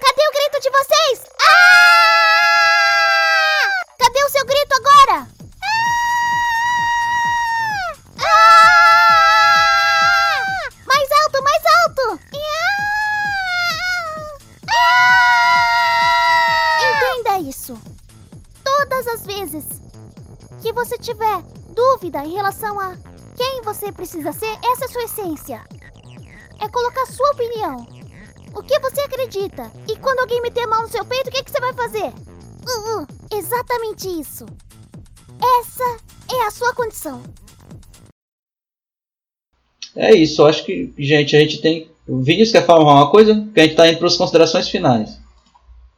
Cadê o grito de vocês? Ah! Cadê o seu grito agora? Ah! Mais alto, mais alto. Entenda isso. Todas as vezes que você tiver dúvida em relação a quem você precisa ser, essa é sua essência. É colocar sua opinião. O que você acredita? E quando alguém meter a mão no seu peito, o que, que você vai fazer? Uh, uh, exatamente isso. Essa é a sua condição. É isso, acho que, gente, a gente tem. O Vinícius quer falar uma coisa? Que a gente está indo para as considerações finais.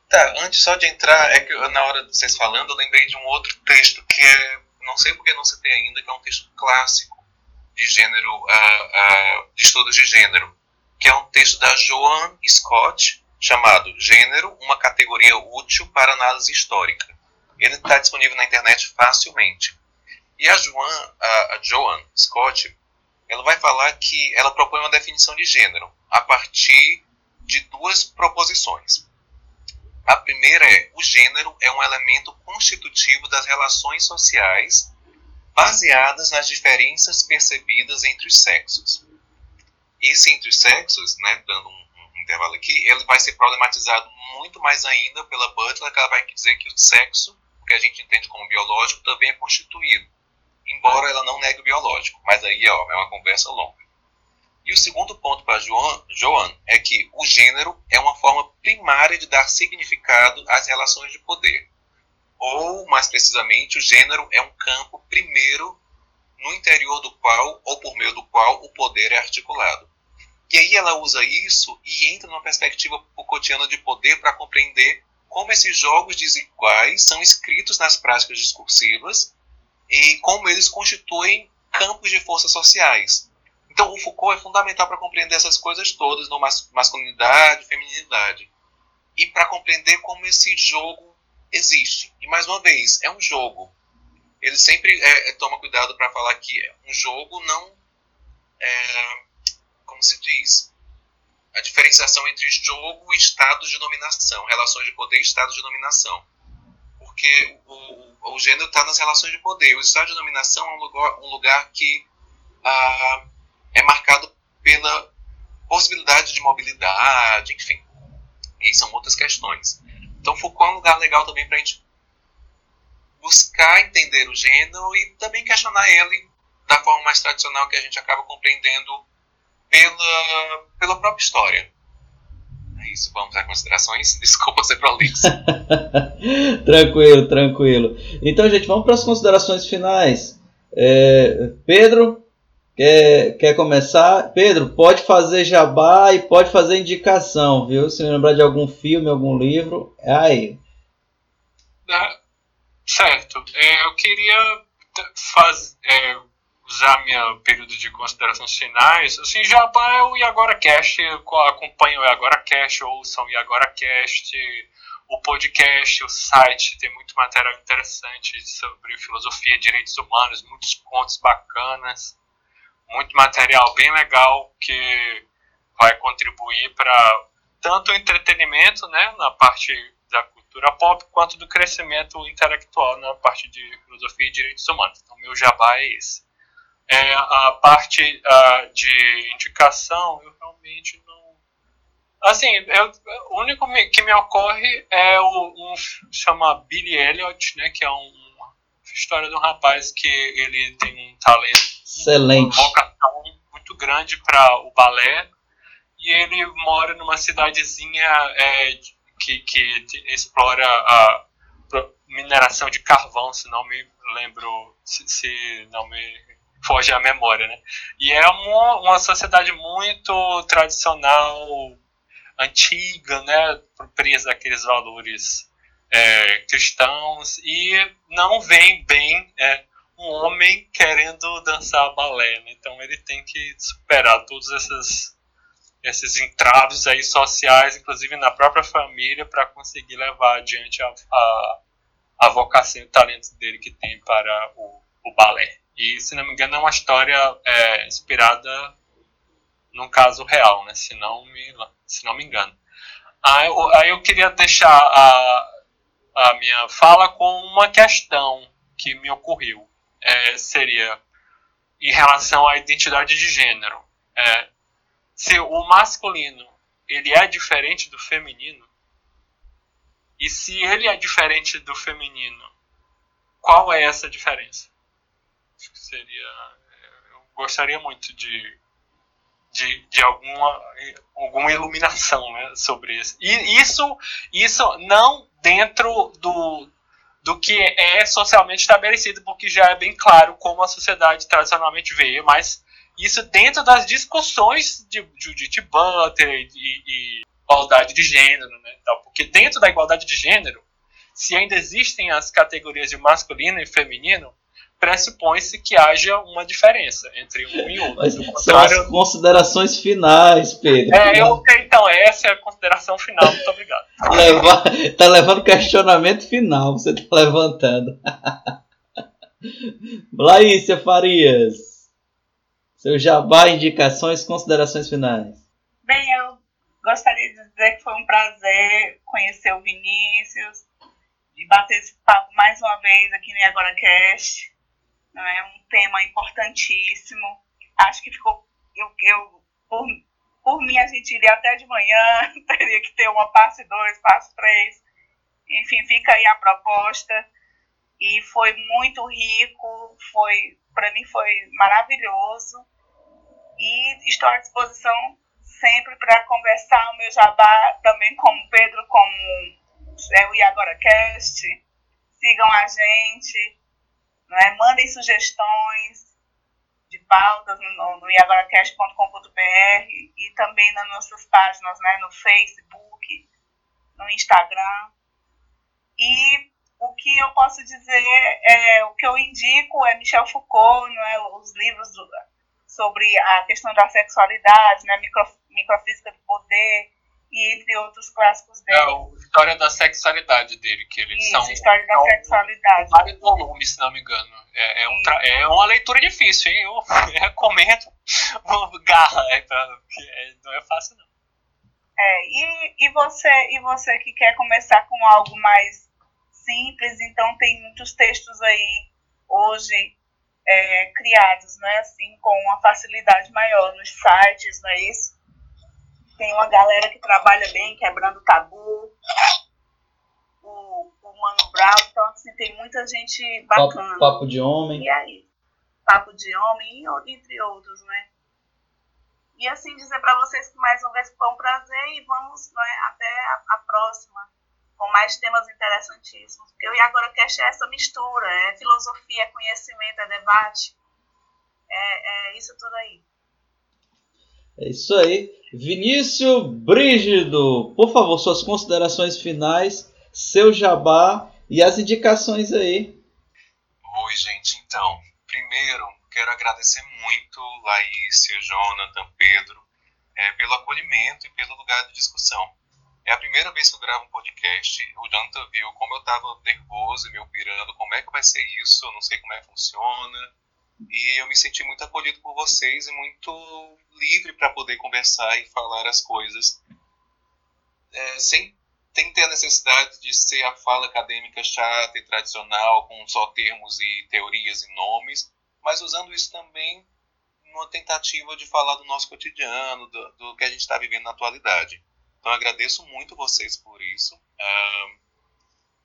Tá, antes só de entrar, é que na hora de vocês falando, eu lembrei de um outro texto que é. Não sei porque não citei ainda, que é um texto clássico de gênero, uh, uh, de estudos de gênero, que é um texto da Joan Scott, chamado Gênero, uma categoria útil para análise histórica. Ele está disponível na internet facilmente. E a Joan, a Joan Scott, ela vai falar que ela propõe uma definição de gênero a partir de duas proposições. A primeira é: o gênero é um elemento constitutivo das relações sociais baseadas nas diferenças percebidas entre os sexos. Esse entre os sexos, né, dando um, um intervalo aqui, ele vai ser problematizado muito mais ainda pela Butler, que ela vai dizer que o sexo, o que a gente entende como biológico, também é constituído, embora ela não negue o biológico, mas aí ó, é uma conversa longa. E o segundo ponto para Joan é que o gênero é uma forma primária de dar significado às relações de poder. Ou, mais precisamente, o gênero é um campo primeiro no interior do qual, ou por meio do qual, o poder é articulado. E aí ela usa isso e entra numa perspectiva Foucaultiana de poder para compreender como esses jogos desiguais são escritos nas práticas discursivas e como eles constituem campos de forças sociais, então, o Foucault é fundamental para compreender essas coisas todas, no masculinidade, feminilidade, e para compreender como esse jogo existe. E mais uma vez, é um jogo. Ele sempre é, é, toma cuidado para falar que um jogo não é, como se diz, a diferenciação entre jogo e estado de dominação, relações de poder e estado de dominação. Porque o, o, gênero está nas relações de poder. O estado de dominação é um lugar, um lugar que ah, é marcado pela possibilidade de mobilidade, enfim. E são outras questões. Então, Foucault é um lugar legal também para a gente buscar entender o gênero e também questionar ele da forma mais tradicional que a gente acaba compreendendo pela, pela própria história. Isso, vamos às considerações. Desculpa ser prolixo. tranquilo, tranquilo. Então, gente, vamos para as considerações finais. É, Pedro, Quer, quer começar? Pedro, pode fazer jabá e pode fazer indicação, viu? Se lembrar de algum filme, algum livro, é aí. Ah, certo. É, eu queria faz, é, usar meu período de considerações finais. Assim, jabá é o Iagora Cast, acompanha o Iagora Cast, ouçam o Iagora Cast, o podcast, o site, tem muito material interessante sobre filosofia e direitos humanos, muitos pontos bacanas muito material bem legal que vai contribuir para tanto o entretenimento, né, na parte da cultura pop, quanto do crescimento intelectual na parte de filosofia e direitos humanos. Então, meu jabá é esse. É, a parte uh, de indicação, eu realmente não. Assim, eu, o único que me ocorre é o um chama Billy Elliot, né, que é um, uma história de um rapaz que ele tem um talento Excelente. Uma vocação muito grande para o balé. E ele mora numa cidadezinha é, que, que explora a mineração de carvão, se não me lembro, se, se não me foge a memória, né? E é uma, uma sociedade muito tradicional, antiga, né? Presa àqueles valores é, cristãos e não vem bem é, um homem querendo dançar balé, né? então ele tem que superar todos esses esses entraves aí sociais, inclusive na própria família, para conseguir levar adiante a, a, a vocação e o talento dele que tem para o, o balé. E, se não me engano, é uma história é, inspirada num caso real, né? se, não me, se não me engano. Aí, aí eu queria deixar a, a minha fala com uma questão que me ocorreu é, seria em relação à identidade de gênero. É, se o masculino ele é diferente do feminino, e se ele é diferente do feminino, qual é essa diferença? Acho que seria. Eu gostaria muito de, de, de alguma, alguma iluminação né, sobre isso. E isso, isso não dentro do, do que é socialmente estabelecido, porque já é bem claro como a sociedade tradicionalmente vê, mas isso dentro das discussões de Judith Butler e, e igualdade de gênero, né? Então, porque dentro da igualdade de gênero, se ainda existem as categorias de masculino e feminino, pressupõe-se que haja uma diferença entre um e outro. Mas são as considerações finais, Pedro. É, eu, então, essa é a consideração final. Muito obrigado. Leva, tá levando questionamento final, você tá levantando. Laícia Farias. Seu jabá, indicações, considerações finais. Bem, eu gostaria de dizer que foi um prazer conhecer o Vinícius e bater esse papo mais uma vez aqui no Agora Cast. Não é um tema importantíssimo. Acho que ficou eu, eu por, por mim a gente iria até de manhã, teria que ter uma parte 2, parte 3. Enfim, fica aí a proposta. E foi muito rico, foi para mim foi maravilhoso. E estou à disposição sempre para conversar o meu jabá também com o Pedro, como é, o Iagora Cast. Sigam a gente, né? mandem sugestões de pautas no, no iagoracast.com.br e também nas nossas páginas né? no Facebook, no Instagram. E o que eu posso dizer, é, o que eu indico é Michel Foucault, não é, os livros do, sobre a questão da sexualidade, né, micro, microfísica do poder, e entre outros clássicos dele. É, a história da sexualidade dele, que eles Isso, são. história da são sexualidade. Vários volumes, se não me engano. É, é, um tra- é uma leitura difícil, hein? Eu recomendo. Garra, é, pra- é- não é fácil, não. É, e, e, você, e você que quer começar com algo mais simples, então tem muitos textos aí hoje é, criados, né, assim, com uma facilidade maior nos sites, não é isso? Tem uma galera que trabalha bem, quebrando tabu, o, o Mano Brown, então assim, tem muita gente bacana. Papo, papo de homem. E aí? Papo de homem, entre outros, né? E assim dizer para vocês que mais uma vez foi um prazer e vamos né, até a, a próxima com mais temas interessantíssimos. Porque o E Agora Cast é essa mistura, é filosofia, é conhecimento, é debate, é, é isso tudo aí. É isso aí. Vinícius Brígido, por favor, suas considerações finais, seu jabá e as indicações aí. Oi, gente. Então, primeiro, quero agradecer muito Laícia, Jonathan, Pedro, é, pelo acolhimento e pelo lugar de discussão. É a primeira vez que eu gravo um podcast. O Jonathan viu como eu estava nervoso e me pirando, como é que vai ser isso, eu não sei como é que funciona. E eu me senti muito acolhido por vocês e muito livre para poder conversar e falar as coisas é, sem, sem ter a necessidade de ser a fala acadêmica chata e tradicional, com só termos e teorias e nomes, mas usando isso também numa tentativa de falar do nosso cotidiano, do, do que a gente está vivendo na atualidade. Então agradeço muito vocês por isso. Ah,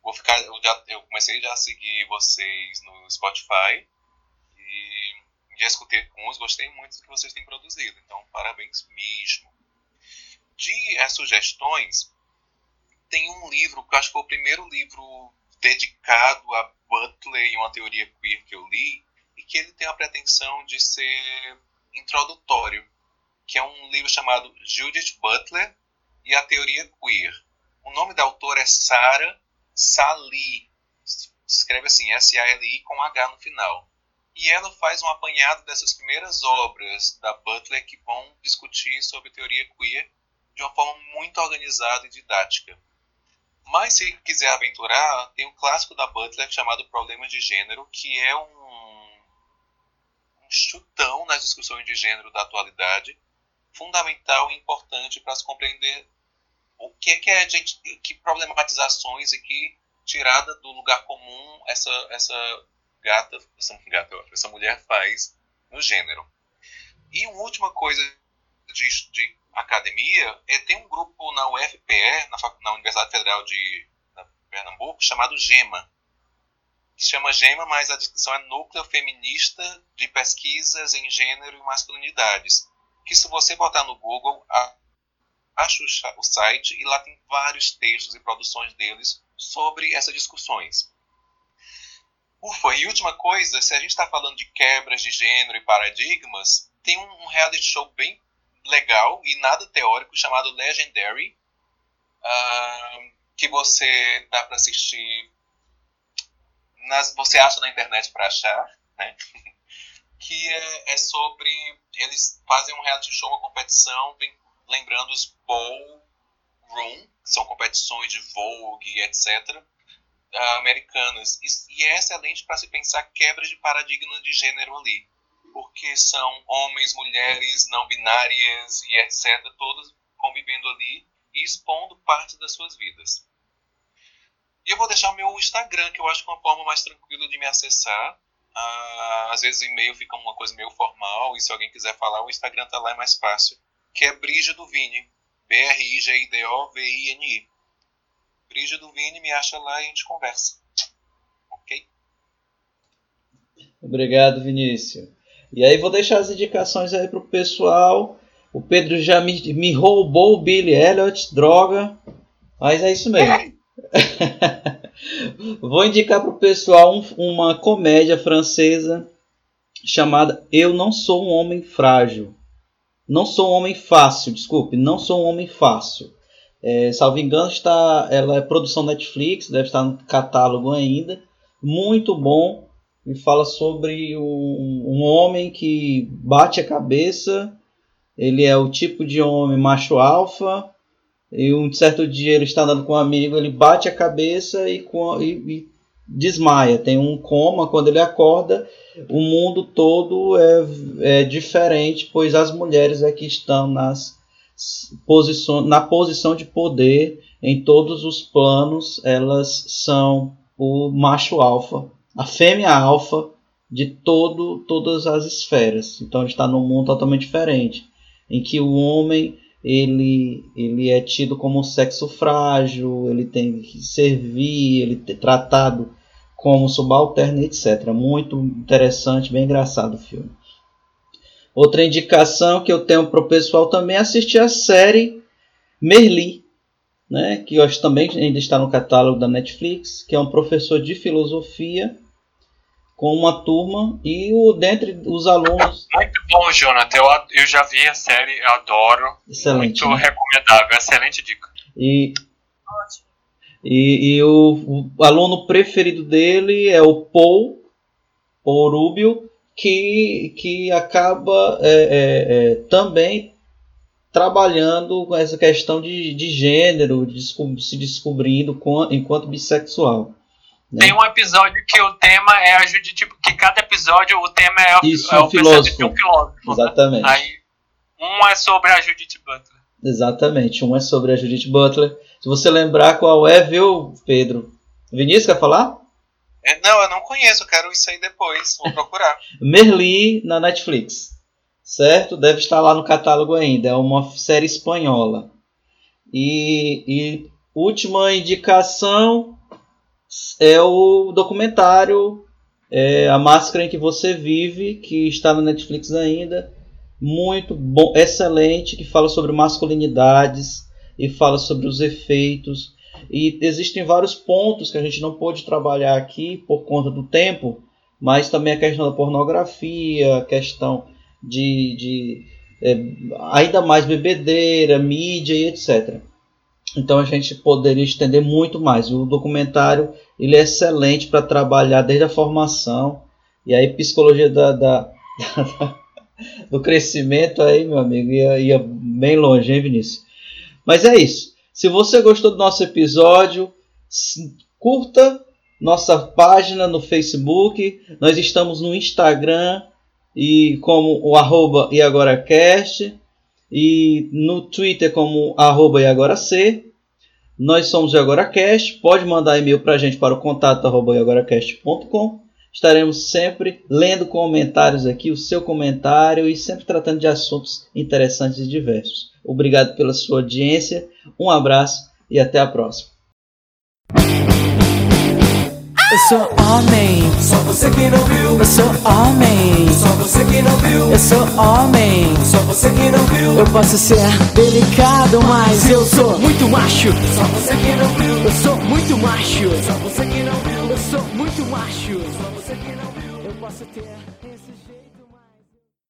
vou ficar, eu, já, eu comecei já a seguir vocês no Spotify já escutei alguns, gostei muito do que vocês têm produzido. Então parabéns mesmo. De as sugestões, tem um livro que eu acho que foi o primeiro livro dedicado a Butler e uma teoria queer que eu li e que ele tem a pretensão de ser introdutório, que é um livro chamado Judith Butler e a teoria queer. O nome da autora é Sarah Sali, escreve assim S-A-L-I com H no final. E ela faz um apanhado dessas primeiras obras da Butler que vão discutir sobre teoria queer de uma forma muito organizada e didática. Mas se quiser aventurar, tem um clássico da Butler chamado Problemas de Gênero, que é um, um chutão nas discussões de gênero da atualidade, fundamental e importante para se compreender o que, que é gente, que problematizações e que tirada do lugar comum essa essa gata, essa gata, essa mulher faz no gênero. E uma última coisa de, de academia é tem um grupo na UFPE, na, na Universidade Federal de na Pernambuco, chamado GEMA. Que chama GEMA, mas a descrição é Núcleo Feminista de Pesquisas em Gênero e Masculinidades. Que se você botar no Google, acha o cha- o site e lá tem vários textos e produções deles sobre essas discussões. Ufa, e última coisa, se a gente está falando de quebras de gênero e paradigmas, tem um, reality show bem legal e nada teórico chamado Legendary, ah, que você dá para assistir, nas, você acha na internet para achar, né? que é, é sobre eles fazem um reality show, uma competição, vem- lembrando os ballroom, que são competições de Vogue, etc americanas. E, é excelente para se pensar quebras de paradigma de gênero ali. porque são homens, mulheres, não binárias e etc., todos convivendo ali e expondo parte das suas vidas. E eu vou deixar o meu Instagram, que eu acho que é uma forma mais tranquila de me acessar. Ah, às vezes o e-mail fica uma coisa meio formal, e se alguém quiser falar, o Instagram tá lá, é mais fácil. Que é Brígido Vini. B-R-I-G-I-D-O-V-I-N-I. Brígido Vini, me acha lá e a gente conversa. Ok? Obrigado, Vinícius. E aí vou deixar as indicações aí pro pessoal. O Pedro já me, me roubou o Billy Elliot, droga. Mas é isso mesmo. vou indicar pro pessoal um, uma comédia francesa chamada Eu Não Sou um Homem Frágil. Não sou um homem fácil, desculpe, não sou um homem fácil. É, salvo engano, está, ela é produção Netflix, deve estar no catálogo ainda. Muito bom. E fala sobre um, um homem que bate a cabeça. Ele é o tipo de homem macho alfa. E um certo dia ele está andando com um amigo, ele bate a cabeça e, e, e desmaia. Tem um coma. Quando ele acorda, o mundo todo é, é diferente, pois as mulheres é que estão nas posições, na posição de poder em todos os planos. Elas são o macho alfa, a fêmea alfa de todo, todas as esferas. Então ele está num mundo totalmente diferente, em que o homem ele, ele é tido como sexo frágil, ele tem que servir, ele é tratado como subalterno, etc. Muito interessante, bem engraçado o filme. Outra indicação que eu tenho para o pessoal também é assistir a série Merli, né, que hoje também ainda está no catálogo da Netflix, que é um professor de filosofia com uma turma e o dentre os alunos. Muito bom, Jonathan. Eu, eu já vi a série, eu adoro. Excelente. Muito né? recomendável, excelente dica. E, e, e o, o, aluno preferido dele é o Paul, Paul Rubio, que, que acaba é, é, é, também trabalhando com essa questão de, de gênero, de se descobrindo enquanto bissexual. Né? Tem um episódio que o tema é a Judite, que cada episódio o tema é, Isso, é um o filósofo. de um filósofo. Exatamente. Né? Aí um é sobre a Judith Butler. Exatamente, um é sobre a Judith Butler. Se você lembrar qual é, viu, Pedro? Vinícius quer falar? É, não, eu não conheço, quero isso aí depois, vou procurar. Merli na Netflix certo? Deve estar lá no catálogo ainda. É uma série espanhola. E, e última indicação é o documentário é, A Máscara em que Você Vive, que está no Netflix ainda. Muito bom, excelente, que fala sobre masculinidades e fala sobre os efeitos. E existem vários pontos que a gente não pôde trabalhar aqui por conta do tempo, mas também a questão da pornografia, a questão de, de é, ainda mais bebedeira, mídia e etc. Então a gente poderia estender muito mais. O documentário ele é excelente para trabalhar desde a formação e aí psicologia da, da, da, do crescimento aí, meu amigo, ia, ia bem longe, hein, Vinícius? Mas é isso. Se você gostou do nosso episódio, curta nossa página no Facebook. Nós estamos no Instagram e como o arroba e agora cast e no Twitter como arroba e agora c. Nós somos o Agora Cast. Pode mandar e-mail para a gente para o contato arroba agoracast.com. Estaremos sempre lendo comentários aqui, o seu comentário e sempre tratando de assuntos interessantes e diversos. Obrigado pela sua audiência, um abraço e até a próxima. Eu sou homem. Só você que não viu. Eu sou homem. Só você que não viu. Eu sou homem. Só você que não viu. Eu posso ser delicado, mas eu sou muito macho. Só você que não viu. Eu sou muito macho. Só você que não viu. Eu sou muito macho. Você que não viu. Eu posso ter